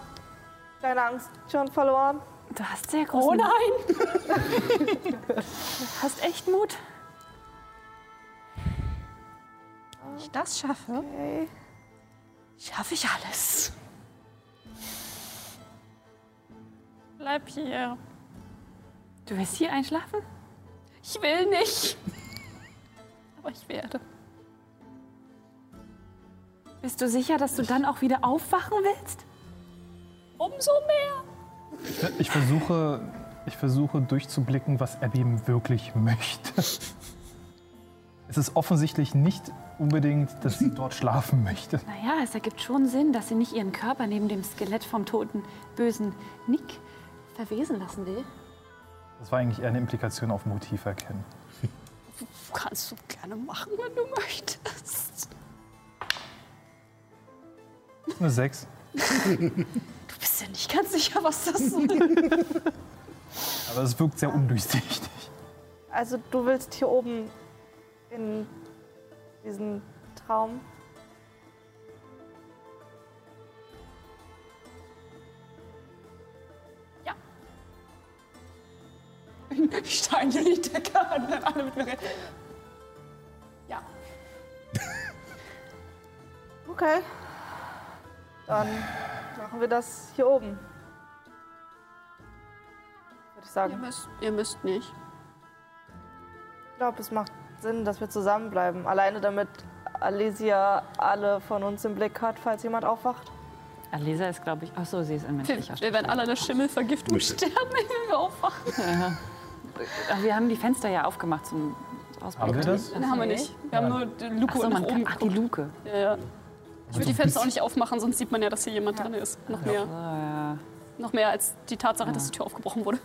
deine Angst schon verloren. Du hast sehr großen Oh nein! hast echt Mut. Wenn ich das schaffe, Okay. schaffe ich alles. Bleib hier. Du willst hier einschlafen? Ich will nicht. Aber ich werde. Bist du sicher, dass du dann auch wieder aufwachen willst? Umso mehr. Ich versuche, ich versuche durchzublicken, was Abby wirklich möchte. Es ist offensichtlich nicht unbedingt, dass sie dort schlafen möchte. Naja, es ergibt schon Sinn, dass sie nicht ihren Körper neben dem Skelett vom toten, bösen Nick verwesen lassen will. Das war eigentlich eher eine Implikation auf Motiv erkennen. Kannst du gerne machen, wenn du möchtest. Eine 6. Du bist ja nicht ganz sicher, was das ist. Aber es wirkt sehr undurchsichtig. Also, du willst hier oben in diesen Traum. Ich steige in die Decke an, wenn alle mit mir reden. Ja. Okay. Dann machen wir das hier oben. Würde ich Ihr sagen. müsst, ihr müsst nicht. Ich glaube, es macht Sinn, dass wir zusammenbleiben. Alleine damit Alesia alle von uns im Blick hat, falls jemand aufwacht. Alisa ist, glaube ich. Ach so, sie ist ein Wir, menschlicher wir werden alle eine Schimmelvergiftung sterben, wenn wir aufwachen. Ach, wir haben die Fenster ja aufgemacht zum Ausblick. Haben wir das? Den haben wir nicht. Wir haben nur die Ach Luke so, nach man oben kann, ach, die. Luke. Ja, ja. Ich will die Fenster auch nicht aufmachen, sonst sieht man ja, dass hier jemand drin ist. Noch mehr. Ja, Noch mehr als die Tatsache, dass die Tür aufgebrochen wurde.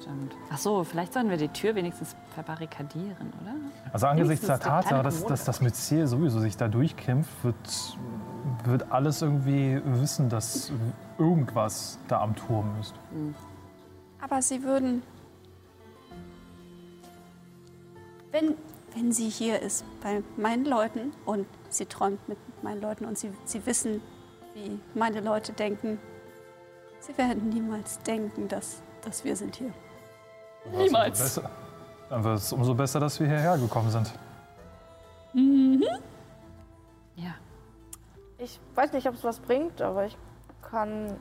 Stimmt. Ach so, vielleicht sollen wir die Tür wenigstens verbarrikadieren, oder? Also angesichts der Tatsache, dass, dass das Myzel sowieso sich da durchkämpft, wird, wird alles irgendwie wissen, dass irgendwas da am Turm ist. Aber sie würden. Wenn, wenn sie hier ist bei meinen Leuten und sie träumt mit meinen Leuten und sie, sie wissen, wie meine Leute denken, sie werden niemals denken, dass, dass wir sind hier. Niemals. Dann wird es umso besser, dass wir hierher gekommen sind. Ja. Ich weiß nicht, ob es was bringt, aber ich kann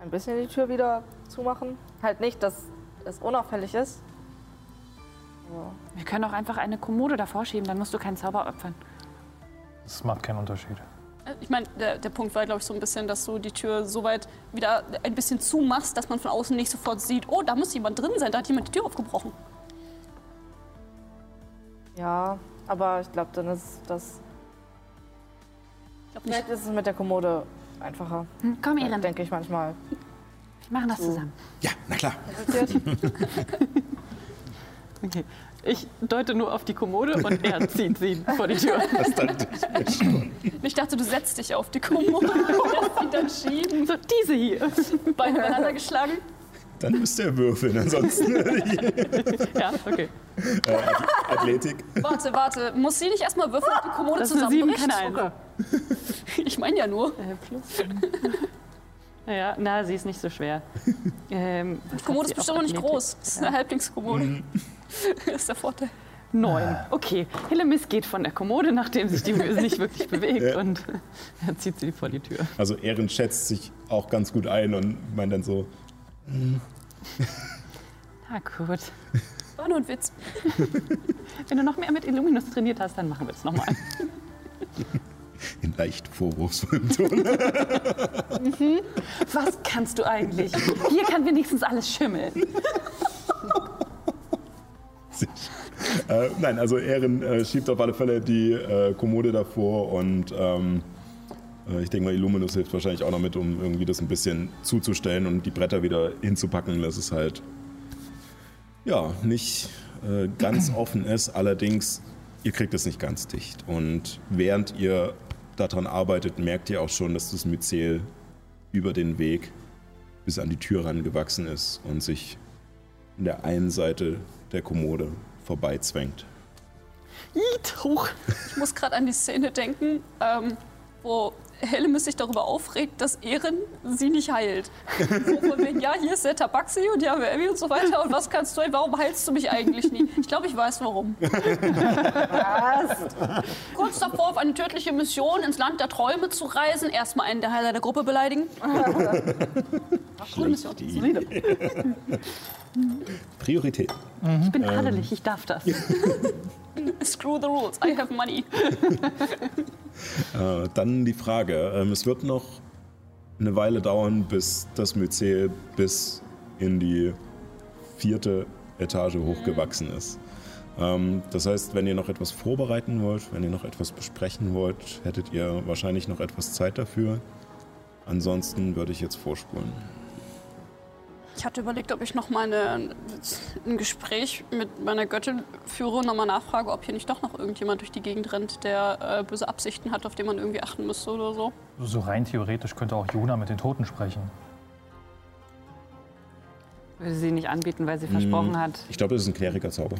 ein bisschen die Tür wieder zumachen. Halt nicht, dass es unauffällig ist. Aber Wir können auch einfach eine Kommode davor schieben, dann musst du keinen Zauber opfern. Das macht keinen Unterschied. Ich meine, der, der Punkt war, glaube ich, so ein bisschen, dass du die Tür so weit wieder ein bisschen zumachst, dass man von außen nicht sofort sieht, oh, da muss jemand drin sein, da hat jemand die Tür aufgebrochen. ja, aber ich glaube, dann ist das. Ich glaube nicht. Vielleicht ist es mit der Kommode einfacher. Hm, komm, Erin, Denke ich manchmal. wir machen das zusammen. Ja, na klar. Okay. Ich deute nur auf die Kommode und er zieht sie vor die Tür. Das dann Ich dachte, du setzt dich auf die Kommode und lässt ihn dann schieben. So, diese hier. Beine übereinander geschlagen. Dann müsst ihr würfeln, ansonsten Ja, okay. äh, Ath- Athletik. Warte, warte. Muss sie nicht erstmal würfeln, ob die Kommode Das ist eine sieben, zusammenbricht? keine. Ich meine ja nur. Äh, plus. Ja, na, sie ist nicht so schwer. Ähm, Die Kommode ist sie bestimmt noch nicht groß. Das ist eine Halblingskommode. Das ist der Vorteil. Neun. Okay. Hillemis geht von der Kommode, nachdem sich die Möse nicht wirklich bewegt Ja. und er zieht sie vor die Tür. Also Erin schätzt sich auch ganz gut ein und meint dann so, Na gut. war nur ein Witz. Wenn du noch mehr mit Illuminus trainiert hast, dann machen wir es nochmal. In leicht vorwurfsvollem Ton. Was kannst du eigentlich? Hier kann wenigstens alles schimmeln. Äh, nein, also Ehren äh, schiebt auf alle Fälle die äh, Kommode davor und ähm, äh, ich denke mal, Illuminus hilft wahrscheinlich auch noch mit, um irgendwie das ein bisschen zuzustellen und die Bretter wieder hinzupacken. Das ist halt ja nicht äh, ganz offen ist. Allerdings, ihr kriegt es nicht ganz dicht. Und während ihr daran arbeitet, merkt ihr auch schon, dass das Myzel über den Weg bis an die Tür rangewachsen ist und sich in der einen Seite der Kommode vorbeizwängt. Hoch. Ich muss gerade an die Szene denken, ähm, wo Hellemis sich darüber aufregt, dass Ehren sie nicht heilt. So von wegen, ja, hier ist der Tabaxi und hier haben wir Abby und so weiter. Und was kannst du, warum heilst du mich eigentlich nie? Ich glaube, ich weiß warum. Was? Kurz davor, auf eine tödliche Mission ins Land der Träume zu reisen, erstmal einen der Heiler der Gruppe beleidigen. Coole Mission. Priorität. Ich bin adelig, ich darf das. Screw the rules, I have money. Äh, dann die Frage. Ähm, es wird noch eine Weile dauern, bis das Myzel bis in die vierte Etage hochgewachsen ist. Ähm, das heißt, wenn ihr noch etwas vorbereiten wollt, wenn ihr noch etwas besprechen wollt, hättet ihr wahrscheinlich noch etwas Zeit dafür. Ansonsten würde ich jetzt vorspulen. Ich hatte überlegt, ob ich noch mal eine, ein Gespräch mit meiner Göttin führe und nochmal nachfrage, ob hier nicht doch noch irgendjemand durch die Gegend rennt, der äh, böse Absichten hat, auf den man irgendwie achten müsste oder so. So rein theoretisch könnte auch Jona mit den Toten sprechen. Würde sie nicht anbieten, weil sie versprochen hat. Ich glaube, das ist ein Klerikerzauber.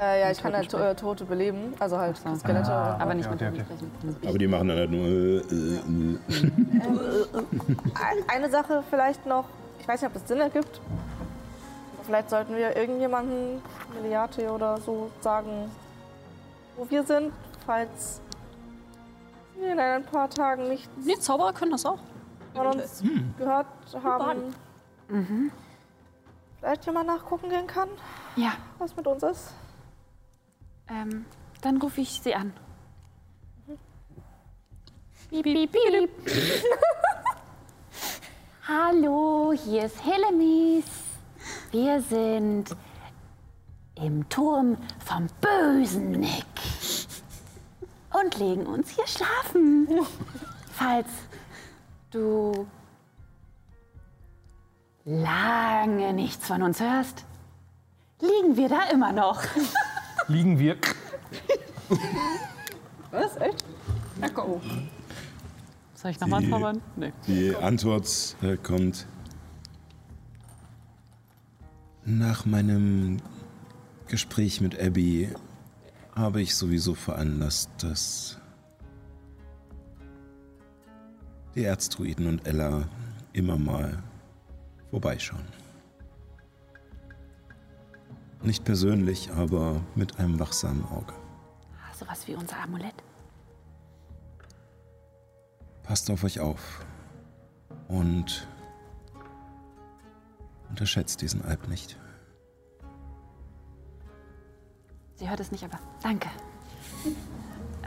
Äh, ja, ich kann halt to äh, Tote beleben, also halt so. Skelette. Ah. Aber nicht okay, mit okay, Toten okay. sprechen. Aber die machen dann halt nur. Äh, äh, äh. Ein- Eine Sache vielleicht noch, ich weiß nicht, ob das Sinn ergibt. Aber vielleicht sollten wir irgendjemanden, Meliate oder so, sagen, wo wir sind, falls wir in ein paar Tagen nicht Nee, Zauberer können das auch. von uns gehört haben. Vielleicht jemand nachgucken gehen kann, Ja, was mit uns ist. ähm, dann rufe ich sie an. Piep, piep, piep. Hallo, hier ist Helemis. Wir sind im Turm vom bösen Nick und legen uns hier schlafen. Falls du lange nichts von uns hörst, liegen wir da immer noch. Liegen wir. Was? Echt? Soll ich nochmal Die- zaubern? Nee. Die Antwort äh, kommt. Nach meinem Gespräch mit Abby habe ich sowieso veranlasst, dass die Erzdruiden und Ella immer mal vorbeischauen. Nicht persönlich, aber mit einem wachsamen Auge. Sowas wie unser Amulett. Passt auf euch auf. Und unterschätzt diesen Alp nicht. Sie hört es nicht, aber danke.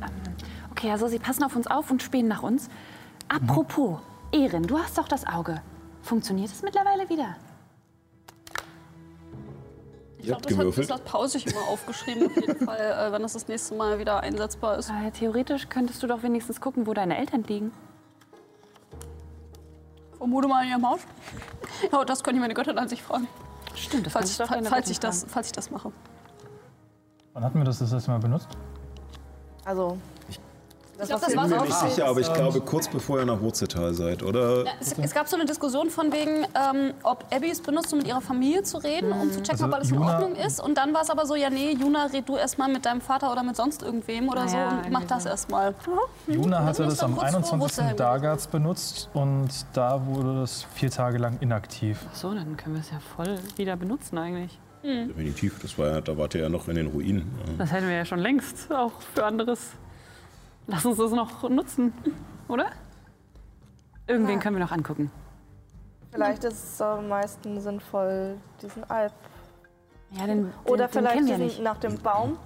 Ähm, okay, also Sie passen auf uns auf und spähen nach uns. Apropos, Erin, du hast doch das Auge. Funktioniert es mittlerweile wieder? Ich Ihr glaube, habt das hat, gewürfelt. das hat Pause ich immer aufgeschrieben, auf jeden Fall, äh, wenn das das nächste Mal wieder einsetzbar ist. Äh, theoretisch könntest du doch wenigstens gucken, wo deine Eltern liegen. Vermute mal in ihrem Haus. Ja, das könnte ich meine Göttin an sich fragen, Stimmt, das falls, ich, falls, Göttin ich das, fragen. falls ich das mache. Wann hatten wir das das letzte Mal benutzt? Also. Das, glaub, was das hier war so Ich bin mir nicht sicher, aber ich glaube kurz bevor ihr nach Wurzeltal seid, oder? Ja, es, es gab so eine Diskussion von wegen, ähm, ob Abby es benutzt, um mit ihrer Familie zu reden, um zu checken, Also ob alles in Juna- Ordnung ist. Und dann war es aber so, ja nee, Juna, red du erstmal mit deinem Vater oder mit sonst irgendwem oder so ja, und mach das erstmal. Juna hatte das am dann kurz vor 21. Wurzelheim. Dagarts benutzt und da wurde das vier Tage lang inaktiv. Ach so, dann können wir es ja voll wieder benutzen eigentlich. Definitiv, das war ja, da wart ihr ja noch in den Ruinen. Das hätten wir ja schon längst auch für anderes. Lass uns das noch nutzen, oder? Irgendwen Ja. können wir noch angucken. Vielleicht ist es am meisten sinnvoll, diesen Alp Ja, den, den, Oder den vielleicht kennen wir diesen, nach dem Baum.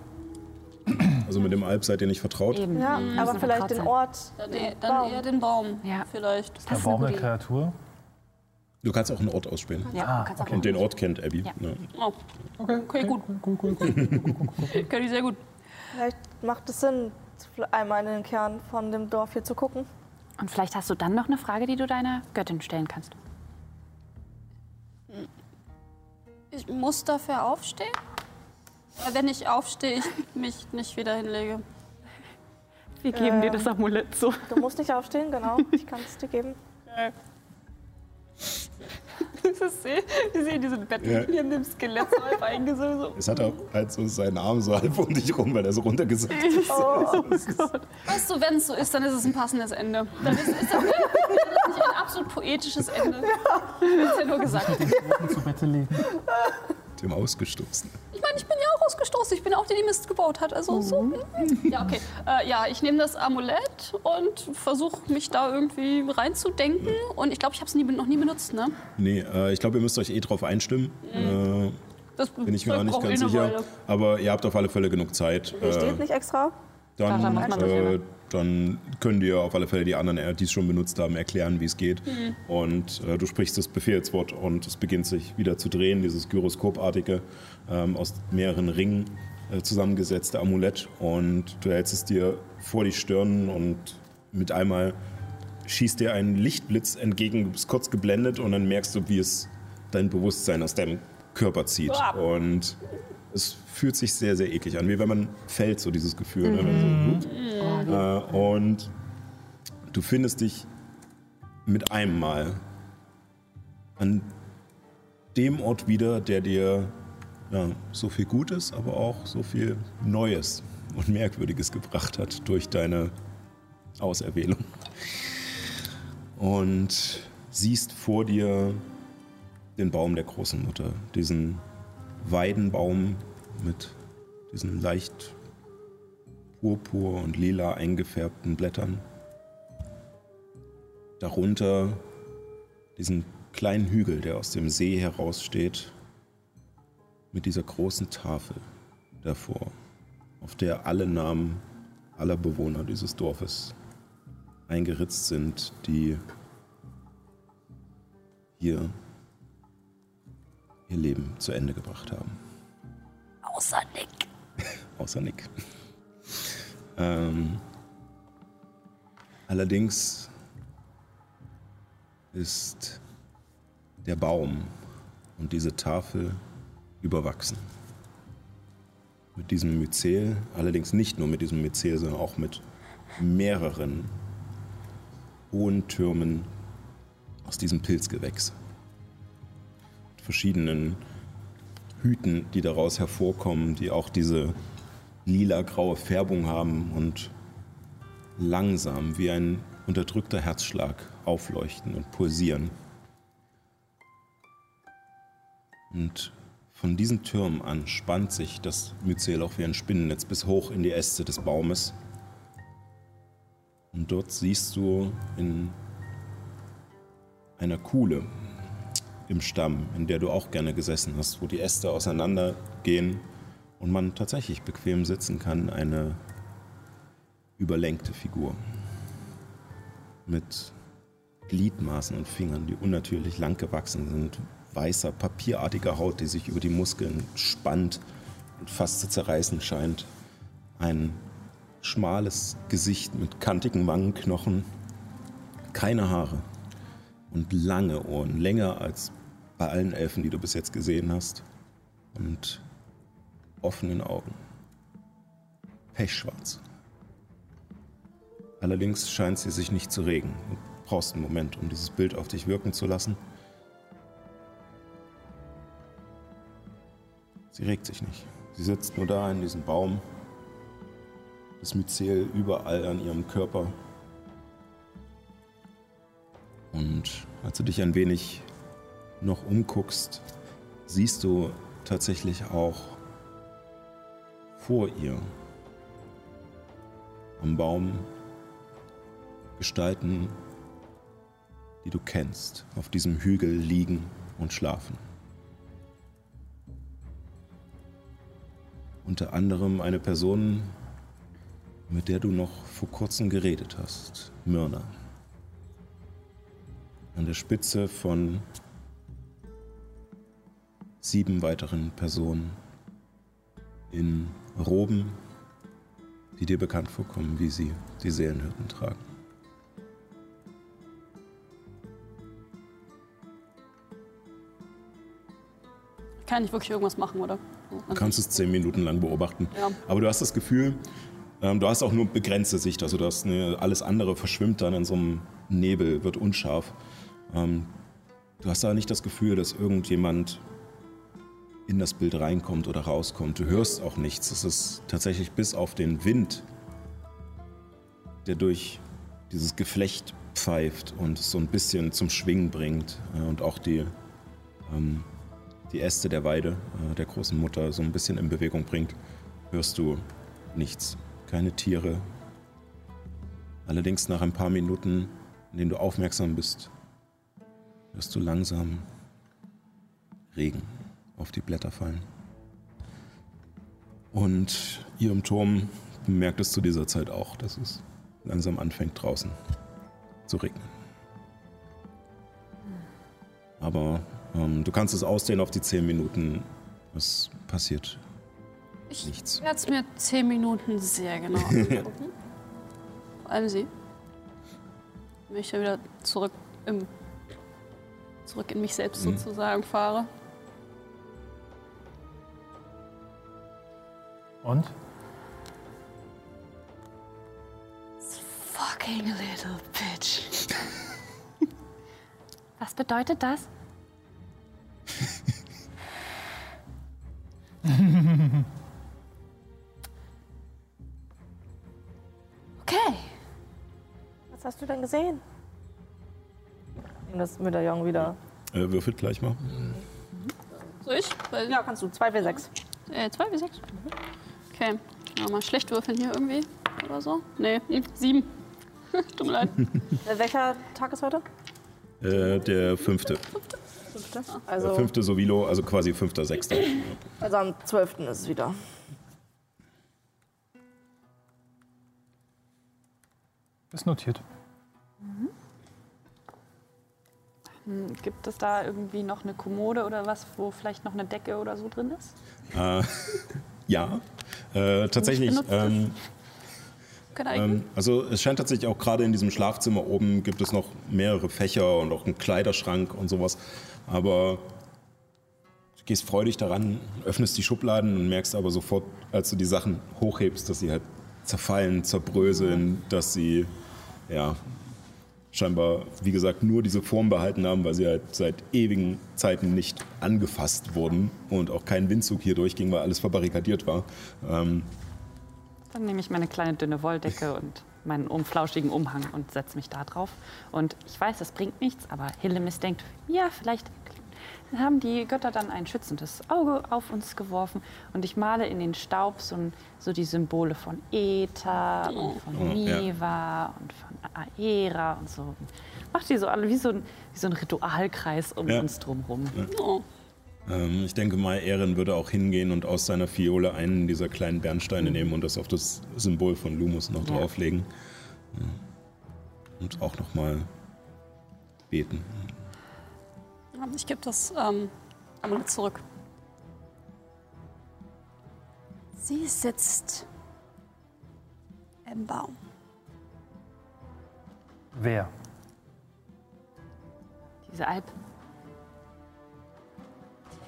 Also mit dem Alp seid ihr nicht vertraut? Eben. Ja, Mhm. aber vielleicht den. Ort. Dann, den eher, dann Baum. eher den Baum. Ja. Vielleicht. Der ist eine Baum der gute Idee. Kreatur. Du kannst auch einen Ort ausspielen. Ja, Ah, kannst auch Und den Ort kennt Abby. Ja. Ne? Oh. Okay, gut. Cool, cool, cool. Kenn ich sehr gut. Vielleicht macht es Sinn, einmal in den Kern von dem Dorf hier zu gucken. Und vielleicht hast du dann noch eine Frage, die du deiner Göttin stellen kannst. Ich muss dafür aufstehen? Wenn ich aufstehe, ich mich nicht wieder hinlege. Wir geben dir das Amulett so. Du musst nicht aufstehen, genau. Ich kann es dir geben. Das sehe, wir sehen diesen Bett Ja. neben dem Skelett so halb eingesogen. So. Es hat auch halt so seinen Arm so halb um dich rum, weil er so runtergesackt ist. Weißt du, wenn es so ist, dann ist es ein passendes Ende. Dann ist, ist das nicht ein absolut poetisches Ende. Das ist ja nur gesagt. zu Bette legen. Dem ausgestoßen. Ich meine, ich bin ja auch ausgestoßen. Ich bin auch die, die Mist gebaut hat. Also so. Ja, okay. Äh, ja, ich nehme das Amulett und versuche mich da irgendwie reinzudenken. Und ich glaube, ich habe es noch nie benutzt, ne? Nee, äh, ich glaube, ihr müsst euch eh drauf einstimmen. Äh, Das bin ich mir auch nicht ganz sicher. Weile. Aber ihr habt auf alle Fälle genug Zeit. Hier Äh, steht nicht extra. Dann, dann äh, dann können dir auf alle Fälle die anderen, äh, die es schon benutzt haben, erklären, wie es geht. Und äh, du sprichst das Befehlswort und es beginnt sich wieder zu drehen, dieses Gyroskopartige, ähm, aus mehreren Ringen äh, zusammengesetzte Amulett. Und du hältst es dir vor die Stirn und mit einmal schießt dir ein Lichtblitz entgegen, du bist kurz geblendet und dann merkst du, wie es dein Bewusstsein aus deinem Körper zieht. Ah. Und es fühlt sich sehr, sehr eklig an, wie wenn man fällt, so dieses Gefühl. Ne? Wenn so, äh, und du findest dich mit einem Mal an dem Ort wieder, der dir ja, so viel Gutes, aber auch so viel Neues und Merkwürdiges gebracht hat durch deine Auserwählung. Und siehst vor dir den Baum der großen Mutter, diesen Weidenbaum mit diesen leicht purpur und lila eingefärbten Blättern. Darunter diesen kleinen Hügel, der aus dem See heraussteht, mit dieser großen Tafel davor, auf der alle Namen aller Bewohner dieses Dorfes eingeritzt sind, die hier ihr Leben zu Ende gebracht haben. Außer Nick. Außer Nick. ähm, allerdings ist der Baum und diese Tafel überwachsen. Mit diesem Myzel, allerdings nicht nur mit diesem Myzel, sondern auch mit mehreren hohen Türmen aus diesem Pilzgewächs. Verschiedenen Hüten, die daraus hervorkommen, die auch diese lila-graue Färbung haben und langsam wie ein unterdrückter Herzschlag aufleuchten und pulsieren. Und von diesen Türmen an spannt sich das Myzel auch wie ein Spinnennetz bis hoch in die Äste des Baumes. Und dort siehst du in einer Kuhle im Stamm, in der du auch gerne gesessen hast, wo die Äste auseinandergehen und man tatsächlich bequem sitzen kann, eine überlenkte Figur mit Gliedmaßen und Fingern, die unnatürlich lang gewachsen sind, weißer, papierartiger Haut, die sich über die Muskeln spannt und fast zu zerreißen scheint, ein schmales Gesicht mit kantigen Wangenknochen, keine Haare und lange Ohren, länger als bei allen Elfen, die du bis jetzt gesehen hast, und offenen Augen. Pechschwarz. Allerdings scheint sie sich nicht zu regen. Du brauchst einen Moment, um dieses Bild auf dich wirken zu lassen. Sie regt sich nicht. Sie sitzt nur da in diesem Baum. Das Myzel überall an ihrem Körper. Und als du dich ein wenig noch umguckst, siehst du tatsächlich auch vor ihr am Baum Gestalten, die du kennst, auf diesem Hügel liegen und schlafen. Unter anderem eine Person, mit der du noch vor kurzem geredet hast, Myrna. An der Spitze von sieben weiteren Personen in Roben, die dir bekannt vorkommen, wie sie die Seelenhirten tragen. Kann ich wirklich irgendwas machen, oder? Du kannst es zehn Minuten lang beobachten. Ja. Aber du hast das Gefühl, ähm, du hast auch nur begrenzte Sicht. Also du hast eine, alles andere verschwimmt dann in so einem Nebel, wird unscharf. Ähm, du hast aber nicht das Gefühl, dass irgendjemand in das Bild reinkommt oder rauskommt. Du hörst auch nichts. Es ist tatsächlich bis auf den Wind, der durch dieses Geflecht pfeift und es so ein bisschen zum Schwingen bringt äh, und auch die, ähm, die Äste der Weide äh, der großen Mutter so ein bisschen in Bewegung bringt, hörst du nichts. Keine Tiere. Allerdings nach ein paar Minuten, in denen du aufmerksam bist, hörst du langsam Regen auf die Blätter fallen. Und ihr im Turm bemerkt es zu dieser Zeit auch, dass es langsam anfängt draußen zu regnen. Aber ähm, du kannst es ausdehnen auf die zehn Minuten. Es passiert Ich nichts. werde es mir zehn Minuten sehr genau angucken. Vor allem sie. Ich dann wieder zurück, im, zurück in mich selbst Mhm. sozusagen fahre. Und? Fucking little bitch. Was bedeutet das? Okay. Was hast du denn gesehen? Nimm das Medaillon wieder. Äh, würfelt gleich mal. Soll ich? Weil, Ja, kannst du. 2W6. Äh, zwei wie sechs? Okay. Ja, mal schlecht würfeln hier irgendwie. Oder so. Nee, hm, sieben. Tut mir leid. Äh, welcher Tag ist heute? Äh, der fünfte. Fünfte. Der Also, fünfte Sovilo, also quasi fünfter, sechster. also am 12. ist es wieder. Ist notiert. Hm, Gibt es da irgendwie noch eine Kommode oder was, wo vielleicht noch eine Decke oder so drin ist? Äh, ja, äh, tatsächlich. Ähm, ähm, also es scheint tatsächlich auch gerade in diesem Schlafzimmer oben gibt es noch mehrere Fächer und auch einen Kleiderschrank und sowas. Aber du gehst freudig daran, öffnest die Schubladen und merkst aber sofort, als du die Sachen hochhebst, dass sie halt zerfallen, zerbröseln, dass sie ja scheinbar, wie gesagt, nur diese Form behalten haben, weil sie halt seit ewigen Zeiten nicht angefasst wurden und auch kein Windzug hier durchging, weil alles verbarrikadiert war. Ähm, Dann nehme ich meine kleine dünne Wolldecke und meinen um, flauschigen Umhang und setze mich da drauf. Und ich weiß, das bringt nichts, aber Hillemis denkt, ja, vielleicht haben die Götter dann ein schützendes Auge auf uns geworfen. Und ich male in den Staub so, so die Symbole von Äther und von Oh, ja. Neva und von Aera und so. Macht die so alle wie so ein, wie so ein Ritualkreis um Ja. uns drumherum. Oh. Ähm, ich denke mal, Ehren würde auch hingehen und aus seiner Fiole einen dieser kleinen Bernsteine nehmen und das auf das Symbol von Lumus noch Ja. drauflegen. Ja. Und auch nochmal beten. Ich gebe das ähm, einmal zurück. Sie sitzt im Baum. Wer? Diese Alp.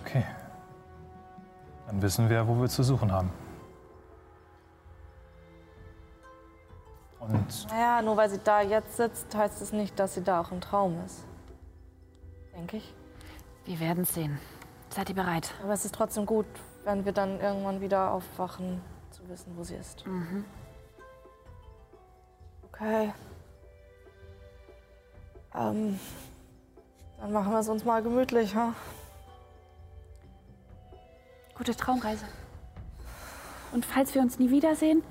Okay. Dann wissen wir, wo wir zu suchen haben. Und Naja, nur weil sie da jetzt sitzt, heißt es nicht, dass sie da auch im Traum ist. Denke ich. Wir werden es sehen. Seid ihr bereit? Aber es ist trotzdem gut, wenn wir dann irgendwann wieder aufwachen, zu wissen, wo sie ist. Okay. Ähm, dann machen wir es uns mal gemütlich, ha? Gute Traumreise. Und falls wir uns nie wiedersehen,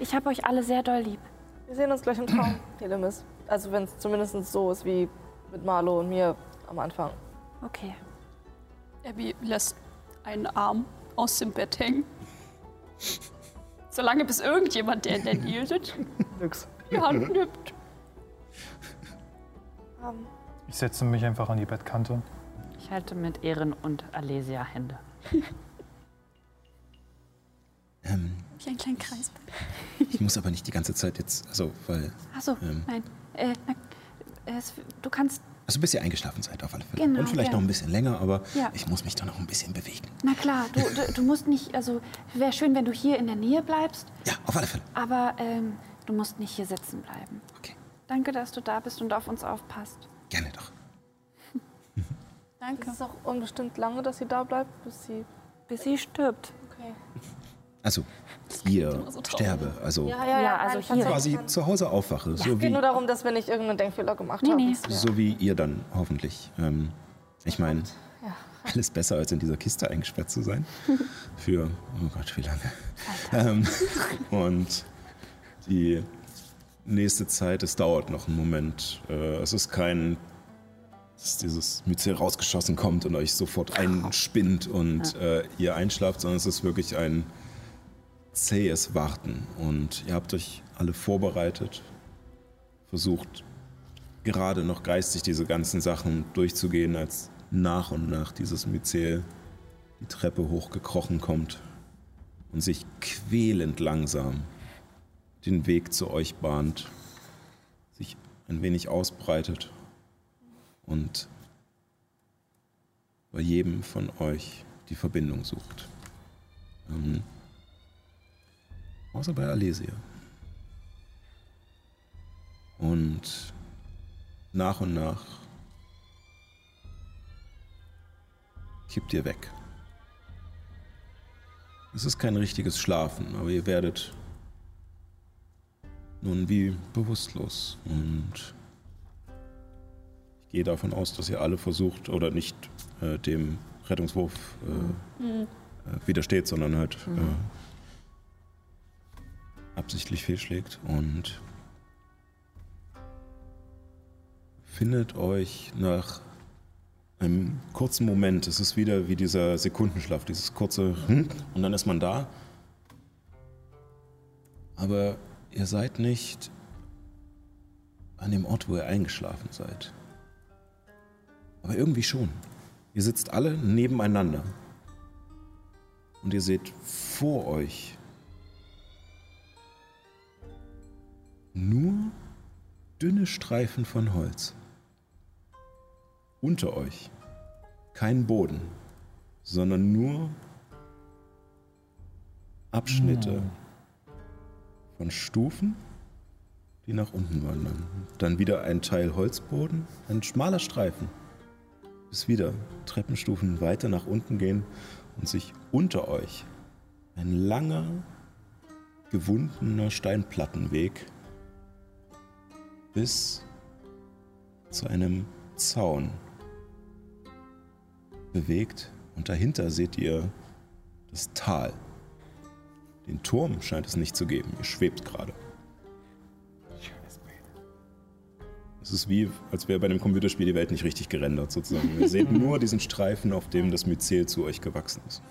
ich habe euch alle sehr doll lieb. Wir sehen uns gleich im Traum, Telemis. Also wenn es zumindest so ist wie mit Marlo und mir am Anfang. Okay. Abby lässt einen Arm aus dem Bett hängen Solange bis irgendjemand, der in der Nähe sitzt, Nix. die Hand nimmt. Ähm, Ich setze mich einfach an die Bettkante. Ich halte mit Ehren und Alesia Hände. Ähm, Wie ein kleiner Kreis. ich muss aber nicht die ganze Zeit jetzt, also, weil, Achso, Ähm. nein. Äh, na, es, du kannst. Also bis ihr eingeschlafen seid auf alle Fälle. Genau, Und vielleicht ja. noch ein bisschen länger, aber Ja. ich muss mich doch noch ein bisschen bewegen. Na klar, du, du, du musst nicht. Also, wäre schön, wenn du hier in der Nähe bleibst, Ja, auf alle Fälle. aber ähm, du musst nicht hier sitzen bleiben. Okay, Danke, dass du da bist und auf uns aufpasst. gerne doch. Danke. ist es auch unbestimmt lange, dass sie da bleibt, bis sie. Bis sie stirbt. Also, ihr immer so sterbe, also Ja, ja, Ja, also hier. quasi zu Hause aufwache, so Es geht nur darum, dass wir nicht irgendeinen Denkfehler gemacht Nee, haben. nee. so wie ihr dann hoffentlich. Ähm, ich meine, Ja. alles besser als in dieser Kiste eingesperrt zu sein. Für, oh Gott, wie lange. Ähm, und die nächste Zeit, es dauert noch einen Moment. Äh, es ist kein, dass dieses Myzel rausgeschossen kommt und euch sofort einspinnt und äh, ihr einschlaft, sondern es ist wirklich ein zähes Warten. Und ihr habt euch alle vorbereitet, versucht gerade noch geistig diese ganzen Sachen durchzugehen, als nach und nach dieses Myzel die Treppe hochgekrochen kommt und sich quälend langsam den Weg zu euch bahnt, sich ein wenig ausbreitet und bei jedem von euch die Verbindung sucht. Ähm, außer bei Alesia. Und nach und nach kippt ihr weg. Es ist kein richtiges Schlafen, aber ihr werdet nun wie bewusstlos. Und ich gehe davon aus, dass ihr alle versucht oder nicht äh, dem Rettungswurf äh, äh, widersteht, sondern halt äh, absichtlich fehlschlägt und findet euch nach einem kurzen Moment, es ist wieder wie dieser Sekundenschlaf, dieses kurze hm, und dann ist man da. Aber ihr seid nicht an dem Ort, wo ihr eingeschlafen seid. Aber irgendwie schon. Ihr sitzt alle nebeneinander. Und ihr seht vor euch nur dünne Streifen von Holz. Unter euch kein Boden, sondern nur Abschnitte von Stufen, die nach unten wandern. Dann wieder ein Teil Holzboden, ein schmaler Streifen, bis wieder Treppenstufen weiter nach unten gehen und sich unter euch ein langer, gewundener Steinplattenweg bis zu einem Zaun bewegt und dahinter seht ihr das Tal. Den Turm scheint es nicht zu geben. Ihr schwebt gerade. Es ist wie, als wäre bei einem Computerspiel die Welt nicht richtig gerendert, sozusagen. Ihr seht nur diesen Streifen, auf dem das Myzel zu euch gewachsen ist.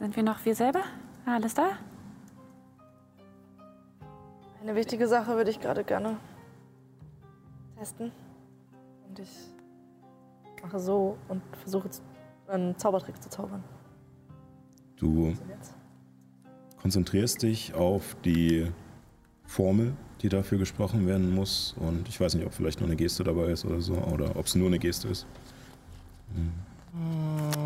Sind wir noch wir selber? Alles da? Eine wichtige Sache würde ich gerade gerne testen. Und ich mache so und versuche einen Zaubertrick zu zaubern. Du konzentrierst dich auf die Formel, die dafür gesprochen werden muss. Und ich weiß nicht, ob vielleicht noch eine Geste dabei ist oder so, oder ob es nur eine Geste ist. Ähm, ja,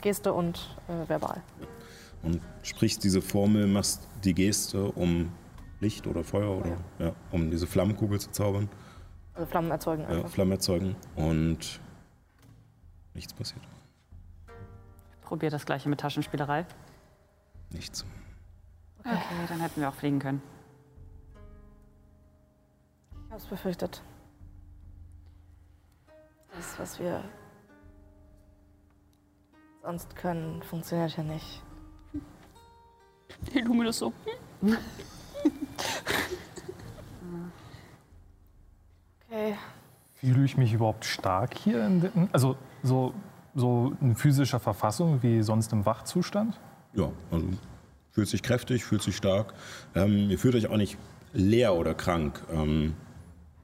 Geste und äh, verbal. Und sprichst diese Formel, machst die Geste, um Licht oder Feuer oder ja, um diese Flammenkugel zu zaubern, Also Flammen erzeugen einfach. Flamme erzeugen und nichts passiert. Probier das gleiche mit Taschenspielerei. Nichts. Okay, dann hätten wir auch fliegen können. Ich habe es befürchtet. Das, was wir sonst können, funktioniert ja nicht. Hey, Luminous so. Okay. Fühle ich mich überhaupt stark hier? In den, also so, so in physischer Verfassung wie sonst im Wachzustand? Ja, also fühlt sich kräftig, fühlt sich stark. Ähm, ihr fühlt euch auch nicht leer oder krank. Ähm,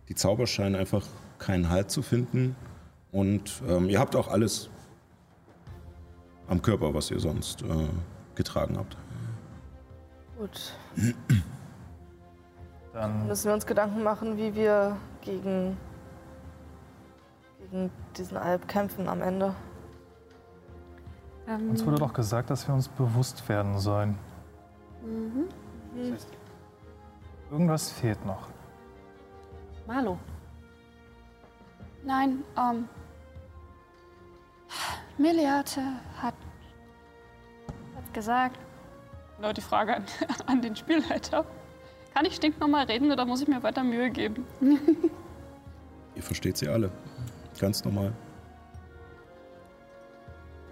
die Zauber scheinen einfach keinen Halt zu finden. Und ähm, ihr habt auch alles am Körper, was ihr sonst äh, getragen habt. Gut. Dann Müssen wir uns Gedanken machen, wie wir gegen, gegen diesen Alp kämpfen am Ende. Ähm, uns wurde doch gesagt, dass wir uns bewusst werden sollen. Irgendwas fehlt noch. Marlo. Nein, ähm. Miliate hat, hat gesagt. Leute, die Frage an, an den Spielleiter. Kann ich stinknormal reden oder muss ich mir weiter Mühe geben? Ihr versteht sie alle. Ganz normal.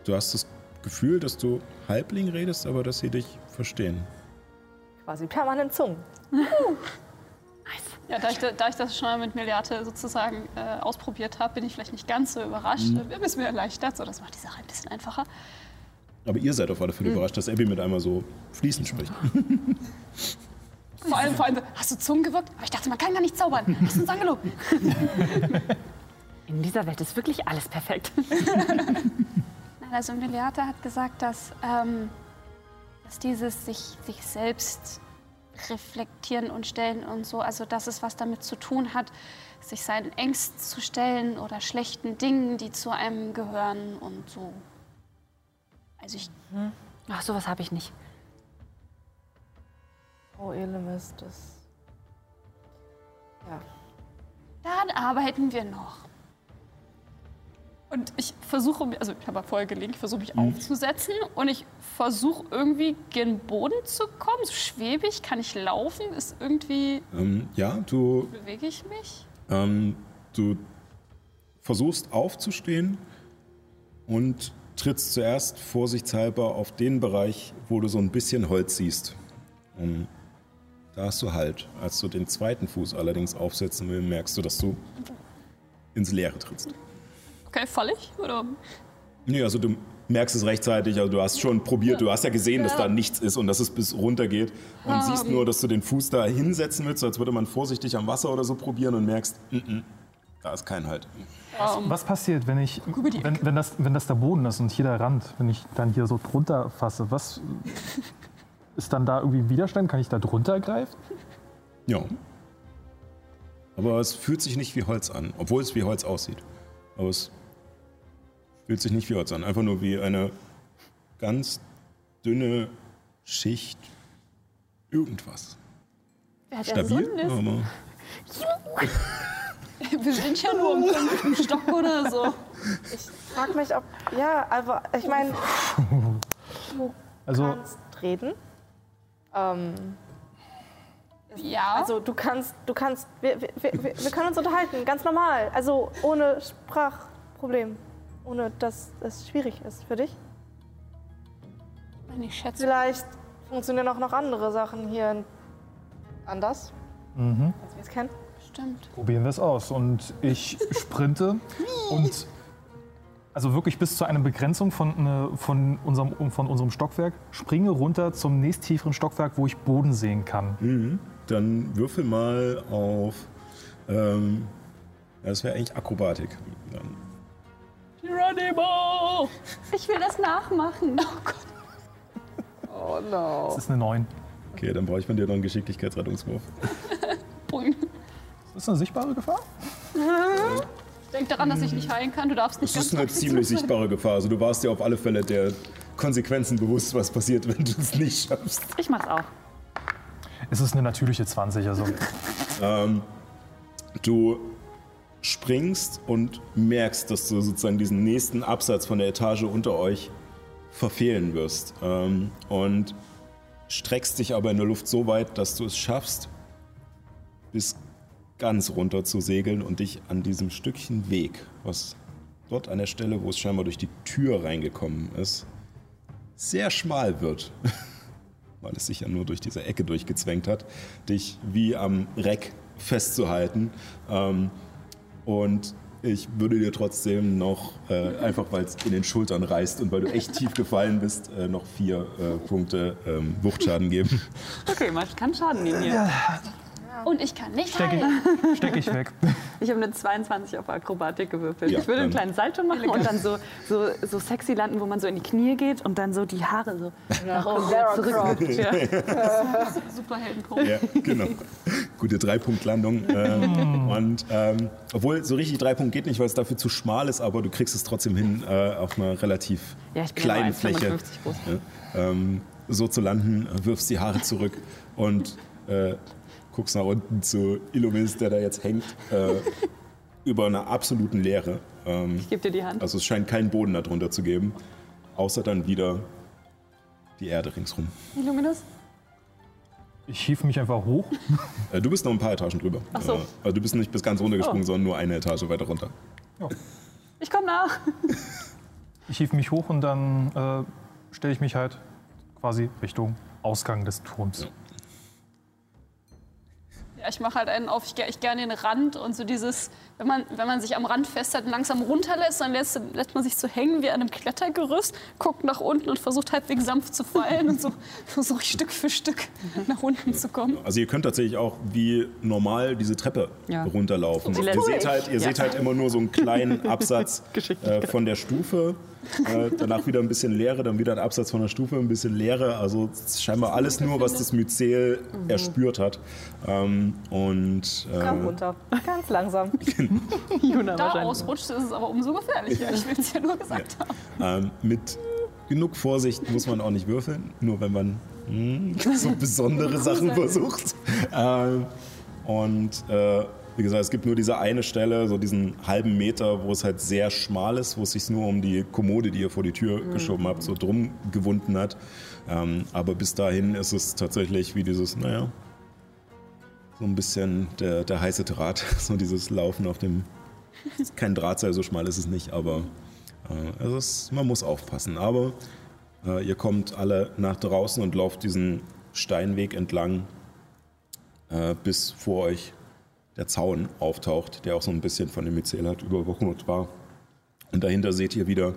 Du hast das Gefühl, dass du Halbling redest, aber dass sie dich verstehen. Quasi permanent Zungen. Ja, da ich, da, ich das schon mal mit Miliate sozusagen äh, ausprobiert habe, bin ich vielleicht nicht ganz so überrascht. Mhm. Wir müssen mir erleichtert, so das macht die Sache ein bisschen einfacher. Aber ihr seid auf alle Fälle überrascht, dass Abby mit einmal so fließend spricht. Vor allem, vor allem, hast du Zungen gewirkt? Aber ich dachte, man kann gar nicht zaubern. Hast du uns angelogen? In dieser Welt ist wirklich alles perfekt. Nein, also Miliate hat gesagt, dass, ähm, dass dieses sich, sich selbst reflektieren und stellen und so, also dass es was damit zu tun hat, sich seinen Ängsten zu stellen oder schlechten Dingen, die zu einem gehören und so. Also ich, Ach, sowas habe ich nicht. Oh, Elemis, das. Ja. daran arbeiten wir noch. Und ich versuche, also ich habe vorher gelegen, ich versuche mich aufzusetzen und ich versuche irgendwie gen Boden zu kommen. So schwebig, kann ich laufen? Ist irgendwie, ähm, ja, du bewege ich mich? Ähm, du versuchst aufzustehen und trittst zuerst vorsichtshalber auf den Bereich, wo du so ein bisschen Holz siehst. Ähm, da hast du Halt. Als du den zweiten Fuß allerdings aufsetzen willst, merkst du, dass du ins Leere trittst. Okay, falle ich? Oder? Nee, also du merkst es rechtzeitig, also du hast schon probiert, du hast ja gesehen, dass da nichts ist und dass es bis runter geht und siehst nur, dass du den Fuß da hinsetzen willst, als würde man vorsichtig am Wasser oder so probieren und merkst, mm -mm, da ist kein Halt. Was passiert, wenn ich, wenn, wenn, das, wenn das der Boden ist und hier der Rand, wenn ich dann hier so drunter fasse, was ist dann da irgendwie Widerstand? Kann ich da drunter greifen? Ja. Aber es fühlt sich nicht wie Holz an, obwohl es wie Holz aussieht. Aber es fühlt sich nicht wie Holz an, einfach nur wie eine ganz dünne Schicht irgendwas. Wer hat Stabil, aber Wir sind ja nur im fünften Stock oder so. Ich frag mich, ob. Ja, aber ich meine, du Also, kannst reden. Ähm, Ja. also du kannst, du kannst, wir, wir, wir, wir können uns unterhalten, ganz normal. Also ohne Sprachproblem. Ohne dass es schwierig ist für dich. Ich schätze. Vielleicht funktionieren auch noch andere Sachen hier anders, mhm. als wir es kennen. Stimmt. probieren wir es aus. Und ich sprinte und also wirklich bis zu einer Begrenzung von, ne, von, unserem, von unserem Stockwerk, springe runter zum nächsttieferen Stockwerk, wo ich Boden sehen kann. Mhm. Dann würfel mal auf. Ähm, das wäre eigentlich Akrobatik. Dann. Geronimo! Ich will das nachmachen. Oh Gott. Oh no. Das ist eine 9. Okay, dann brauche ich von dir noch einen Geschicklichkeitsrettungswurf. Ist das eine sichtbare Gefahr? Denk daran, dass ich nicht heilen kann. Du darfst nicht Das ist eine ziemlich sichtbare Gefahr. Also du warst dir auf alle Fälle der Konsequenzen bewusst, was passiert, wenn du es nicht schaffst. Ich mach's auch. Es ist eine natürliche 20, also Ähm, du springst und merkst, dass du sozusagen diesen nächsten Absatz von der Etage unter euch verfehlen wirst. Ähm, und streckst dich aber in der Luft so weit, dass du es schaffst, bis ganz runter zu segeln und dich an diesem Stückchen Weg, was dort an der Stelle, wo es scheinbar durch die Tür reingekommen ist, sehr schmal wird, weil es sich ja nur durch diese Ecke durchgezwängt hat, dich wie am Reck festzuhalten. Ähm, Und ich würde dir trotzdem noch, äh, einfach weil es in den Schultern reißt und weil du echt tief gefallen bist, äh, noch vier äh, Punkte ähm, Wuchtschaden geben. Okay, man kann Schaden nehmen hier. Und ich kann nicht Steck heilen. ich, steck ich weg. Ich habe eine 22 auf Akrobatik gewürfelt. Ja, ich würde einen kleinen Salto machen und dann so, so, so sexy landen, wo man so in die Knie geht und dann so die Haare so nach oben Sarah zurück. Ja. Superheldenpunkt. Ja, genau. Gute Dreipunktlandung. Äh, und ähm, obwohl so richtig Dreipunkt geht nicht, weil es dafür zu schmal ist, aber du kriegst es trotzdem hin, äh, auf einer relativ Ja, ich bin ja nur kleinen Fläche 1,55 groß. ja, ähm, so zu landen, wirfst die Haare zurück und äh, guckst nach unten zu Illumis, der da jetzt hängt, äh, über einer absoluten Leere. Ähm, Ich gebe dir die Hand. also es scheint keinen Boden darunter zu geben, außer dann wieder die Erde ringsrum. Illuminus? Ich hief mich einfach hoch. Äh, du bist noch ein paar Etagen drüber. Ach so. Äh, also du bist nicht bis ganz runtergesprungen, Oh. sondern nur eine Etage weiter runter. Ich komme nach. Ich hief mich hoch und dann äh, stelle ich mich halt quasi Richtung Ausgang des Turms. Ja, ich mache halt einen auf, ich gehe ich an den Rand und so dieses, wenn man, wenn man sich am Rand festhält und langsam runterlässt, dann lässt, lässt man sich so hängen wie an einem Klettergerüst, guckt nach unten und versucht halbwegs sanft zu fallen und so versuche ich Stück für Stück nach unten zu kommen. Also ihr könnt tatsächlich auch wie normal diese Treppe Ja. runterlaufen. Ihr seht halt, ihr seht halt immer nur so einen kleinen Absatz äh, von der Stufe. Äh, danach wieder ein bisschen Leere, dann wieder ein Absatz von der Stufe, ein bisschen Leere. Also scheinbar alles nur, was das Myzel erspürt hat. Ähm, und Komm äh, runter. Ganz langsam. Juna Da ausrutscht, ist es aber umso gefährlicher. Ich will es ja nur gesagt haben. ähm, mit genug Vorsicht muss man auch nicht würfeln, nur wenn man hm, so besondere Sachen versucht. Ähm, und äh, wie gesagt, es gibt nur diese eine Stelle, so diesen halben Meter, wo es halt sehr schmal ist, wo es sich nur um die Kommode, die ihr vor die Tür geschoben habt, so drum gewunden hat. Ähm, aber bis dahin ist es tatsächlich wie dieses, naja, so ein bisschen der, der heiße Draht, so dieses Laufen auf dem, kein Drahtseil, so schmal ist es nicht, aber äh, es, man muss aufpassen. Aber äh, ihr kommt alle nach draußen und lauft diesen Steinweg entlang, äh, bis vor euch der Zaun auftaucht, der auch so ein bisschen von dem Myzel hat überwuchert war. Und dahinter seht ihr wieder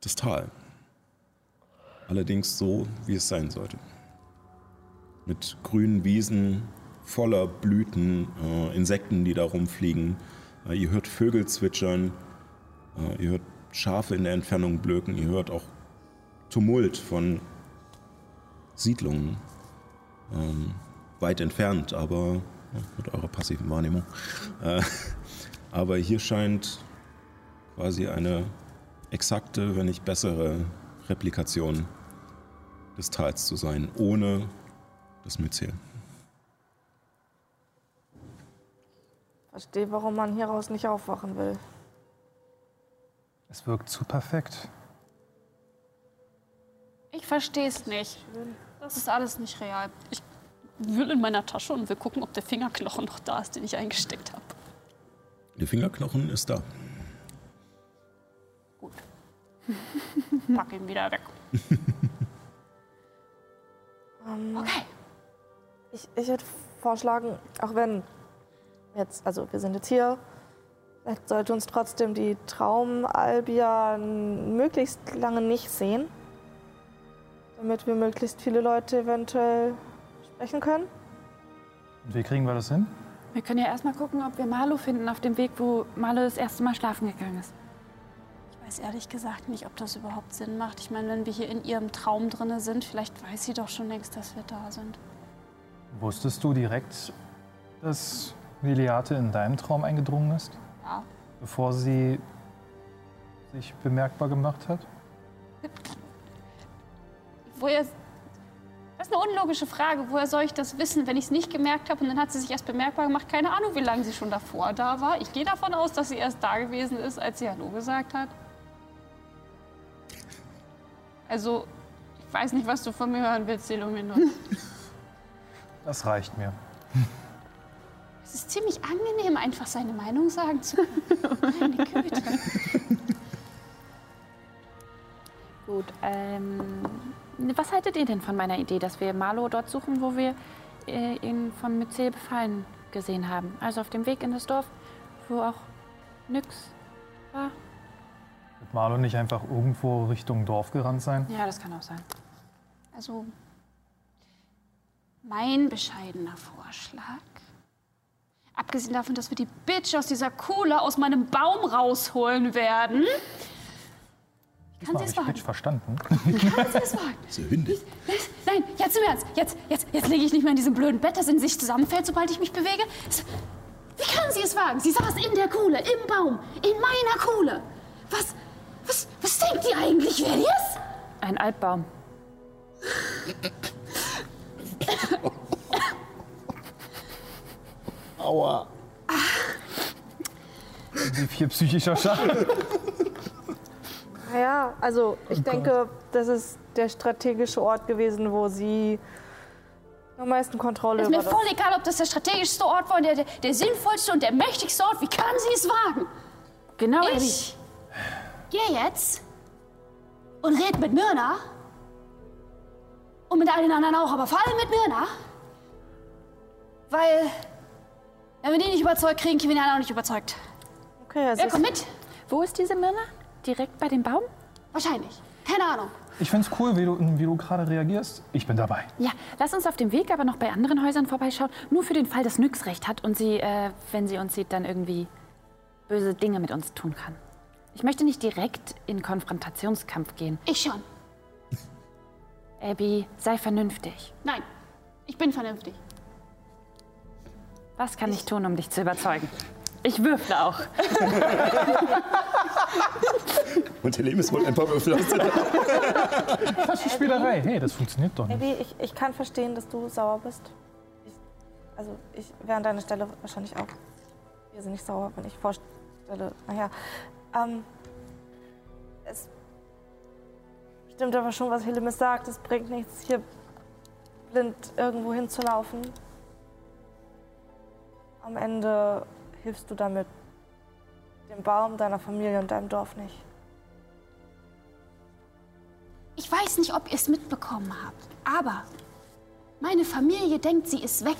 das Tal. Allerdings so, wie es sein sollte. Mit grünen Wiesen, voller Blüten, äh, Insekten, die da rumfliegen. Äh, ihr hört Vögel zwitschern, äh, ihr hört Schafe in der Entfernung blöken, ihr hört auch Tumult von Siedlungen. Ähm, weit entfernt, aber ja, mit eurer passiven Wahrnehmung. Äh, aber hier scheint quasi eine exakte, wenn nicht bessere Replikation des Tals zu sein, ohne das Myzel. Verstehe, warum man hieraus nicht aufwachen will. Es wirkt zu perfekt. Ich verstehe es nicht. Das ist alles nicht real. Ich wühl in meiner Tasche und will gucken, ob der Fingerknochen noch da ist, den ich eingesteckt habe. Der Fingerknochen ist da. Gut. Pack ihn wieder weg. Okay. Ich, ich hätte vorschlagen, auch wenn jetzt, also wir sind jetzt hier, vielleicht sollte uns trotzdem die Traumalbia möglichst lange nicht sehen, damit wir möglichst viele Leute eventuell sprechen können. Und wie kriegen wir das hin? Wir können ja erstmal gucken, ob wir Marlo finden auf dem Weg, wo Marlo das erste Mal schlafen gegangen ist. Ich weiß ehrlich gesagt nicht, ob das überhaupt Sinn macht. Ich meine, wenn wir hier in ihrem Traum drinne sind, vielleicht weiß sie doch schon längst, dass wir da sind. Wusstest du direkt, dass Liliate in deinem Traum eingedrungen ist? Ja. Bevor sie sich bemerkbar gemacht hat? Woher. Das ist eine unlogische Frage. Woher soll ich das wissen, wenn ich es nicht gemerkt habe und dann hat sie sich erst bemerkbar gemacht? Keine Ahnung, wie lange sie schon davor da war. Ich gehe davon aus, dass sie erst da gewesen ist, als sie Hallo gesagt hat. Also, ich weiß nicht, was du von mir hören willst, Illuminus. Das reicht mir. Es ist ziemlich angenehm, einfach seine Meinung sagen zu können. Meine Güte. Gut, ähm, was haltet ihr denn von meiner Idee, dass wir Marlo dort suchen, wo wir äh, ihn von Myzel befallen gesehen haben. Also auf dem Weg in das Dorf, wo auch Nyx war. Wird Marlon nicht einfach irgendwo Richtung Dorf gerannt sein? Ja, das kann auch sein. Also, mein bescheidener Vorschlag. Abgesehen davon, dass wir die Bitch aus dieser Kuhle aus meinem Baum rausholen werden. Kann sie Habe es ich wagen? falsch verstanden? Kann sie es wagen? Diese Hünde. Nein, jetzt im Ernst. Jetzt, jetzt, jetzt liege ich nicht mehr in diesem blöden Bett, das in sich zusammenfällt, sobald ich mich bewege. Wie kann sie es wagen? Sie saß in der Kuhle, im Baum, in meiner Kuhle. Was, was, was denkt ihr eigentlich, wer die ist? Ein Altbaum. Aua. Wie viel psychischer Schaden? Naja, also ich denke, das ist der strategische Ort gewesen, wo sie am meisten Kontrolle Ist mir über das voll egal, ob das der strategischste Ort war, der, der, der sinnvollste und der mächtigste Ort. Wie kann sie es wagen? Genau. Ich gehe jetzt und red mit Myrna. Und mit allen anderen auch, aber vor allem mit Myrna. Weil, wenn wir die nicht überzeugt kriegen, kriegen wir die anderen auch nicht überzeugt. Okay, also Wer kommt mit? Wo ist diese Myrna? Direkt bei dem Baum? Wahrscheinlich. Keine Ahnung. Ich find's cool, wie du, wie du gerade reagierst. Ich bin dabei. Ja, lass uns auf dem Weg aber noch bei anderen Häusern vorbeischauen. Nur für den Fall, dass Nyx recht hat und sie, äh, wenn sie uns sieht, dann irgendwie böse Dinge mit uns tun kann. Ich möchte nicht direkt in Konfrontationskampf gehen. Ich schon. Abby, sei vernünftig. Nein, ich bin vernünftig. Was kann ich tun, um dich zu überzeugen? Ich würfle auch. Und Lemis holt ein paar Würfel aus der Taschenspielerei. Hey, das funktioniert doch nicht. Abby, ich, ich kann verstehen, dass du sauer bist. Ich, also ich wäre an deiner Stelle wahrscheinlich auch. Wir sind nicht sauer, wenn ich vorstelle. Naja. Ähm, es stimmt aber schon, was Hillemis sagt. Es bringt nichts, hier blind irgendwo hinzulaufen. Am Ende hilfst du damit dem Baum, deiner Familie und deinem Dorf nicht. Ich weiß nicht, ob ihr es mitbekommen habt, aber meine Familie denkt, sie ist weg.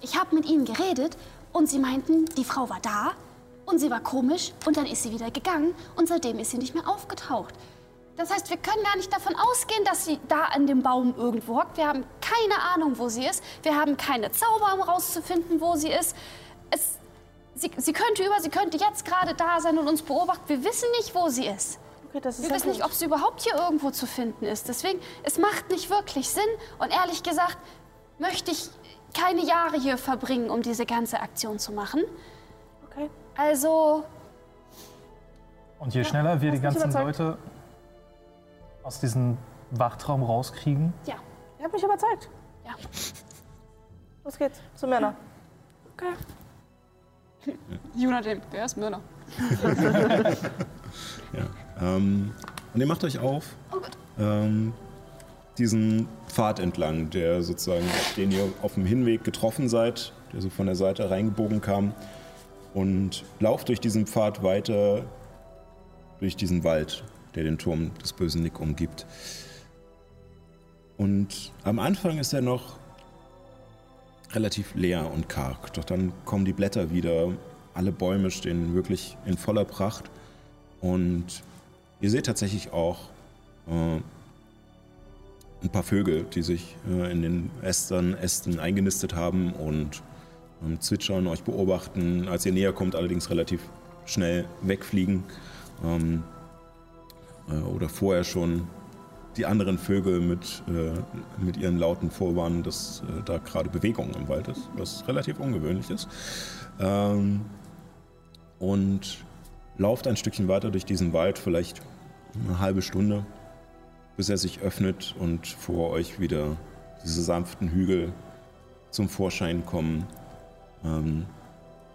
Ich habe mit ihnen geredet und sie meinten, die Frau war da und sie war komisch und dann ist sie wieder gegangen und seitdem ist sie nicht mehr aufgetaucht. Das heißt, wir können gar nicht davon ausgehen, dass sie da an dem Baum irgendwo hockt. Wir haben keine Ahnung, wo sie ist. Wir haben keine Zauber, um rauszufinden, wo sie ist. Sie, sie könnte über, sie könnte jetzt gerade da sein und uns beobachten. Wir wissen nicht, wo sie ist. Okay, das ist Wir ja wissen gut. nicht, ob sie überhaupt hier irgendwo zu finden ist. Deswegen, es macht nicht wirklich Sinn. Und ehrlich gesagt, möchte ich keine Jahre hier verbringen, um diese ganze Aktion zu machen. Okay. Also, Und je schneller wir die ganzen. Leute aus diesem Wachtraum rauskriegen, ja. Ihr habt mich überzeugt. Ja. Los geht's, zu Männer. Juna, wer ist Myrna? Ähm, und ihr macht euch auf Oh ähm, diesen Pfad entlang, der sozusagen, den ihr auf dem Hinweg getroffen seid, der so von der Seite reingebogen kam. Und lauft durch diesen Pfad weiter durch diesen Wald, der den Turm des bösen Nick umgibt. Und am Anfang ist er noch relativ leer und karg. Doch dann kommen die Blätter wieder. Alle Bäume stehen wirklich in voller Pracht. Und ihr seht tatsächlich auch äh, ein paar Vögel, die sich äh, in den Ästern, Ästen eingenistet haben und ähm, zwitschern, euch beobachten. Als ihr näher kommt, allerdings relativ schnell wegfliegen. Ähm, äh, oder vorher schon die anderen Vögel mit, äh, mit ihren Lauten vorwarnen, dass äh, da gerade Bewegung im Wald ist, was relativ ungewöhnlich ist. Ähm, und lauft ein Stückchen weiter durch diesen Wald, vielleicht eine halbe Stunde, bis er sich öffnet und vor euch wieder diese sanften Hügel zum Vorschein kommen. Ähm,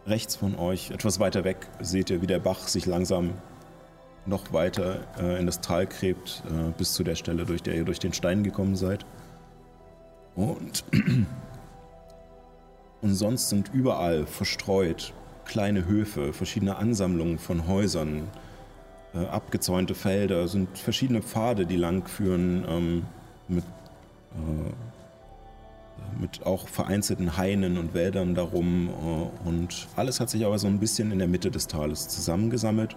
rechts von euch, etwas weiter weg, seht ihr, wie der Bach sich langsam noch weiter äh, in das Tal gräbt, äh, bis zu der Stelle, durch der ihr durch den Stein gekommen seid. Und, und sonst sind überall verstreut kleine Höfe, verschiedene Ansammlungen von Häusern, äh, abgezäunte Felder, sind verschiedene Pfade, die lang führen, ähm, mit, äh, mit auch vereinzelten Hainen und Wäldern darum. äh, Und alles hat sich aber so ein bisschen in der Mitte des Tales zusammengesammelt,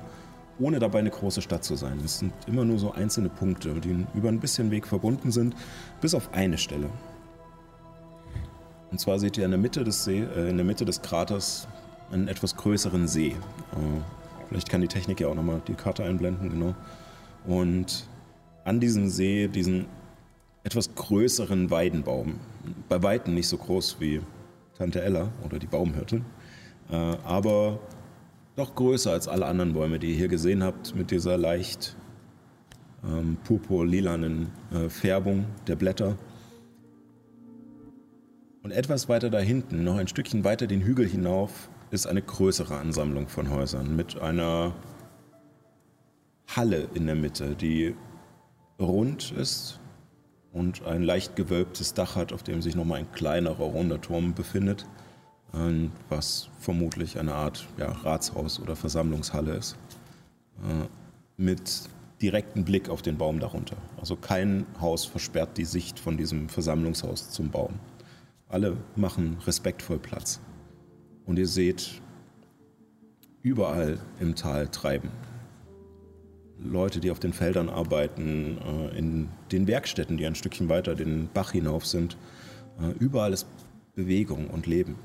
ohne dabei eine große Stadt zu sein. Es sind immer nur so einzelne Punkte, die über ein bisschen Weg verbunden sind, bis auf eine Stelle. Und zwar seht ihr in der Mitte des, See, äh, in der Mitte des Kraters einen etwas größeren See. Äh, vielleicht kann die Technik ja auch nochmal die Karte einblenden, genau. Und an diesem See diesen etwas größeren Weidenbaum. Bei weitem nicht so groß wie Tante Ella oder die Baumhirtin, äh, aber doch größer als alle anderen Bäume, die ihr hier gesehen habt, mit dieser leicht ähm, purpur-lilanen äh, Färbung der Blätter. Und etwas weiter da hinten, noch ein Stückchen weiter den Hügel hinauf, ist eine größere Ansammlung von Häusern mit einer Halle in der Mitte, die rund ist und ein leicht gewölbtes Dach hat, auf dem sich nochmal ein kleinerer runder Turm befindet, was vermutlich eine Art ja, Ratshaus oder Versammlungshalle ist, äh, mit direktem Blick auf den Baum darunter. Also kein Haus versperrt die Sicht von diesem Versammlungshaus zum Baum. Alle machen respektvoll Platz. Und ihr seht überall im Tal treiben. Leute, die auf den Feldern arbeiten, äh, in den Werkstätten, die ein Stückchen weiter den Bach hinauf sind. Äh, Überall ist Bewegung und Leben.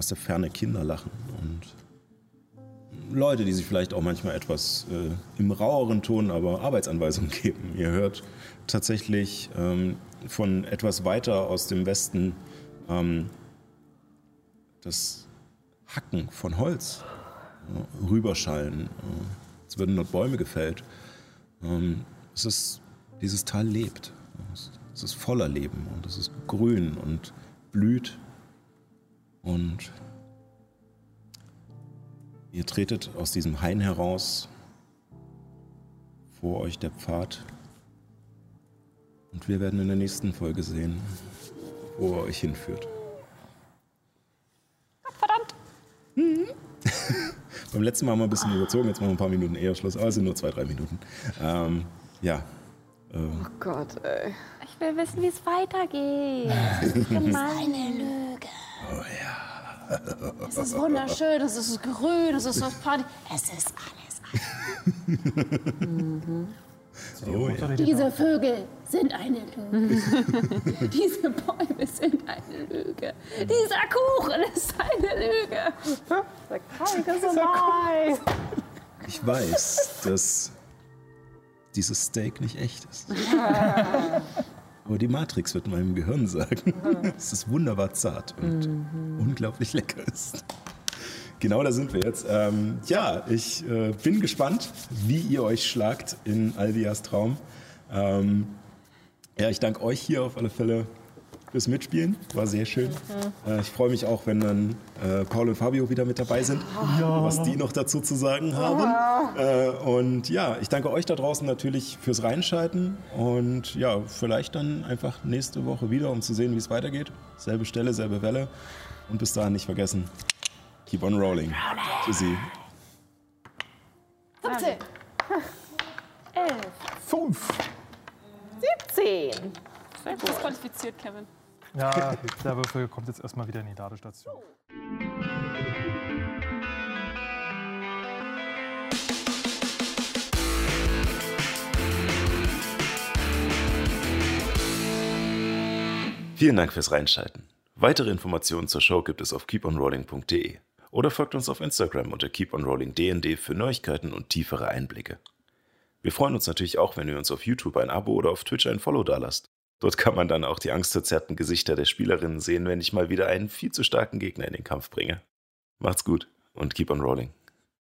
Aus der Ferne Kinder lachen und Leute, die sich vielleicht auch manchmal etwas äh, im raueren Ton, aber Arbeitsanweisungen geben. Ihr hört tatsächlich ähm, von etwas weiter aus dem Westen ähm, das Hacken von Holz äh, rüberschallen. Äh, es würden dort Bäume gefällt. Ähm, es ist, dieses Tal lebt. Es ist voller Leben und es ist grün und blüht. Und ihr tretet aus diesem Hain heraus. Vor euch der Pfad. Und wir werden in der nächsten Folge sehen, wo er euch hinführt. Beim letzten Mal haben wir ein bisschen überzogen, jetzt machen wir ein paar Minuten eher Schluss, aber es sind nur zwei, drei Minuten. Ähm, ja. Ähm, Oh Gott, ey. Ich will wissen, wie es weitergeht. Eine Lüge. Oh ja. Es ist wunderschön, es ist grün, es ist was Party. Es ist alles. Oh, ja. Diese Vögel sind eine Lüge. Diese Bäume sind eine Lüge. Dieser Kuchen ist eine Lüge. Ich weiß, dass dieses Steak nicht echt ist. Aber die Matrix wird meinem Gehirn sagen, dass es wunderbar zart und unglaublich lecker ist. Genau da sind wir jetzt. Ähm, ja, ich äh, bin gespannt, wie ihr euch schlagt in Alvias Traum. Ähm, ja, ich danke euch hier auf alle Fälle fürs Mitspielen. War sehr schön. Äh, ich freue mich auch, wenn dann äh, Paul und Fabio wieder mit dabei sind, was die noch dazu zu sagen haben. Äh, und ja, ich danke euch da draußen natürlich fürs Reinschalten und ja, vielleicht dann einfach nächste Woche wieder, um zu sehen, wie es weitergeht. Selbe Stelle, selbe Welle. Und bis dahin nicht vergessen, keep on rolling. Tschüssi. 17. Fünf. 10. Disqualifiziert, Kevin. Ja, der Würfel kommt jetzt erstmal wieder in die Ladestation. Vielen Dank fürs Reinschalten. Weitere Informationen zur Show gibt es auf keeponrolling.de oder folgt uns auf Instagram unter keeponrollingdnd für Neuigkeiten und tiefere Einblicke. Wir freuen uns natürlich auch, wenn ihr uns auf YouTube ein Abo oder auf Twitch ein Follow dalasst. Dort kann man dann auch die angstverzerrten Gesichter der Spielerinnen sehen, wenn ich mal wieder einen viel zu starken Gegner in den Kampf bringe. Macht's gut und keep on rolling.